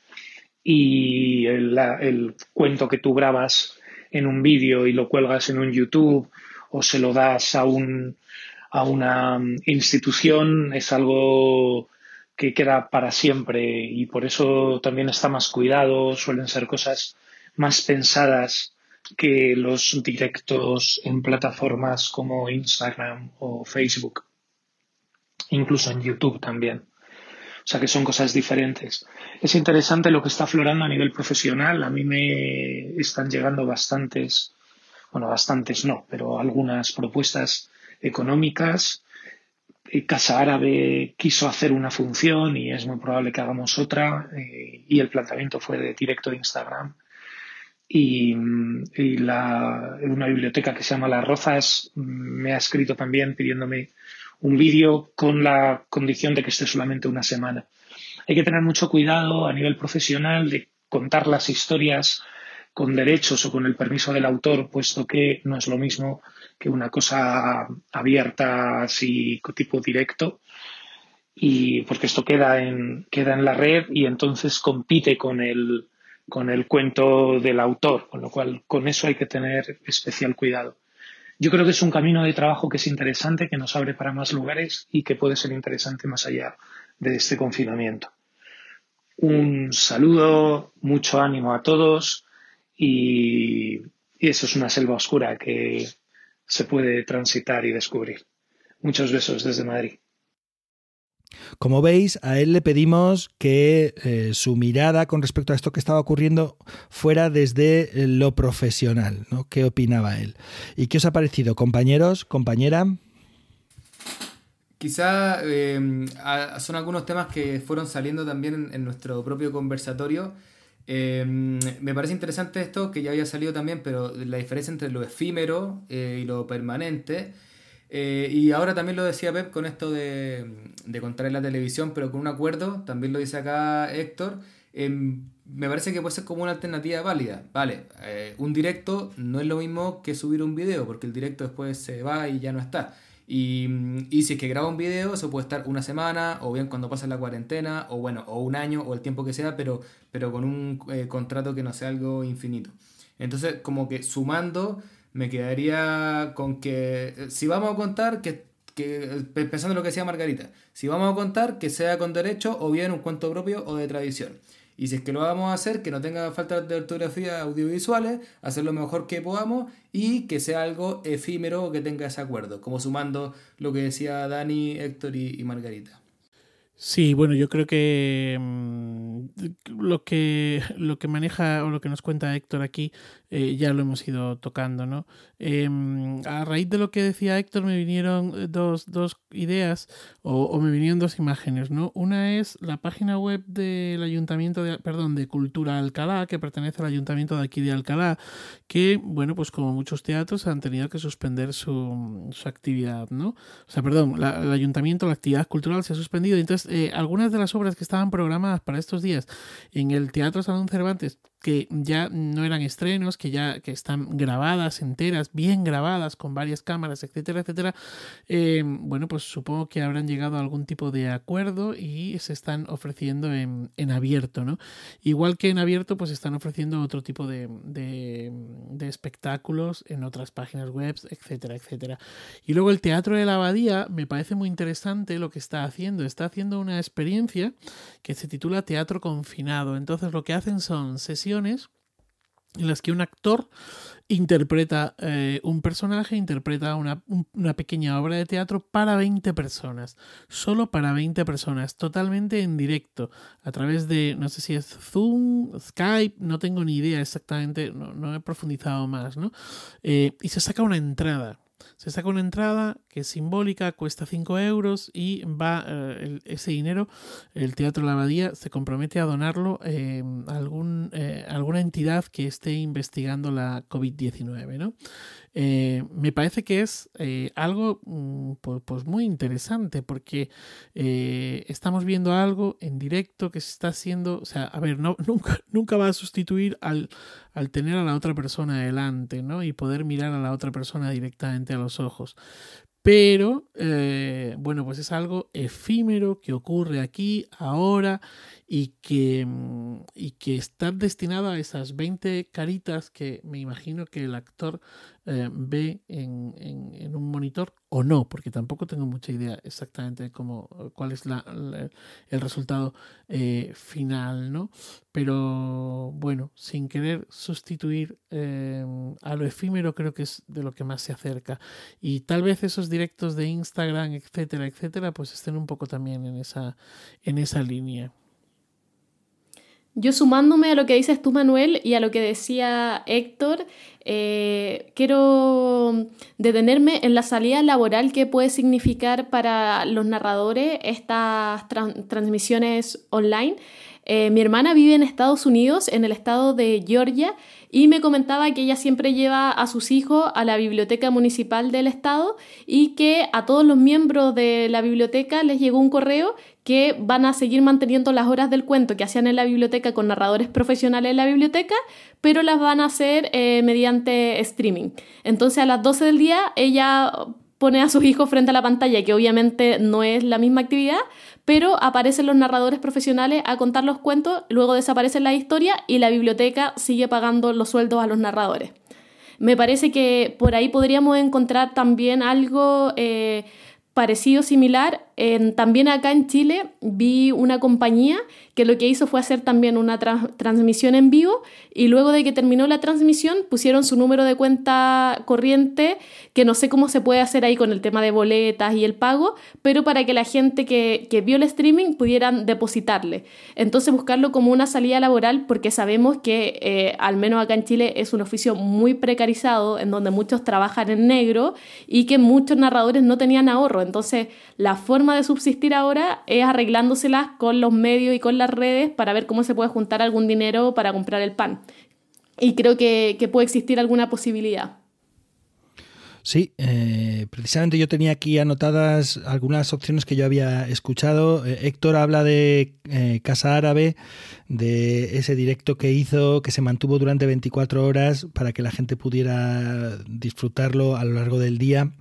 Y el, el cuento que tú grabas en un vídeo y lo cuelgas en un YouTube o se lo das a, un, a una institución es algo que queda para siempre y por eso también está más cuidado, suelen ser cosas más pensadas que los directos en plataformas como Instagram o Facebook, incluso en YouTube también. O sea que son cosas diferentes. Es interesante lo que está aflorando a nivel profesional. A mí me están llegando bastantes bueno, bastantes no, pero algunas propuestas económicas. Eh, Casa Árabe quiso hacer una función y es muy probable que hagamos otra eh, y el planteamiento fue de directo de Instagram. Y, una biblioteca que se llama Las Rozas me ha escrito también pidiéndome un vídeo con la condición de que esté solamente una semana. Hay que tener mucho cuidado a nivel profesional de contar las historias con derechos o con el permiso del autor, puesto que no es lo mismo que una cosa abierta así tipo directo y porque esto queda en, queda en la red y entonces compite con el, con el cuento del autor, con lo cual con eso hay que tener especial cuidado. Yo creo que es un camino de trabajo que es interesante, que nos abre para más lugares y que puede ser interesante más allá de este confinamiento. Un saludo, mucho ánimo a todos y, eso es una selva oscura que se puede transitar y descubrir. Muchos besos desde Madrid. Como veis, a él le pedimos que eh, su mirada con respecto a esto que estaba ocurriendo fuera desde eh, lo profesional, ¿no? ¿Qué opinaba él? ¿Y qué os ha parecido, compañeros, compañera? Quizá eh, son algunos temas que fueron saliendo también en nuestro propio conversatorio Em, me parece interesante esto, que ya había salido también, pero la diferencia entre lo efímero eh, y lo permanente. Eh, y ahora también lo decía Pep con esto de, de contar en la televisión, pero con un acuerdo, también lo dice acá Héctor. Em, me parece que puede ser como una alternativa válida. Vale, eh, un directo no es lo mismo que subir un video, porque el directo después se va y ya no está. Y, y, si es que graba un video, eso puede estar una semana, o bien cuando pase la cuarentena, o bueno, o un año, o el tiempo que sea, pero, pero con un eh, contrato que no sea algo infinito. Entonces, como que sumando, me quedaría con que, eh, si vamos a contar, que, que pensando en lo que decía Margarita, si vamos a contar, que sea con derecho, o bien un cuento propio o de tradición. Y si es que lo vamos a hacer, que no tenga falta de ortografía audiovisuales, hacer lo mejor que podamos y que sea algo efímero que tenga ese acuerdo, como sumando lo que decía Dani, Héctor y, Margarita. Sí, bueno, yo creo que mm, lo que lo que maneja o lo que nos cuenta Héctor aquí eh, ya lo hemos ido tocando, ¿no? Em, a raíz de lo que decía Héctor me vinieron eh, dos, dos ideas o, me vinieron dos imágenes, ¿no? Una es la página web del Ayuntamiento de, perdón, de Cultura Alcalá, que pertenece al Ayuntamiento de aquí de Alcalá, que, bueno, pues como muchos teatros han tenido que suspender su, su actividad, ¿no? O sea, perdón, el Ayuntamiento, la actividad cultural se ha suspendido. Entonces, eh, algunas de las obras que estaban programadas para estos días en el Teatro Salón Cervantes que ya no eran estrenos, que ya que están grabadas enteras, bien grabadas, con varias cámaras, etcétera, etcétera, eh, bueno, pues supongo que habrán llegado a algún tipo de acuerdo y se están ofreciendo en, en abierto, ¿no? Igual que en abierto, pues están ofreciendo otro tipo de, de, de espectáculos en otras páginas web, etcétera, etcétera. Y luego el Teatro de la Abadía me parece muy interesante lo que está haciendo. Está haciendo una experiencia que se titula Teatro Confinado. Entonces lo que hacen son sesiones en las que un actor interpreta eh, un personaje, interpreta una, una, pequeña obra de teatro para 20 personas, solo para 20 personas, totalmente en directo, a través de, no sé si es Zoom, Skype, no tengo ni idea exactamente, no, he profundizado más, ¿no? Eh, y se saca una entrada, se saca una entrada que es simbólica, cuesta 5 euros y va eh, ese dinero, el Teatro La Abadía se compromete a donarlo em, a algún, eh, alguna entidad que esté investigando la COVID-19. ¿no? Eh, me parece que es algo mm, pues, muy interesante porque estamos viendo algo en directo que se está haciendo, o sea, a ver, no, nunca, nunca va a sustituir al, al tener a la otra persona delante, ¿no? Y poder mirar a la otra persona directamente a los ojos. Pero, eh, bueno, pues es algo efímero que ocurre aquí, ahora, y que, mm, y que está destinado a esas 20 caritas que me imagino que el actor eh, ve en, en, un monitor o no, porque tampoco tengo mucha idea exactamente cómo, cuál es la, el resultado eh, final, ¿no? Pero bueno, sin querer sustituir eh, a lo efímero creo que es de lo que más se acerca. Y tal vez esos directos de Instagram, etcétera, etcétera, pues estén un poco también en esa, en esa línea. Yo sumándome a lo que dices tú, Manuel, y a lo que decía Héctor, eh, quiero detenerme en la salida laboral que puede significar para los narradores estas transmisiones online. Eh, mi hermana vive en Estados Unidos, en el estado de Georgia, y me comentaba que ella siempre lleva a sus hijos a la biblioteca municipal del estado y que a todos los miembros de la biblioteca les llegó un correo que van a seguir manteniendo las horas del cuento que hacían en la biblioteca con narradores profesionales en la biblioteca, pero las van a hacer eh, mediante streaming. Entonces a las 12 del día ella pone a sus hijos frente a la pantalla, que obviamente no es la misma actividad, pero aparecen los narradores profesionales a contar los cuentos, luego desaparece la historia y la biblioteca sigue pagando los sueldos a los narradores. Me parece que por ahí podríamos encontrar también algo eh, parecido, similar. También acá en Chile vi una compañía que lo que hizo fue hacer también una transmisión en vivo y luego de que terminó la transmisión pusieron su número de cuenta corriente, que no sé cómo se puede hacer ahí con el tema de boletas y el pago, pero para que la gente que, que vio el streaming pudieran depositarle. Entonces buscarlo como una salida laboral porque sabemos que eh, al menos acá en Chile es un oficio muy precarizado en donde muchos trabajan en negro y que muchos narradores no tenían ahorro. Entonces la forma de subsistir ahora es arreglándoselas con los medios y con la redes para ver cómo se puede juntar algún dinero para comprar el pan. Y creo que, puede existir alguna posibilidad. Sí, eh, precisamente yo tenía aquí anotadas algunas opciones que yo había escuchado. Eh, Héctor habla de eh, Casa Árabe, de ese directo que hizo, que se mantuvo durante 24 horas para que la gente pudiera disfrutarlo a lo largo del día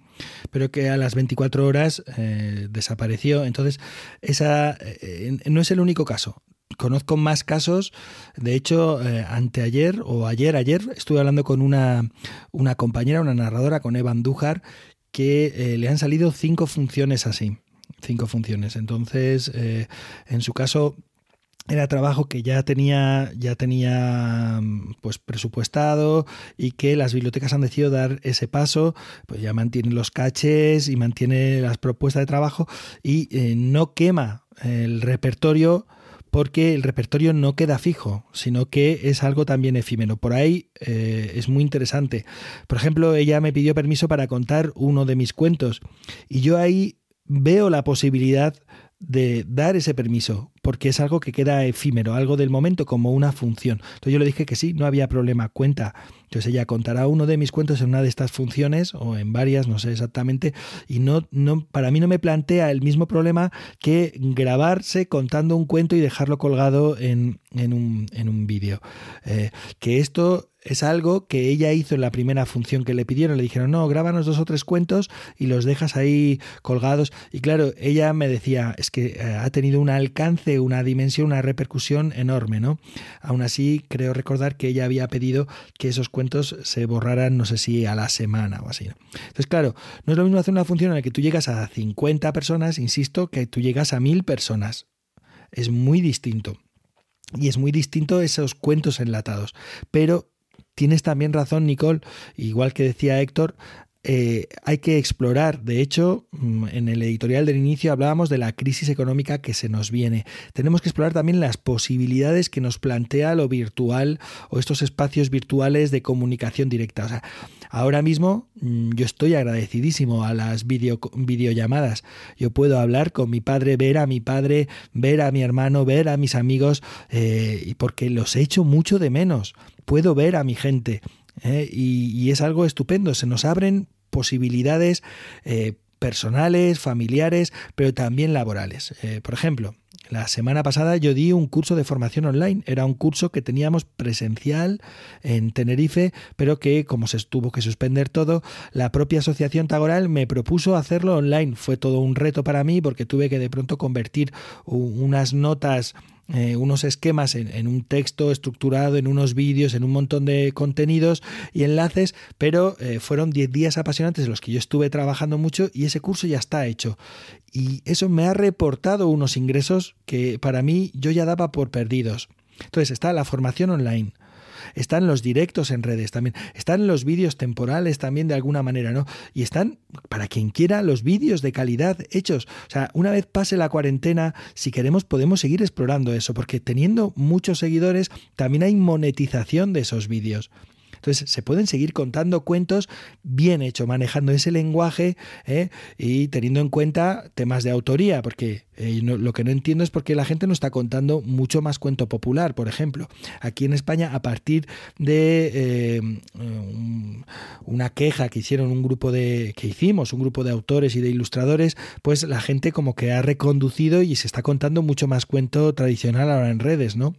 pero que a las 24 horas eh, desapareció. Entonces, esa eh, no es el único caso. Conozco más casos, de hecho, eh, anteayer o ayer, ayer estuve hablando con una, una compañera, una narradora, con Eva Andújar, que le han salido cinco funciones así cinco funciones. Entonces, en su caso, era trabajo que ya tenía ya tenía pues presupuestado y que las bibliotecas han decidido dar ese paso pues ya mantiene los caches y mantiene las propuestas de trabajo y eh, no quema el repertorio porque el repertorio no queda fijo, sino que es algo también efímero. Por ahí eh, es muy interesante. Por ejemplo, ella me pidió permiso para contar uno de mis cuentos y yo ahí veo la posibilidad de dar ese permiso, porque es algo que queda efímero, algo del momento como una función. Entonces yo le dije que sí, no había problema, cuenta. Entonces ella contará uno de mis cuentos en una de estas funciones o en varias, no sé exactamente, y no, no, para mí no me plantea el mismo problema que grabarse contando un cuento y dejarlo colgado en, en un, en un vídeo. Eh, que esto es algo que ella hizo en la primera función que le pidieron. Le dijeron, no, grábanos dos o tres cuentos y los dejas ahí colgados. Y claro, ella me decía, es que eh, ha tenido un alcance, una dimensión, una repercusión enorme, ¿no? Aún así, creo recordar que ella había pedido que esos cuentos se borraran, no sé si a la semana o así. Entonces, claro, no es lo mismo hacer una función en la que tú llegas a 50 personas, insisto, que tú llegas a mil personas. Es muy distinto. Y es muy distinto esos cuentos enlatados. Pero tienes también razón, Nicole, igual que decía Héctor, eh, hay que explorar. De hecho, mm, en el editorial del inicio hablábamos de la crisis económica que se nos viene. Tenemos que explorar también las posibilidades que nos plantea lo virtual o estos espacios virtuales de comunicación directa. O sea, ahora mismo mm, yo estoy agradecidísimo a las video, videollamadas. Yo puedo hablar con mi padre, ver a mi padre, ver a mi hermano, ver a mis amigos, eh, porque los echo mucho de menos. Puedo ver a mi gente ¿eh? y, es algo estupendo. Se nos abren posibilidades eh, personales, familiares, pero también laborales. Eh, por ejemplo, la semana pasada yo di un curso de formación online. Era un curso que teníamos presencial en Tenerife, pero que como se tuvo que suspender todo, la propia Asociación Tagoral me propuso hacerlo online. Fue todo un reto para mí porque tuve que de pronto convertir unas notas eh, unos esquemas en, un texto estructurado, en unos vídeos, en un montón de contenidos y enlaces, pero eh, fueron 10 días apasionantes en los que yo estuve trabajando mucho y ese curso ya está hecho. Y eso me ha reportado unos ingresos que para mí yo ya daba por perdidos. Entonces está la formación online, están los directos en redes también, están los vídeos temporales también de alguna manera, ¿no? Y están, para quien quiera, los vídeos de calidad hechos. O sea, una vez pase la cuarentena, si queremos podemos seguir explorando eso, porque teniendo muchos seguidores, también hay monetización de esos vídeos. Entonces se pueden seguir contando cuentos bien hecho, manejando ese lenguaje ¿eh? y teniendo en cuenta temas de autoría, porque eh, lo que no entiendo es por qué la gente no está contando mucho más cuento popular, por ejemplo. Aquí en España, a partir de eh, una queja que hicieron un grupo de, que hicimos, un grupo de autores y de ilustradores, pues la gente como que ha reconducido y se está contando mucho más cuento tradicional ahora en redes, ¿no?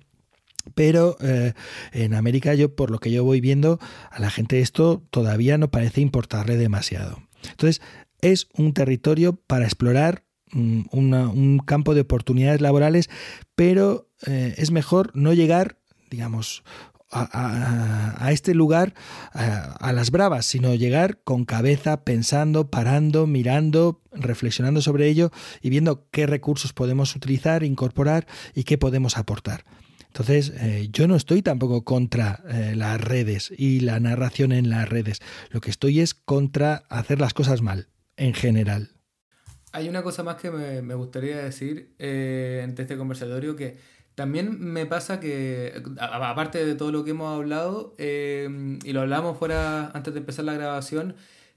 Pero eh, en América, yo por lo que yo voy viendo, a la gente esto todavía no parece importarle demasiado. Entonces, es un territorio para explorar mm, un campo de oportunidades laborales, pero eh, es mejor no llegar, digamos, a, este lugar a, las bravas, sino llegar con cabeza, pensando, parando, mirando, reflexionando sobre ello y viendo qué recursos podemos utilizar, incorporar y qué podemos aportar. Entonces, eh, yo no estoy tampoco contra eh, las redes y la narración en las redes. Lo que estoy es contra hacer las cosas mal, en general. Hay una cosa más que me, gustaría decir eh, ante este conversatorio que también me pasa que, aparte de todo lo que hemos hablado, y lo hablamos fuera antes de empezar la grabación,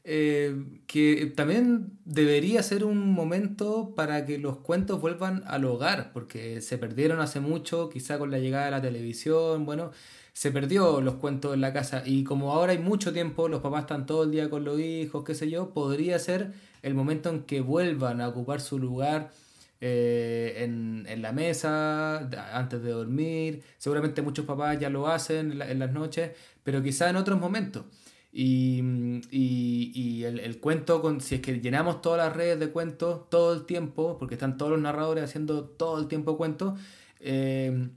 eh, que también debería ser un momento para que los cuentos vuelvan al hogar, porque se perdieron hace mucho, quizá con la llegada de la televisión, bueno, se perdió los cuentos en la casa y como ahora hay mucho tiempo, los papás están todo el día con los hijos, qué sé yo, podría ser el momento en que vuelvan a ocupar su lugar. Eh, en, en, la mesa, antes de dormir. Seguramente muchos papás ya lo hacen en, en las noches, pero quizá en otros momentos. Y, y, y el, el, cuento, con, si es que llenamos todas las redes de cuentos todo el tiempo, porque están todos los narradores haciendo todo el tiempo cuentos, eh,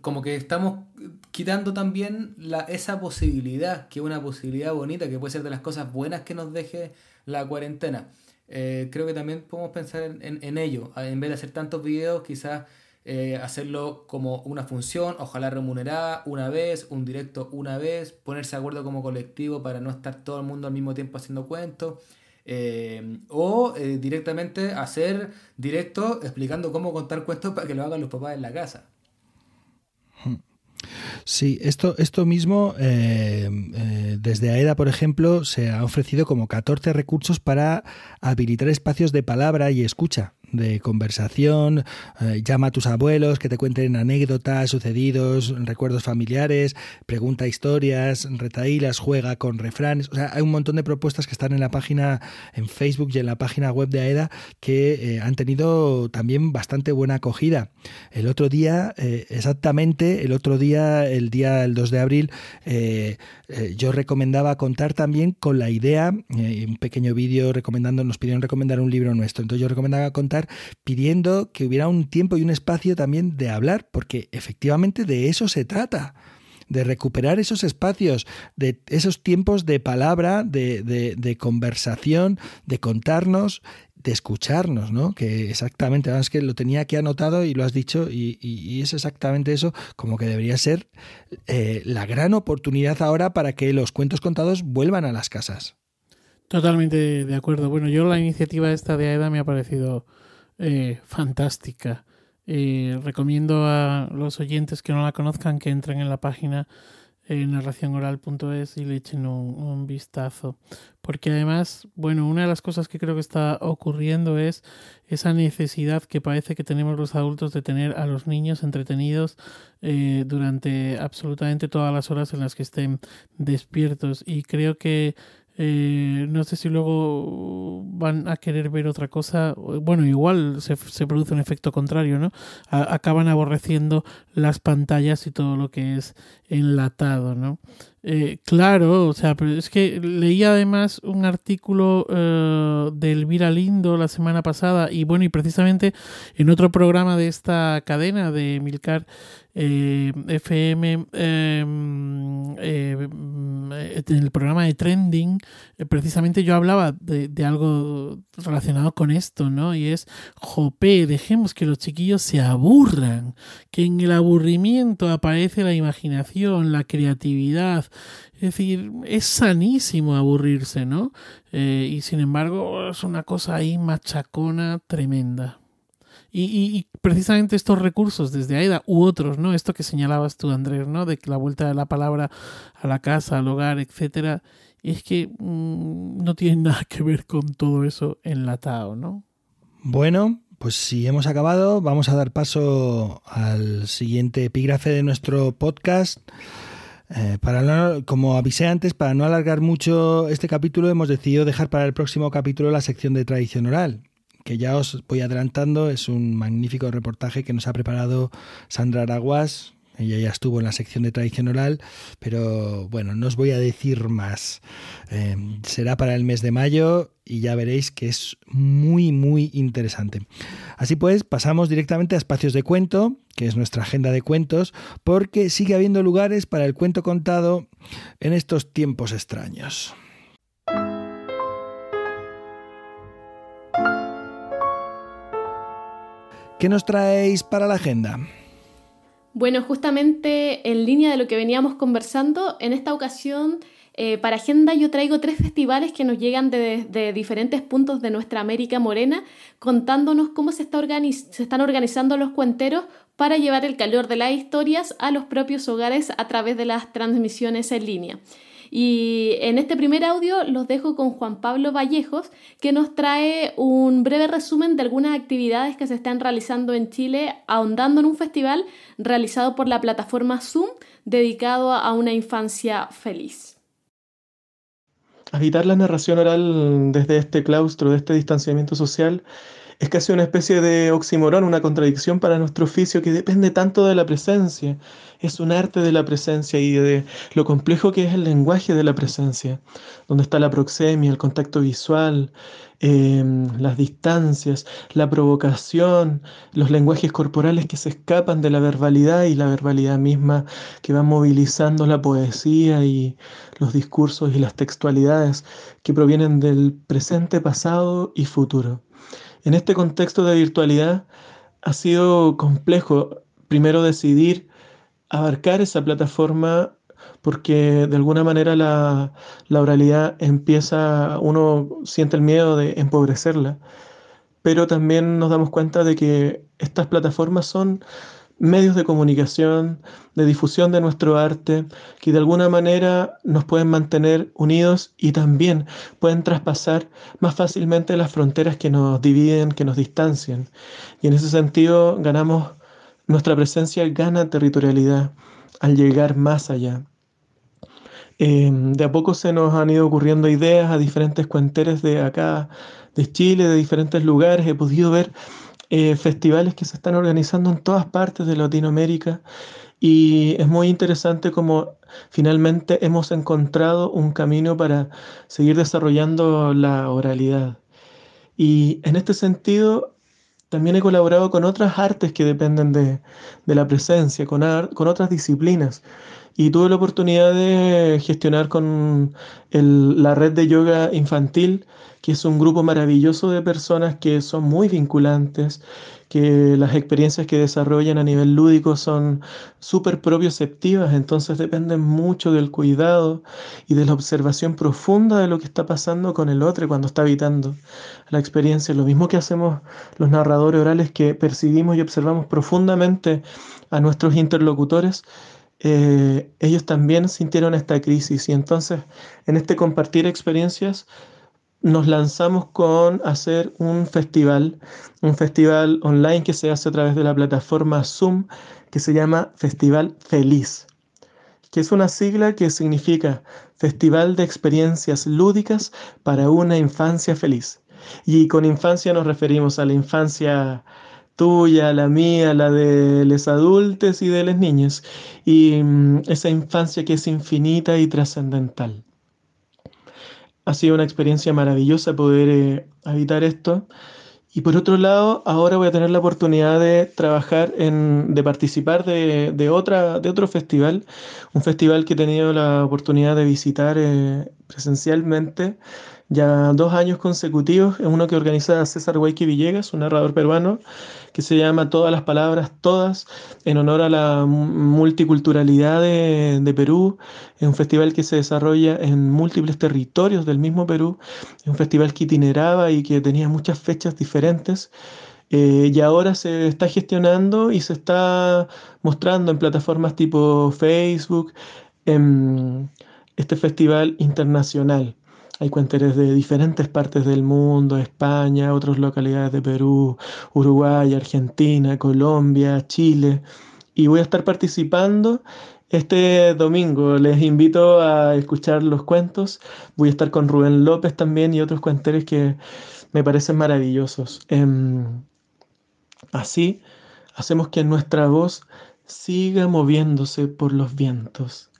como que estamos quitando también la, esa posibilidad, que es una posibilidad bonita, que puede ser de las cosas buenas que nos deje la cuarentena. Eh, creo que también podemos pensar en, en, en ello. En vez de hacer tantos videos, quizás eh, hacerlo como una función, ojalá remunerada una vez, un directo una vez, ponerse de acuerdo como colectivo para no estar todo el mundo al mismo tiempo haciendo cuentos. Eh, o eh, directamente hacer directo explicando cómo contar cuentos para que lo hagan los papás en la casa. Sí, esto, esto mismo, desde AEDA, por ejemplo, se ha ofrecido como 14 recursos para habilitar espacios de palabra y escucha de conversación, eh, llama a tus abuelos que te cuenten anécdotas, sucedidos, recuerdos familiares, pregunta historias, retaílas, juega con refranes. O sea, hay un montón de propuestas que están en la página, en Facebook y en la página web de AEDA que eh, han tenido también bastante buena acogida. El otro día, eh, exactamente, el otro día, el día el 2 de abril, yo recomendaba contar también con la idea, un pequeño vídeo recomendando, pidieron recomendar un libro nuestro, entonces yo recomendaba contar pidiendo que hubiera un tiempo y un espacio también de hablar, porque efectivamente de eso se trata de recuperar esos espacios, de esos tiempos de palabra, de, conversación, de contarnos, de escucharnos, ¿no? Que exactamente, es que lo tenía aquí anotado y lo has dicho y, es exactamente eso, como que debería ser eh, la gran oportunidad ahora para que los cuentos contados vuelvan a las casas. Totalmente de acuerdo. Bueno, yo la iniciativa esta de AEDA me ha parecido eh, fantástica. Eh, recomiendo a los oyentes que no la conozcan que entren en la página eh, narracionoral.es y le echen un, vistazo. Porque además, bueno, una de las cosas que creo que está ocurriendo es esa necesidad que parece que tenemos los adultos de tener a los niños entretenidos eh, durante absolutamente todas las horas en las que estén despiertos. Y creo que eh, no sé si luego van a querer ver otra cosa. Bueno, igual se, se produce un efecto contrario, ¿no? acaban aborreciendo las pantallas y todo lo que es enlatado, ¿no? Eh, claro, o sea, pero es que leí además un artículo eh, de Elvira Lindo la semana pasada y bueno, y precisamente en otro programa de esta cadena de Milcar eh, FM, em, en el programa de Trending, precisamente yo hablaba de, de, algo relacionado con esto, ¿no? Y es, jope, dejemos que los chiquillos se aburran, que en el aburrimiento aparece la imaginación, la creatividad, es decir, es sanísimo aburrirse, ¿no? Eh, y sin embargo es una cosa ahí machacona tremenda. Y, precisamente estos recursos desde AIDA u otros, ¿no? Esto que señalabas tú, Andrés, ¿no? De la vuelta de la palabra a la casa, al hogar, etcétera, es que mm, no tiene nada que ver con todo eso enlatado, ¿no? Bueno, pues si hemos acabado, vamos a dar paso al siguiente epígrafe de nuestro podcast. Eh, para como avisé antes, para no alargar mucho este capítulo, hemos decidido dejar para el próximo capítulo la sección de tradición oral, que ya os voy adelantando, es un magnífico reportaje que nos ha preparado Sandra Araguas. Ella ya estuvo en la sección de tradición oral, pero bueno, no os voy a decir más. Eh, será para el mes de mayo y ya veréis que es muy, muy interesante. Así pues, pasamos directamente a espacios de cuento, que es nuestra agenda de cuentos, porque sigue habiendo lugares para el cuento contado en estos tiempos extraños. ¿Qué nos traéis para la agenda? Bueno, justamente en línea de lo que veníamos conversando, en esta ocasión eh, para Agenda yo traigo tres festivales que nos llegan de, diferentes puntos de nuestra América Morena, contándonos cómo se, está se están organizando los cuenteros para llevar el calor de las historias a los propios hogares a través de las transmisiones en línea. Y en este primer audio los dejo con Juan Pablo Vallejos, que nos trae un breve resumen de algunas actividades que se están realizando en Chile, ahondando en un festival realizado por la plataforma Zoom dedicado a una infancia feliz. Habitar la narración oral desde este claustro, de este distanciamiento social, es casi una especie de oxímoron, una contradicción para nuestro oficio que depende tanto de la presencia. Es un arte de la presencia y de lo complejo que es el lenguaje de la presencia, donde está la proxemia, el contacto visual, em, las distancias, la provocación, los lenguajes corporales que se escapan de la verbalidad y la verbalidad misma que va movilizando la poesía y los discursos y las textualidades que provienen del presente, pasado y futuro. En este contexto de virtualidad ha sido complejo primero decidir abarcar esa plataforma porque de alguna manera la, la oralidad empieza, uno siente el miedo de empobrecerla, pero también nos damos cuenta de que estas plataformas son medios de comunicación, de difusión de nuestro arte, que de alguna manera nos pueden mantener unidos y también pueden traspasar más fácilmente las fronteras que nos dividen, que nos distancian. Y en ese sentido ganamos, nuestra presencia gana territorialidad al llegar más allá. Eh, de a poco se nos han ido ocurriendo ideas a diferentes cuenteres de acá, de Chile, de diferentes lugares. He podido ver eh, festivales que se están organizando en todas partes de Latinoamérica y es muy interesante como finalmente hemos encontrado un camino para seguir desarrollando la oralidad. Y en este sentido, también he colaborado con otras artes que dependen de, la presencia, con, con otras disciplinas. Y tuve la oportunidad de gestionar con la red de yoga infantil, que es un grupo maravilloso de personas que son muy vinculantes, que las experiencias que desarrollan a nivel lúdico son súper propioceptivas, entonces dependen mucho del cuidado y de la observación profunda de lo que está pasando con el otro cuando está habitando la experiencia. Lo mismo que hacemos los narradores orales, que percibimos y observamos profundamente a nuestros interlocutores, eh, ellos también sintieron esta crisis y entonces en este compartir experiencias nos lanzamos con hacer un festival, un festival online que se hace a través de la plataforma Zoom que se llama Festival Feliz, que es una sigla que significa Festival de Experiencias Lúdicas para una Infancia Feliz. Y con infancia nos referimos a la infancia tuya, la mía, la de los adultos y de los niños, y mm, esa infancia que es infinita y trascendental. Ha sido una experiencia maravillosa poder eh, habitar esto. Y por otro lado, ahora voy a tener la oportunidad de trabajar en, de participar de, otra, de otro festival, un festival que he tenido la oportunidad de visitar eh, presencialmente ya dos años consecutivos, es uno que organiza César Huayqui Villegas, un narrador peruano, que se llama Todas las Palabras, Todas, en honor a la multiculturalidad de, Perú. Es un festival que se desarrolla en múltiples territorios del mismo Perú. Es un festival que itineraba y que tenía muchas fechas diferentes. Eh, y ahora se está gestionando y se está mostrando en plataformas tipo Facebook, en este festival internacional. Hay cuenteres de diferentes partes del mundo, España, otras localidades de Perú, Uruguay, Argentina, Colombia, Chile. Y voy a estar participando este domingo. Les invito a escuchar los cuentos. Voy a estar con Rubén López también y otros cuenteres que me parecen maravillosos. Em, así hacemos que nuestra voz siga moviéndose por los vientos.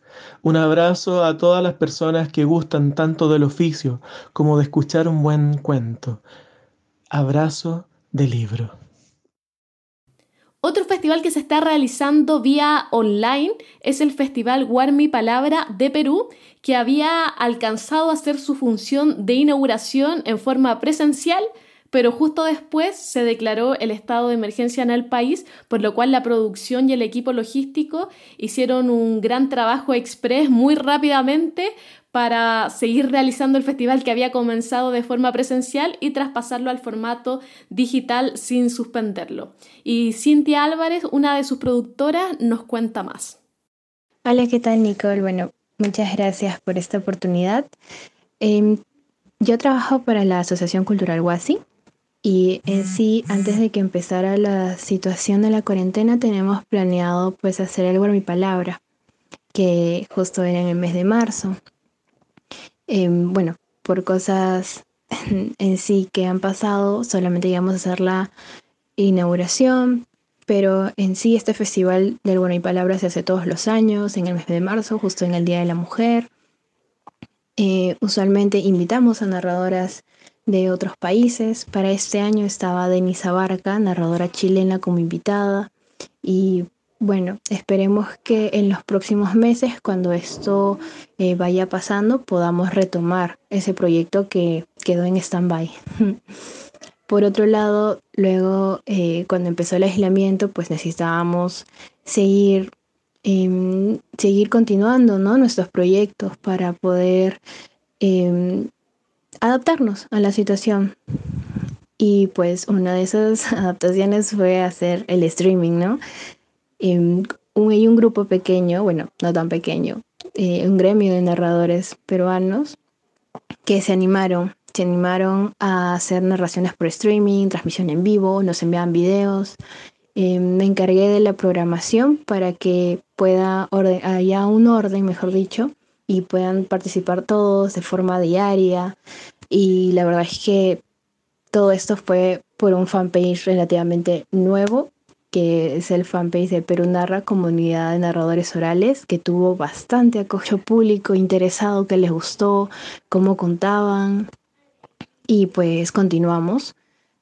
Un abrazo a todas las personas que gustan tanto del oficio como de escuchar un buen cuento. Abrazo de libro. Otro festival que se está realizando vía online es el Festival Guarmi Palabra de Perú, que había alcanzado a hacer su función de inauguración en forma presencial pero justo después se declaró el estado de emergencia en el país, por lo cual la producción y el equipo logístico hicieron un gran trabajo express muy rápidamente para seguir realizando el festival que había comenzado de forma presencial y traspasarlo al formato digital sin suspenderlo. Y Cintia Álvarez, una de sus productoras, nos cuenta más. Hola, ¿qué tal Nicole? Bueno, muchas gracias por esta oportunidad. Em, yo trabajo para la Asociación Cultural Huasi, y en sí, antes de que empezara la situación de la cuarentena, tenemos planeado pues hacer por mi palabra, que justo era en el mes de marzo. Em, bueno, por cosas en sí que han pasado, solamente íbamos a hacer la inauguración, pero en sí este festival del Bueno y Palabra se hace todos los años, en el mes de marzo, justo en el Día de la Mujer. Eh, usualmente invitamos a narradoras de otros países. Para este año estaba Denisa Barca, narradora chilena, como invitada. Y bueno, esperemos que en los próximos meses, cuando esto eh, vaya pasando, podamos retomar ese proyecto que quedó en stand-by. Por otro lado, luego, eh, cuando empezó el aislamiento, pues necesitábamos seguir em, seguir continuando ¿no? nuestros proyectos para poder em, adaptarnos a la situación. Y pues una de esas adaptaciones fue hacer el streaming, ¿no? Em, hay un grupo pequeño, bueno, no tan pequeño, eh, un gremio de narradores peruanos que se animaron, se animaron a hacer narraciones por streaming, transmisión en vivo, nos enviaban videos. Em, me encargué de la programación para que pueda haya un orden, mejor dicho, y puedan participar todos de forma diaria. Y la verdad es que todo esto fue por un fanpage relativamente nuevo que es el fanpage de Perú Narra, comunidad de narradores orales, que tuvo bastante acojo público interesado, que les gustó cómo contaban. Y pues continuamos,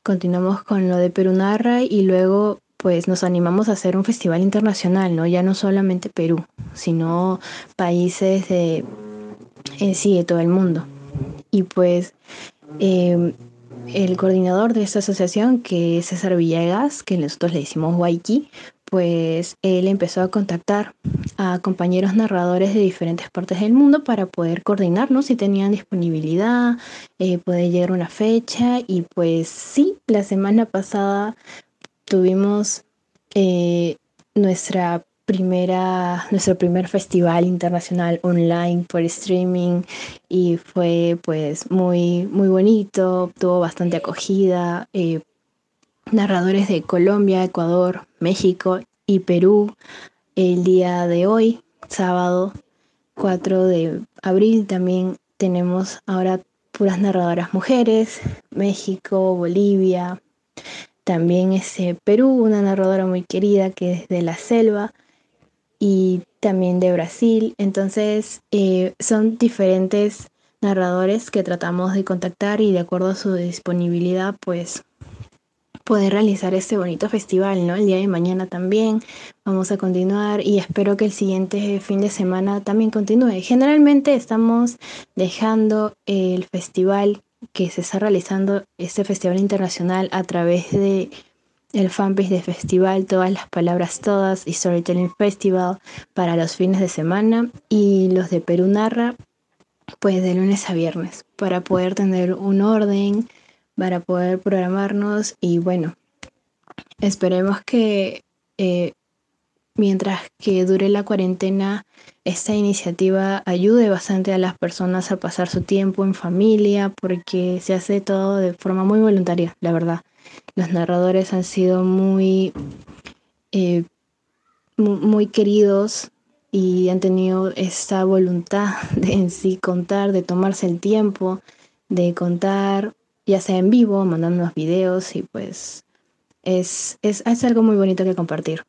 continuamos con lo de Perú Narra y luego pues nos animamos a hacer un festival internacional, ¿no? Ya no solamente Perú, sino países de, en sí, de todo el mundo. Y pues eh, el coordinador de esta asociación, que es César Villegas, que nosotros le decimos Waiki, pues él empezó a contactar a compañeros narradores de diferentes partes del mundo para poder coordinarnos si tenían disponibilidad, eh, poder llegar una fecha y pues sí, la semana pasada tuvimos eh, nuestra primera, nuestro primer festival internacional online por streaming y fue pues muy, muy bonito, tuvo bastante acogida. Eh, narradores de Colombia, Ecuador, México y Perú el día de hoy, sábado 4 de abril, también tenemos ahora puras narradoras mujeres, México, Bolivia, también ese Perú, una narradora muy querida que es de la selva, y también de Brasil. Entonces eh, son diferentes narradores que tratamos de contactar y de acuerdo a su disponibilidad pues poder realizar este bonito festival, ¿no? El día de mañana también vamos a continuar y espero que el siguiente fin de semana también continúe. Generalmente estamos dejando el festival que se está realizando, este festival internacional a través de el fanpage de festival Todas las Palabras Todas y Storytelling Festival para los fines de semana y los de Perú Narra pues de lunes a viernes para poder tener un orden, para poder programarnos y bueno, esperemos que eh, mientras que dure la cuarentena esta iniciativa ayude bastante a las personas a pasar su tiempo en familia porque se hace todo de forma muy voluntaria, la verdad los narradores han sido muy, eh, muy queridos y han tenido esta voluntad de en sí contar, de tomarse el tiempo, de contar, ya sea en vivo, mandándonos videos y pues es, es, es algo muy bonito que compartir.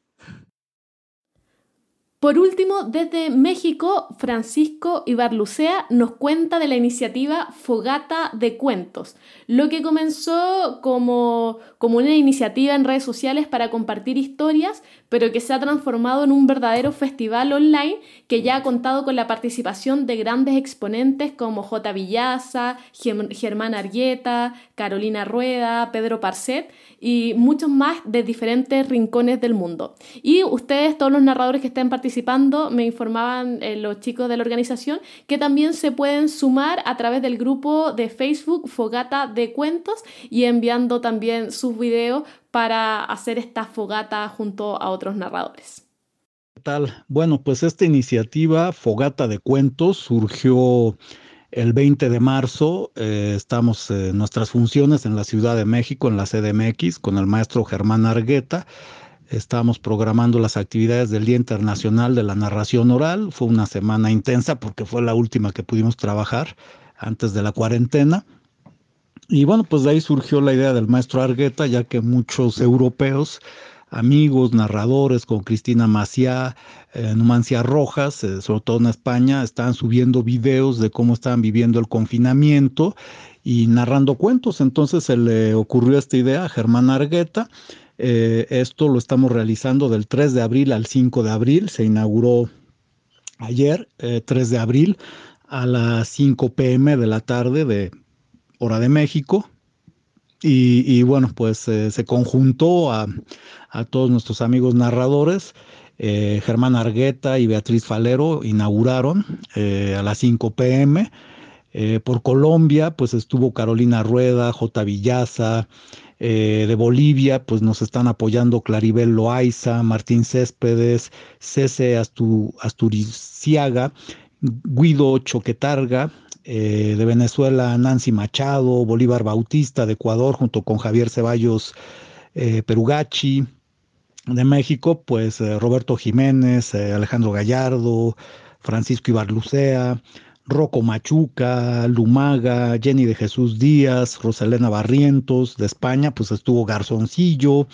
Por último, desde México, Francisco Ibarlucea nos cuenta de la iniciativa Fogata de Cuentos, lo que comenzó como, como una iniciativa en redes sociales para compartir historias, pero que se ha transformado en un verdadero festival online que ya ha contado con la participación de grandes exponentes como J. Villaza, Germán Argueta, Carolina Rueda, Pedro Parcet y muchos más de diferentes rincones del mundo. Y ustedes, todos los narradores que estén participando, me informaban eh, los chicos de la organización que también se pueden sumar a través del grupo de Facebook Fogata de Cuentos y enviando también sus videos para hacer esta fogata junto a otros narradores. ¿Qué tal? Bueno, pues esta iniciativa Fogata de Cuentos surgió el 20 de marzo eh, estamos en nuestras funciones en la Ciudad de México, en la CDMX, con el maestro Germán Argueta. Estamos programando las actividades del Día Internacional de la Narración Oral. Fue una semana intensa porque fue la última que pudimos trabajar antes de la cuarentena. Y bueno, pues de ahí surgió la idea del maestro Argueta, ya que muchos europeos amigos, narradores, con Cristina Maciá, eh, Numancia Rojas, eh, sobre todo en España, están subiendo videos de cómo estaban viviendo el confinamiento y narrando cuentos. Entonces se le ocurrió esta idea a Germán Argueta. Eh, esto lo estamos realizando del 3 de abril al 5 de abril. Se inauguró ayer, 3 de abril, a las 5 pm de la tarde de hora de México. Y, bueno, pues se conjuntó a, a, todos nuestros amigos narradores Germán Argueta y Beatriz Falero inauguraron a las 5 pm. por Colombia, pues estuvo Carolina Rueda, J. Villaza, de Bolivia, pues nos están apoyando Claribel Loaiza, Martín Céspedes, Cese Asturiciaga, Guido Choquetarga, eh, de Venezuela Nancy Machado, Bolívar Bautista de Ecuador junto con Javier Ceballos eh, Perugachi, de México pues eh, Roberto Jiménez, Alejandro Gallardo, Francisco Ibarlucea, Rocco Machuca, Lumaga, Jenny de Jesús Díaz, Rosalena Barrientos, de España pues estuvo Garzoncillo,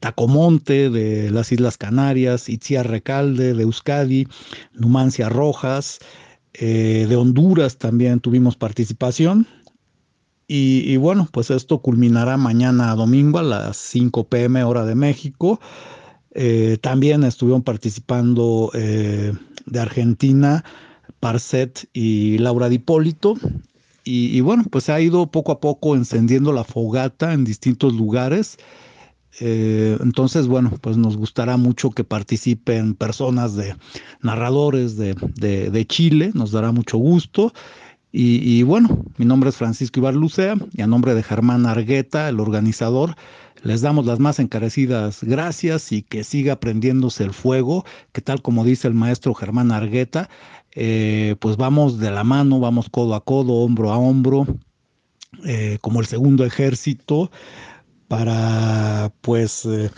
Tacomonte de las Islas Canarias, Itziar Recalde de Euskadi, Numancia Rojas, eh, de Honduras también tuvimos participación. Y, bueno, pues esto culminará mañana domingo a las 5 pm hora de México. Eh, también estuvieron participando eh, de Argentina Parcet y Laura Dipólito. Y, y bueno, pues se ha ido poco a poco encendiendo la fogata en distintos lugares. Eh, entonces, bueno, pues nos gustará mucho que participen personas de narradores de, de, Chile, nos dará mucho gusto. Y, bueno, mi nombre es Francisco Ibarlucea y a nombre de Germán Argueta, el organizador, les damos las más encarecidas gracias y que siga prendiéndose el fuego, que tal como dice el maestro Germán Argueta, eh, pues vamos de la mano, vamos codo a codo, hombro a hombro, eh, como el segundo ejército para pues, eh,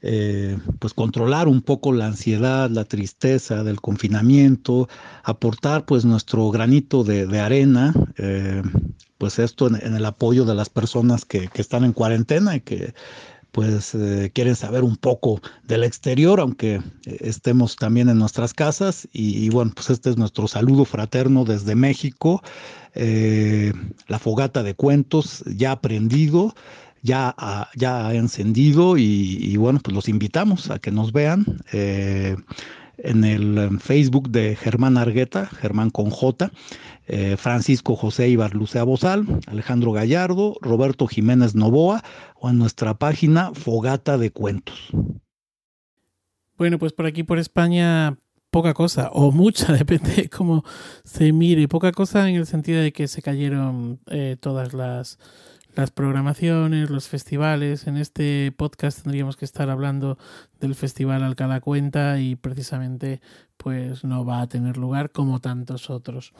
eh, pues controlar un poco la ansiedad, la tristeza del confinamiento, aportar pues nuestro granito de, arena, eh, pues esto en, el apoyo de las personas que, están en cuarentena y que pues quieren saber un poco del exterior, aunque estemos también en nuestras casas. Y, bueno, pues este es nuestro saludo fraterno desde México, la fogata de cuentos ya aprendido ya ha, ya encendido y, bueno, pues los invitamos a que nos vean eh, en el Facebook de Germán Argueta, Germán con J, eh, Francisco José Ibar Lucea Bozal, Alejandro Gallardo, Roberto Jiménez Novoa o en nuestra página Fogata de Cuentos. Bueno, pues por aquí por España poca cosa, o mucha, depende de cómo se mire, poca cosa en el sentido de que se cayeron eh, todas las las programaciones, los festivales. En este podcast tendríamos que estar hablando del Festival Alcalá Cuenta y precisamente pues no va a tener lugar como tantos otros.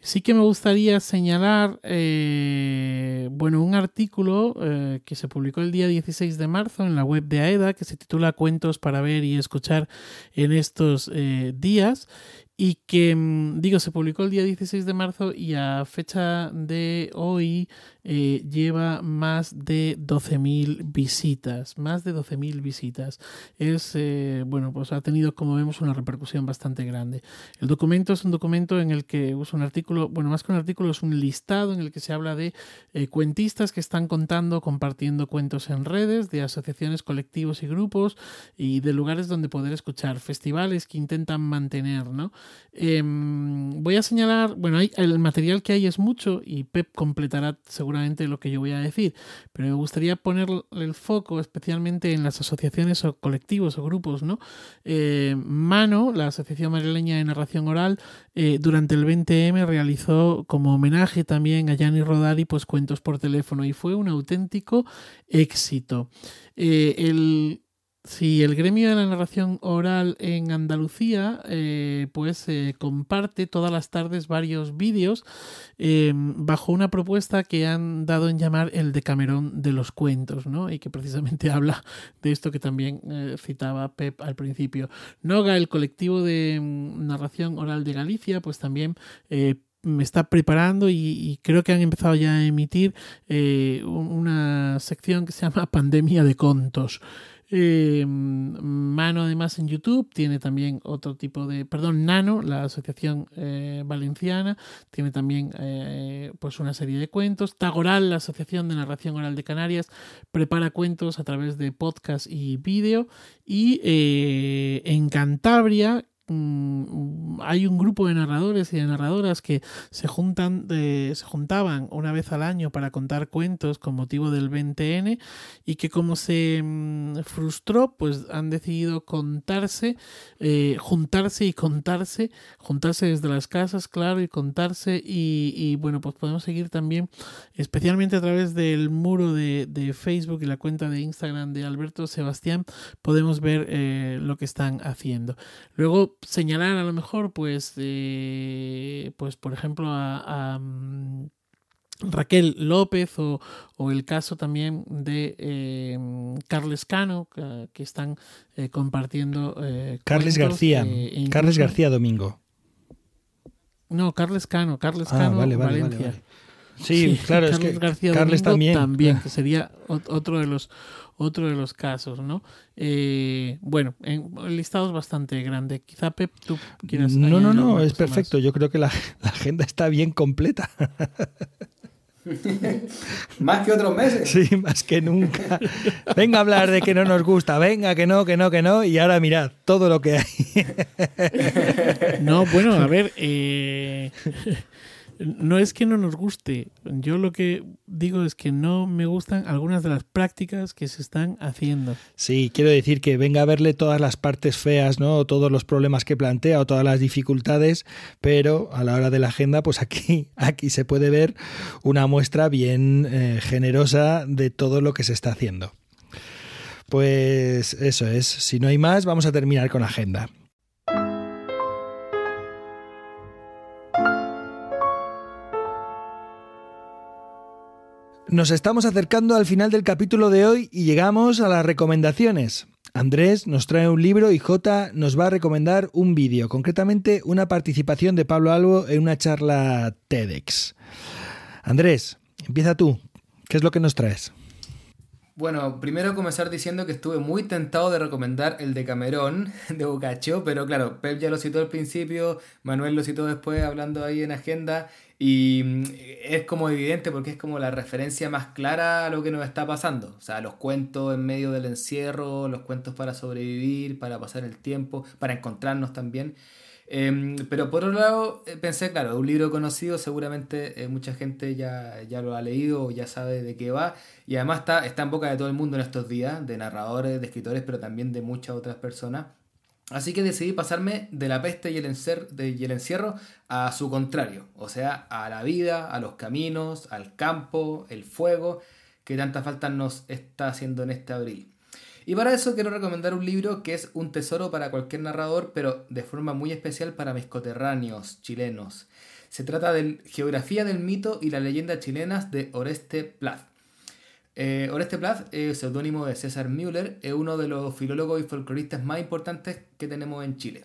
Sí que me gustaría señalar, eh, bueno, un artículo eh, que se publicó el día 16 de marzo en la web de AEDA que se titula Cuentos para ver y escuchar en estos eh, días y que, mm, digo, se publicó el día 16 de marzo y a fecha de hoy eh, lleva más de 12.000 visitas, más de 12.000 visitas. Es, eh, bueno, pues ha tenido, como vemos, una repercusión bastante grande. El documento es un documento en el que usa un artículo, bueno, más que un artículo, es un listado en el que se habla de eh, cuentistas que están contando, compartiendo cuentos en redes, de asociaciones, colectivos y grupos y de lugares donde poder escuchar, festivales que intentan mantener, ¿no? Em, voy a señalar, bueno, hay, el material que hay es mucho y Pep completará seguramente lo que yo voy a decir, pero me gustaría poner el foco especialmente en las asociaciones o colectivos o grupos, ¿no? Eh, Mano, la Asociación Madrileña de Narración Oral, eh, durante el 20M realizó como homenaje también a Gianni Rodari, pues cuentos por teléfono y fue un auténtico éxito. Eh, el Sí, el gremio de la narración oral en Andalucía, eh, pues eh, comparte todas las tardes varios vídeos eh, bajo una propuesta que han dado en llamar el Decamerón de los cuentos, ¿no? Y que precisamente habla de esto que también citaba Pep al principio. Noga, el colectivo de mm, narración oral de Galicia, pues también me está preparando y, creo que han empezado ya a emitir una sección que se llama Pandemia de Contos. Eh, Mano además en YouTube tiene también otro tipo de, perdón, Nano, la asociación eh, valenciana, tiene también eh, pues una serie de cuentos. Tagoral, la asociación de narración oral de Canarias, prepara cuentos a través de podcast y vídeo. Y en Cantabria, hay un grupo de narradores y de narradoras que se juntan se juntaban una vez al año para contar cuentos con motivo del 20N y que como se mm, frustró pues han decidido contarse eh, juntarse y contarse juntarse desde las casas claro y contarse y, y, bueno pues podemos seguir también especialmente a través del muro de, de, Facebook y la cuenta de Instagram de Alberto Sebastián podemos ver eh, lo que están haciendo. Luego señalar a lo mejor pues eh, pues por ejemplo a, a mm, Raquel López o, o, el caso también de eh, Carles Cano que, que están eh, compartiendo eh, Carles cuentos, García eh, Carles García Domingo no Carles Cano Carles Ah, Cano vale, vale, Valencia vale, vale. Sí, claro, es Carles que García Carles Domingo también. también que sería ot- otro de los otro de los casos no Eh, bueno en, el listado es bastante grande quizá Pep tú quieras no no no es más. perfecto yo creo que la, la agenda está bien completa Más que otros meses. Sí, más que nunca. Venga a hablar de que no nos gusta, venga, que no, que no, que no, y ahora mirad todo lo que hay. No, bueno, a ver, eh, no es que no nos guste. Yo lo que digo es que no me gustan algunas de las prácticas que se están haciendo. Sí, quiero decir que venga a verle todas las partes feas, ¿no? Todos los problemas que plantea o todas las dificultades, pero a la hora de la agenda, pues aquí, aquí se puede ver una muestra bien eh, generosa de todo lo que se está haciendo. Pues eso es. Si no hay más, vamos a terminar con la agenda. Nos estamos acercando al final del capítulo de hoy y llegamos a las recomendaciones. Andrés nos trae un libro y Jota nos va a recomendar un vídeo, concretamente una participación de Pablo Albo en una charla TEDx. Andrés, empieza tú. ¿Qué es lo que nos traes? Bueno, primero comenzar diciendo que estuve muy tentado de recomendar el de Camerón, de Boccaccio, pero claro, Pep ya lo citó al principio, Manuel lo citó después hablando ahí en agenda, y mm, es como evidente porque es como la referencia más clara a lo que nos está pasando. O sea, los cuentos en medio del encierro, los cuentos para sobrevivir, para pasar el tiempo, para encontrarnos también. Em, pero por otro lado, eh, pensé, claro, un libro conocido, seguramente eh, mucha gente ya, ya lo ha leído o ya sabe de qué va, y además está, está en boca de todo el mundo en estos días, de narradores, de escritores, pero también de muchas otras personas. Así que decidí pasarme de la peste y el, encierro a su contrario, o sea, a la vida, a los caminos, al campo, el fuego, que tanta falta nos está haciendo en este abril. Y para eso quiero recomendar un libro que es un tesoro para cualquier narrador, pero de forma muy especial para mis coterráneos chilenos. Se trata de Geografía del mito y las leyendas chilenas de Oreste Plat. Oreste Plat, eh, seudónimo de César Müller, es uno de los filólogos y folcloristas más importantes que tenemos en Chile.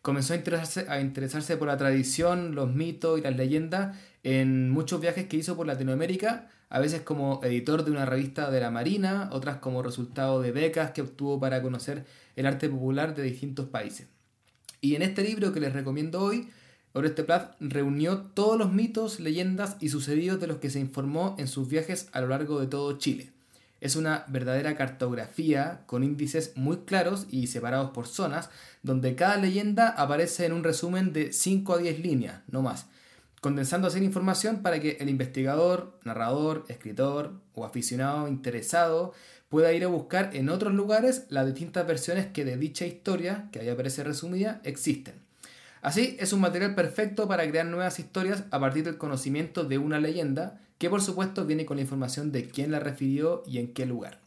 Comenzó a interesarse, a interesarse por la tradición, los mitos y las leyendas en muchos viajes que hizo por Latinoamérica, a veces como editor de una revista de la Marina, otras como resultado de becas que obtuvo para conocer el arte popular de distintos países. Y en este libro que les recomiendo hoy, Oreste Plat reunió todos los mitos, leyendas y sucedidos de los que se informó en sus viajes a lo largo de todo Chile. Es una verdadera cartografía con índices muy claros y separados por zonas, donde cada leyenda aparece en un resumen de 5 a 10 líneas, no más, condensando así la información para que el investigador, narrador, escritor o aficionado interesado pueda ir a buscar en otros lugares las distintas versiones que de dicha historia, que ahí aparece resumida, existen. Así es un material perfecto para crear nuevas historias a partir del conocimiento de una leyenda, que por supuesto viene con la información de quién la refirió y en qué lugar.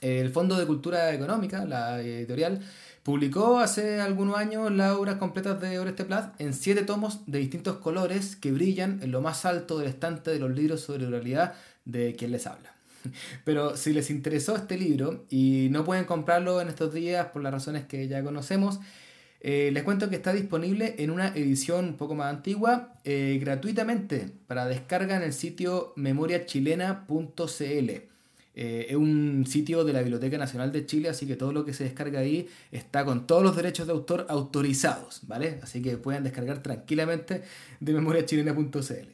El Fondo de Cultura Económica, la editorial, publicó hace algunos años las obras completas de Oreste Plat en siete tomos de distintos colores que brillan en lo más alto del estante de los libros sobre oralidad de quien les habla. Pero si les interesó este libro y no pueden comprarlo en estos días por las razones que ya conocemos, eh, les cuento que está disponible en una edición un poco más antigua eh, gratuitamente para descarga en el sitio memoriachilena.cl. Eh, es un sitio de la Biblioteca Nacional de Chile, así que todo lo que se descarga ahí está con todos los derechos de autor autorizados, ¿vale? Así que pueden descargar tranquilamente de memoriachilena.cl.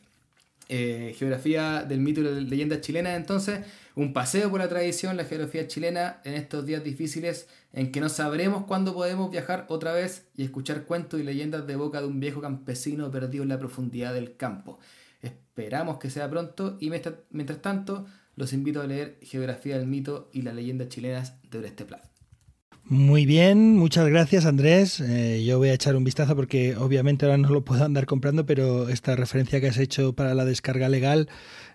Geografía del mito y la leyenda chilena, entonces, un paseo por la tradición, la geografía chilena en estos días difíciles en que no sabremos cuándo podemos viajar otra vez y escuchar cuentos y leyendas de boca de un viejo campesino perdido en la profundidad del campo. Esperamos que sea pronto y mientras tanto los invito a leer Geografía del Mito y las leyendas chilenas de Oreste Plat. Muy bien, muchas gracias Andrés. Eh, yo voy a echar un vistazo porque obviamente ahora no lo puedo andar comprando, pero esta referencia que has hecho para la descarga legal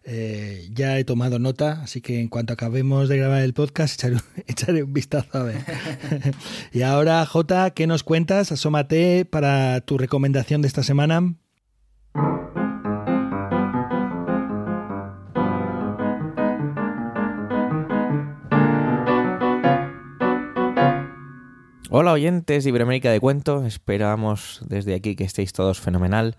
eh, ya he tomado nota, así que en cuanto acabemos de grabar el podcast echaré, echaré un vistazo a ver. y ahora Jota, ¿qué nos cuentas? Asómate para tu recomendación de esta semana. Hola oyentes de Iberoamérica de Cuento, esperamos desde aquí que estéis todos fenomenal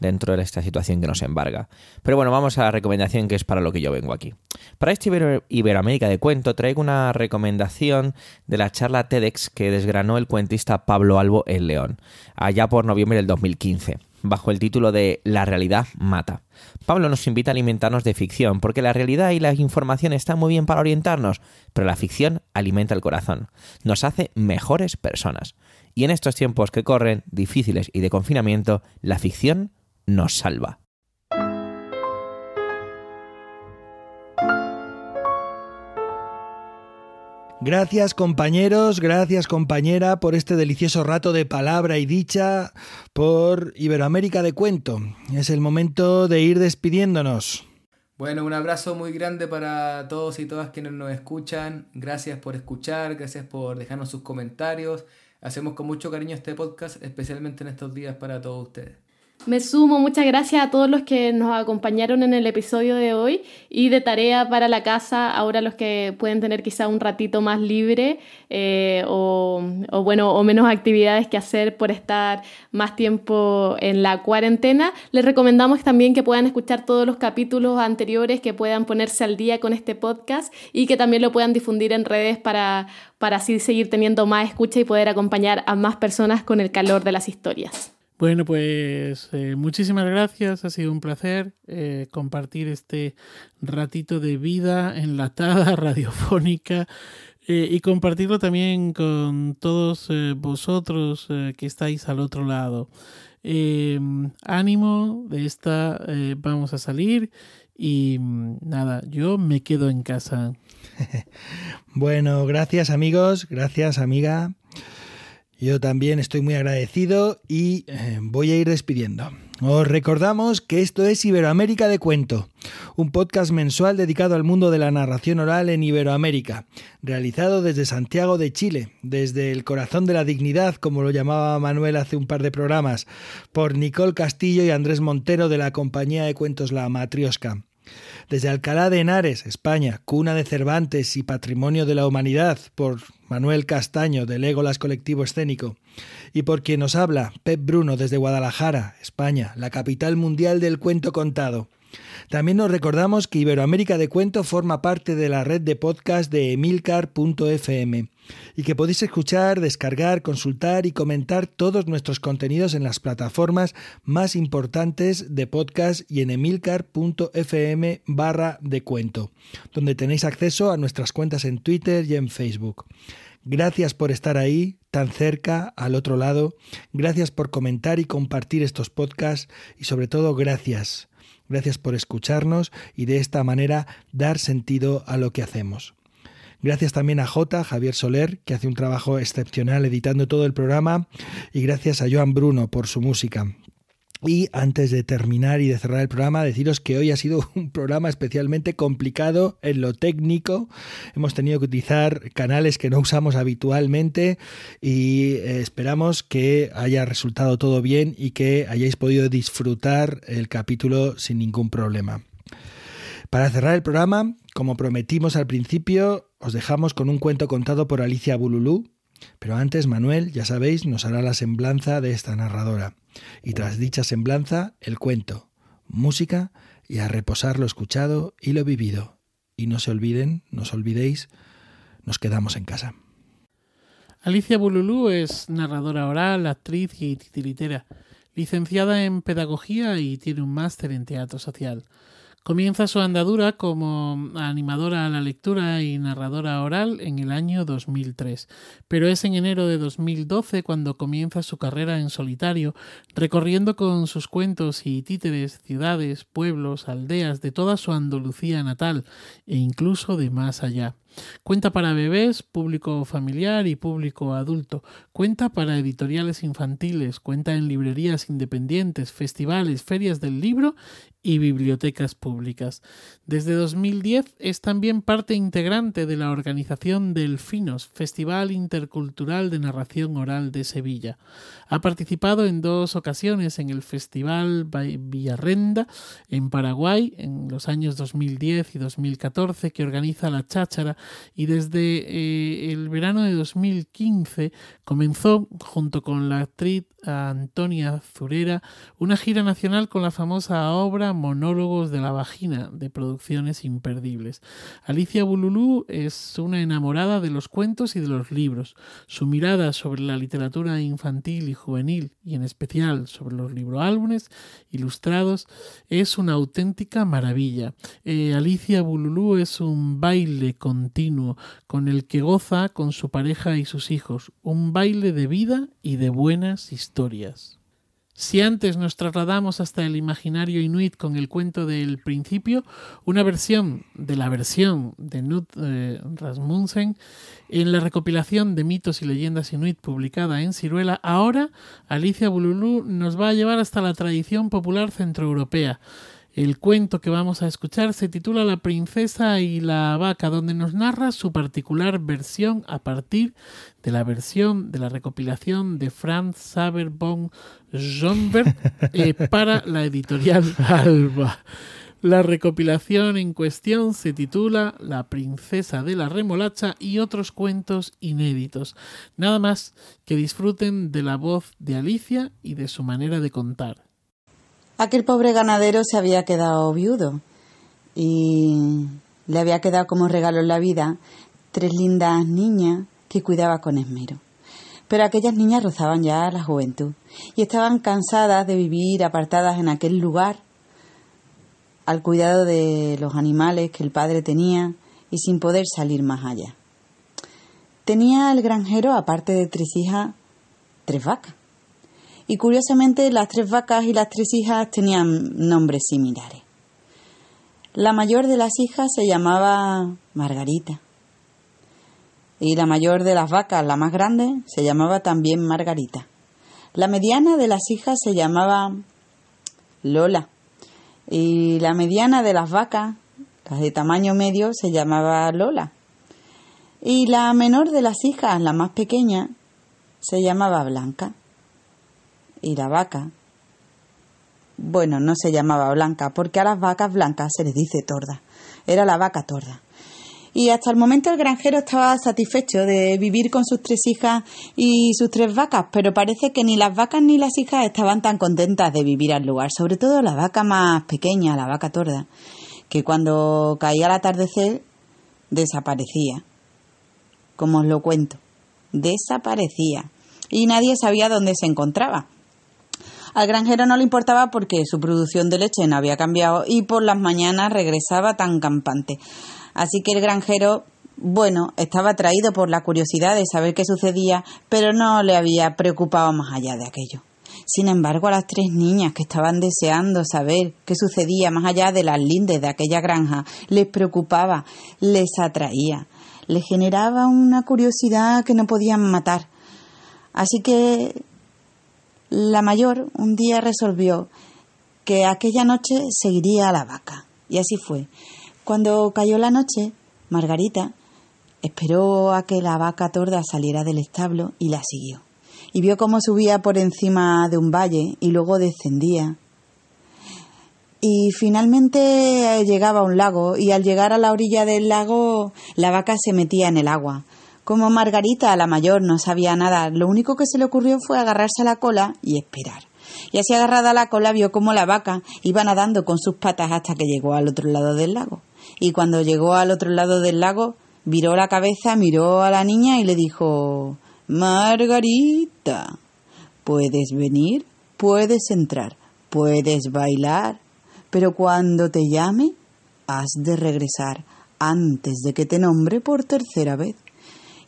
dentro de esta situación que nos embarga. Pero bueno, vamos a la recomendación que es para lo que yo vengo aquí. Para este Iberoamérica de Cuento traigo una recomendación de la charla TEDx que desgranó el cuentista Pablo Albo en León, allá por noviembre del 2015 bajo el título de La realidad mata. Pablo nos invita a alimentarnos de ficción, porque la realidad y la información están muy bien para orientarnos, pero la ficción alimenta el corazón, nos hace mejores personas. Y en estos tiempos que corren, difíciles y de confinamiento, la ficción nos salva. Gracias compañeros, gracias compañera por este delicioso rato de palabra y dicha por Iberoamérica de Cuento. Es el momento de ir despidiéndonos. Bueno, un abrazo muy grande para todos y todas quienes nos escuchan. Gracias por escuchar, gracias por dejarnos sus comentarios. Hacemos con mucho cariño este podcast, especialmente en estos días para todos ustedes. Me sumo, muchas gracias a todos los que nos acompañaron en el episodio de hoy. Y de tarea para la casa, ahora los que pueden tener quizá un ratito más libre eh, o, bueno, o menos actividades que hacer por estar más tiempo en la cuarentena, les recomendamos también que puedan escuchar todos los capítulos anteriores, que puedan ponerse al día con este podcast y que también lo puedan difundir en redes para, para así seguir teniendo más escucha y poder acompañar a más personas con el calor de las historias. Bueno, pues eh, muchísimas gracias, ha sido un placer eh, compartir este ratito de vida enlatada, radiofónica, eh, y compartirlo también con todos vosotros que estáis al otro lado. ánimo, de esta vamos a salir y nada, yo me quedo en casa. bueno, gracias amigos, gracias amiga. Yo también estoy muy agradecido y eh, voy a ir despidiendo. Os recordamos que esto es Iberoamérica de Cuento, un podcast mensual dedicado al mundo de la narración oral en Iberoamérica, realizado desde Santiago de Chile, desde el corazón de la dignidad, como lo llamaba Manuel hace un par de programas, por Nicole Castillo y Andrés Montero de la compañía de cuentos La Matriosca. Desde Alcalá de Henares, España, cuna de Cervantes y patrimonio de la humanidad, por Manuel Castaño, del Égolas Colectivo Escénico, y por quien nos habla, Pep Bruno, desde Guadalajara, España, la capital mundial del cuento contado. También nos recordamos que Iberoamérica de Cuento forma parte de la red de podcast de emilcar.fm y que podéis escuchar, descargar, consultar y comentar todos nuestros contenidos en las plataformas más importantes de podcast y en emilcar.fm barra de cuento, donde tenéis acceso a nuestras cuentas en Twitter y en Facebook. Gracias por estar ahí, tan cerca, al otro lado. Gracias por comentar y compartir estos podcasts y sobre todo gracias Gracias por escucharnos y de esta manera dar sentido a lo que hacemos. Gracias también a J, Javier Soler, que hace un trabajo excepcional editando todo el programa, y gracias a Joan Bruno por su música. Y antes de terminar y de cerrar el programa, deciros que hoy ha sido un programa especialmente complicado en lo técnico. Hemos tenido que utilizar canales que no usamos habitualmente y eh, esperamos que haya resultado todo bien y que hayáis podido disfrutar el capítulo sin ningún problema. Para cerrar el programa, como prometimos al principio, os dejamos con un cuento contado por Alicia Bululú, pero antes Manuel, ya sabéis, nos hará la semblanza de esta narradora. Y tras dicha semblanza, el cuento, música y a reposar lo escuchado y lo vivido. Y no se olviden, no os olvidéis, nos quedamos en casa. Alicia Bululú es narradora oral, actriz y titiritera, licenciada en pedagogía y tiene un máster en teatro social. Comienza su andadura como animadora a la lectura y narradora oral en el año 2003, pero es en enero de 2012 cuando comienza su carrera en solitario, recorriendo con sus cuentos y títeres ciudades, pueblos, aldeas de toda su Andalucía natal e incluso de más allá. Cuenta para bebés, público familiar y público adulto. Cuenta para editoriales infantiles. Cuenta en librerías independientes, festivales, ferias del libro y bibliotecas públicas. Desde 2010 es también parte integrante de la organización Delfinos, Festival Intercultural de Narración Oral de Sevilla. Ha participado en dos ocasiones en el Festival Villarrenda en Paraguay en los años 2010 y 2014 que organiza la Cháchara y desde eh, el verano de 2015 comenzó junto con la actriz Antonia Zurera una gira nacional con la famosa obra Monólogos de la De producciones imperdibles. Alicia Bululú es una enamorada de los cuentos y de los libros. Su mirada sobre la literatura infantil y juvenil y en especial sobre los libroálbumes ilustrados es una auténtica maravilla. Eh, Alicia Bululú es un baile continuo con el que goza con su pareja y sus hijos, un baile de vida y de buenas historias. Si antes nos trasladamos hasta el imaginario inuit con el cuento del principio, una versión de la versión de Knut eh, Rasmussen en la recopilación de mitos y leyendas inuit publicada en Ciruela, ahora Alicia Bululú nos va a llevar hasta la tradición popular centroeuropea. El cuento que vamos a escuchar se titula La princesa y la vaca, donde nos narra su particular versión a partir de la versión de la recopilación de Franz Saber von Schönberg eh, para la editorial Alba. La recopilación en cuestión se titula La princesa de la remolacha y otros cuentos inéditos. Nada más que disfruten de la voz de Alicia y de su manera de contar. Aquel pobre ganadero se había quedado viudo y le había quedado como regalo en la vida tres lindas niñas que cuidaba con esmero. Pero aquellas niñas rozaban ya la juventud y estaban cansadas de vivir apartadas en aquel lugar al cuidado de los animales que el padre tenía y sin poder salir más allá. Tenía el granjero, aparte de tres hijas, tres vacas y curiosamente las tres vacas y las tres hijas tenían nombres similares. La mayor de las hijas se llamaba Margarita y la mayor de las vacas, la más grande, se llamaba también Margarita. La mediana de las hijas se llamaba Lola y la mediana de las vacas, las de tamaño medio, se llamaba Lola. Y la menor de las hijas, la más pequeña, se llamaba Blanca y la vaca. Bueno, no se llamaba Blanca, porque a las vacas blancas se les dice torda. Era la vaca torda. Y hasta el momento el granjero estaba satisfecho de vivir con sus tres hijas y sus tres vacas, pero parece que ni las vacas ni las hijas estaban tan contentas de vivir al lugar, sobre todo la vaca más pequeña, la vaca torda, que cuando caía el atardecer desaparecía. Como os lo cuento, desaparecía. Y nadie sabía dónde se encontraba. Al granjero no le importaba porque su producción de leche no había cambiado y por las mañanas regresaba tan campante. Así que el granjero, bueno, estaba atraído por la curiosidad de saber qué sucedía, pero no le había preocupado más allá de aquello. Sin embargo, a las tres niñas que estaban deseando saber qué sucedía más allá de las lindes de aquella granja, les preocupaba, les atraía, les generaba una curiosidad que no podían matar. Así que la mayor un día resolvió que aquella noche seguiría a la vaca. Y así fue. Cuando cayó la noche, Margarita esperó a que la vaca torda saliera del establo y la siguió. Y vio cómo subía por encima de un valle y luego descendía. Y finalmente llegaba a un lago y al llegar a la orilla del lago la vaca se metía en el agua. Como Margarita, la mayor, no sabía nada, lo único que se le ocurrió fue agarrarse a la cola y esperar. Y así agarrada a la cola vio como la vaca iba nadando con sus patas hasta que llegó al otro lado del lago. Y cuando llegó al otro lado del lago, viró la cabeza, miró a la niña y le dijo Margarita, puedes venir, puedes entrar, puedes bailar, pero cuando te llame, has de regresar antes de que te nombre por tercera vez.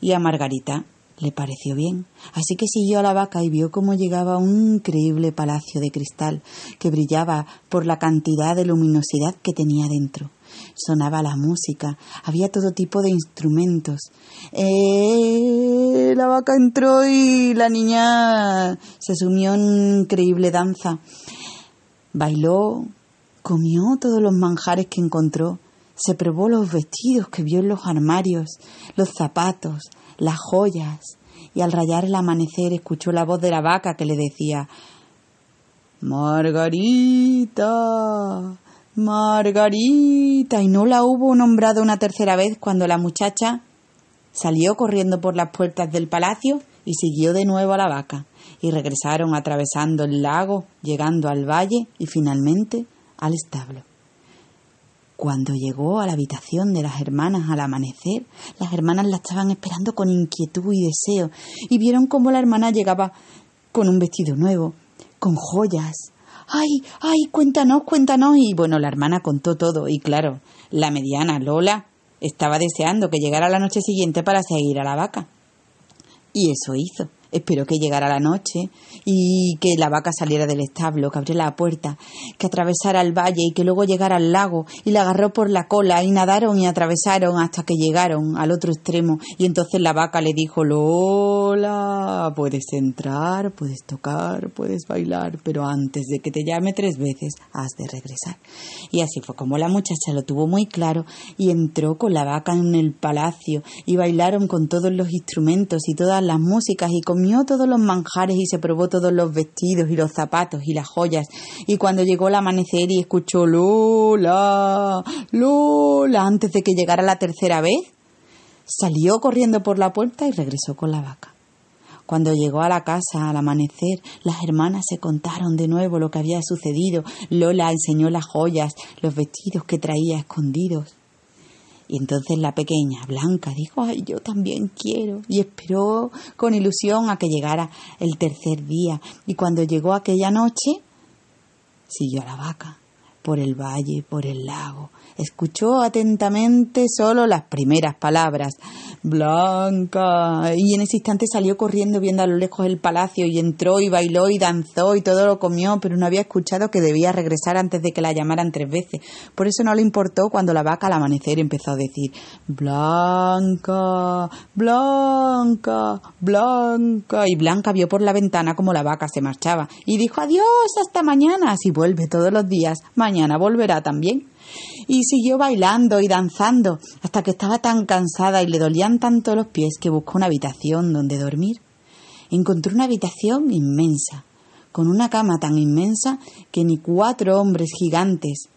Y a Margarita le pareció bien, así que siguió a la vaca y vio cómo llegaba un increíble palacio de cristal que brillaba por la cantidad de luminosidad que tenía dentro. Sonaba la música, había todo tipo de instrumentos. Eh, la vaca entró y la niña se sumió en increíble danza. Bailó, comió todos los manjares que encontró, se probó los vestidos que vio en los armarios, los zapatos, las joyas, y al rayar el amanecer escuchó la voz de la vaca que le decía Margarita, Margarita, y no la hubo nombrado una tercera vez cuando la muchacha salió corriendo por las puertas del palacio y siguió de nuevo a la vaca, y regresaron atravesando el lago, llegando al valle y finalmente al establo. Cuando llegó a la habitación de las hermanas al amanecer, las hermanas la estaban esperando con inquietud y deseo, y vieron cómo la hermana llegaba con un vestido nuevo, con joyas. ¡Ay, ay, cuéntanos, cuéntanos! Y bueno, la hermana contó todo, y claro, la mediana, Lola, estaba deseando que llegara la noche siguiente para seguir a la vaca. Y eso hizo. Esperó que llegara la noche y que la vaca saliera del establo, que abriera la puerta, que atravesara el valle y que luego llegara al lago y la agarró por la cola y nadaron y atravesaron hasta que llegaron al otro extremo y entonces la vaca le dijo Lola, puedes entrar, puedes tocar, puedes bailar, pero antes de que te llame tres veces has de regresar. Y así fue como la muchacha lo tuvo muy claro y entró con la vaca en el palacio y bailaron con todos los instrumentos y todas las músicas y todos los manjares y se probó todos los vestidos y los zapatos y las joyas. Y cuando llegó el amanecer y escuchó Lola, Lola, antes de que llegara la tercera vez, salió corriendo por la puerta y regresó con la vaca. Cuando llegó a la casa al amanecer, las hermanas se contaron de nuevo lo que había sucedido. Lola enseñó las joyas, los vestidos que traía escondidos. Y entonces la pequeña, Blanca, dijo, ay, yo también quiero. Y esperó con ilusión a que llegara el tercer día. Y cuando llegó aquella noche, siguió a la vaca, por el valle, por el lago. Escuchó atentamente solo las primeras palabras. Blanca. Y en ese instante salió corriendo viendo a lo lejos el palacio y entró y bailó y danzó y todo lo comió, pero no había escuchado que debía regresar antes de que la llamaran tres veces. Por eso no le importó cuando la vaca al amanecer empezó a decir Blanca, Blanca, Blanca. Y Blanca vio por la ventana como la vaca se marchaba y dijo adiós hasta mañana. Si vuelve todos los días, mañana volverá también y siguió bailando y danzando hasta que estaba tan cansada y le dolían tanto los pies que buscó una habitación donde dormir. Encontró una habitación inmensa, con una cama tan inmensa que ni cuatro hombres gigantes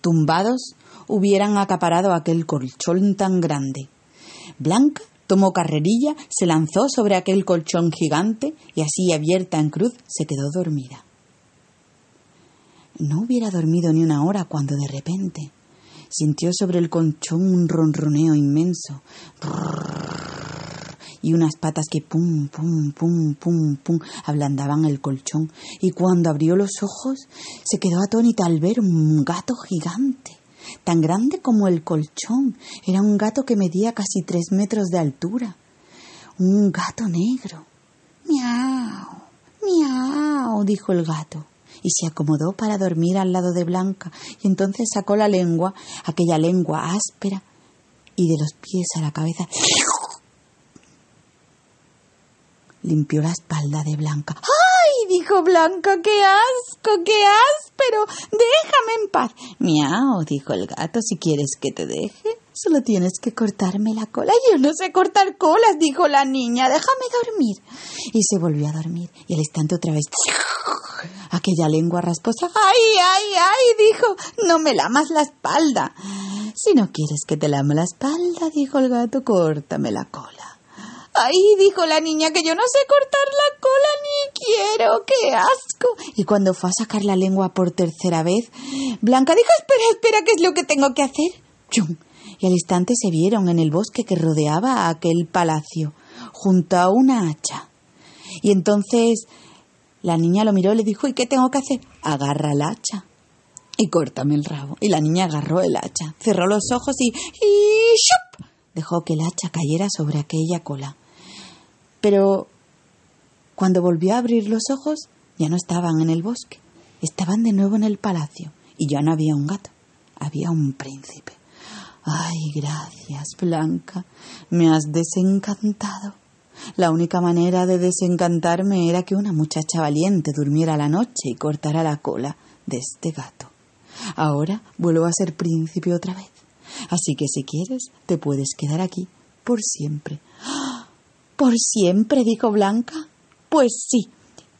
tumbados hubieran acaparado aquel colchón tan grande. Blanca tomó carrerilla, se lanzó sobre aquel colchón gigante y así abierta en cruz se quedó dormida. No hubiera dormido ni una hora cuando de repente sintió sobre el colchón un ronroneo inmenso y unas patas que pum, pum, pum, pum, pum ablandaban el colchón. Y cuando abrió los ojos se quedó atónita al ver un gato gigante, tan grande como el colchón. Era un gato que medía casi tres metros de altura. Un gato negro. Miau, miau, dijo el gato y se acomodó para dormir al lado de Blanca y entonces sacó la lengua, aquella lengua áspera, y de los pies a la cabeza limpió la espalda de Blanca. ¡Ay! dijo Blanca, qué asco, qué áspero. Déjame en paz. Miau, dijo el gato, si quieres que te deje, solo tienes que cortarme la cola. Yo no sé cortar colas, dijo la niña, déjame dormir. Y se volvió a dormir y al instante otra vez aquella lengua rasposa. ¡Ay, ay, ay! dijo, no me lamas la espalda. Si no quieres que te lame la espalda, dijo el gato, córtame la cola. ¡Ay! dijo la niña, que yo no sé cortar la cola ni quiero, qué asco. Y cuando fue a sacar la lengua por tercera vez, Blanca dijo, espera, espera, ¿qué es lo que tengo que hacer? ¡Chum! Y al instante se vieron en el bosque que rodeaba aquel palacio, junto a una hacha. Y entonces la niña lo miró y le dijo, ¿y qué tengo que hacer? Agarra el hacha. y córtame el rabo. Y la niña agarró el hacha, cerró los ojos y... y ¡shup! dejó que el hacha cayera sobre aquella cola. Pero cuando volvió a abrir los ojos, ya no estaban en el bosque, estaban de nuevo en el palacio, y ya no había un gato, había un príncipe. Ay, gracias, Blanca, me has desencantado. La única manera de desencantarme era que una muchacha valiente durmiera la noche y cortara la cola de este gato. Ahora vuelvo a ser príncipe otra vez. Así que si quieres, te puedes quedar aquí por siempre. ¿Por siempre? dijo Blanca. Pues sí.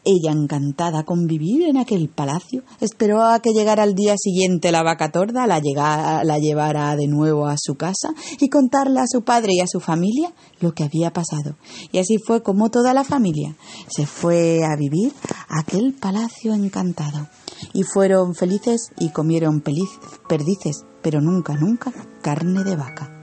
Ella, encantada con vivir en aquel palacio, esperó a que llegara el día siguiente la vaca torda, la, la llevara de nuevo a su casa y contarle a su padre y a su familia lo que había pasado. Y así fue como toda la familia se fue a vivir a aquel palacio encantado. Y fueron felices y comieron perdices, pero nunca, nunca carne de vaca.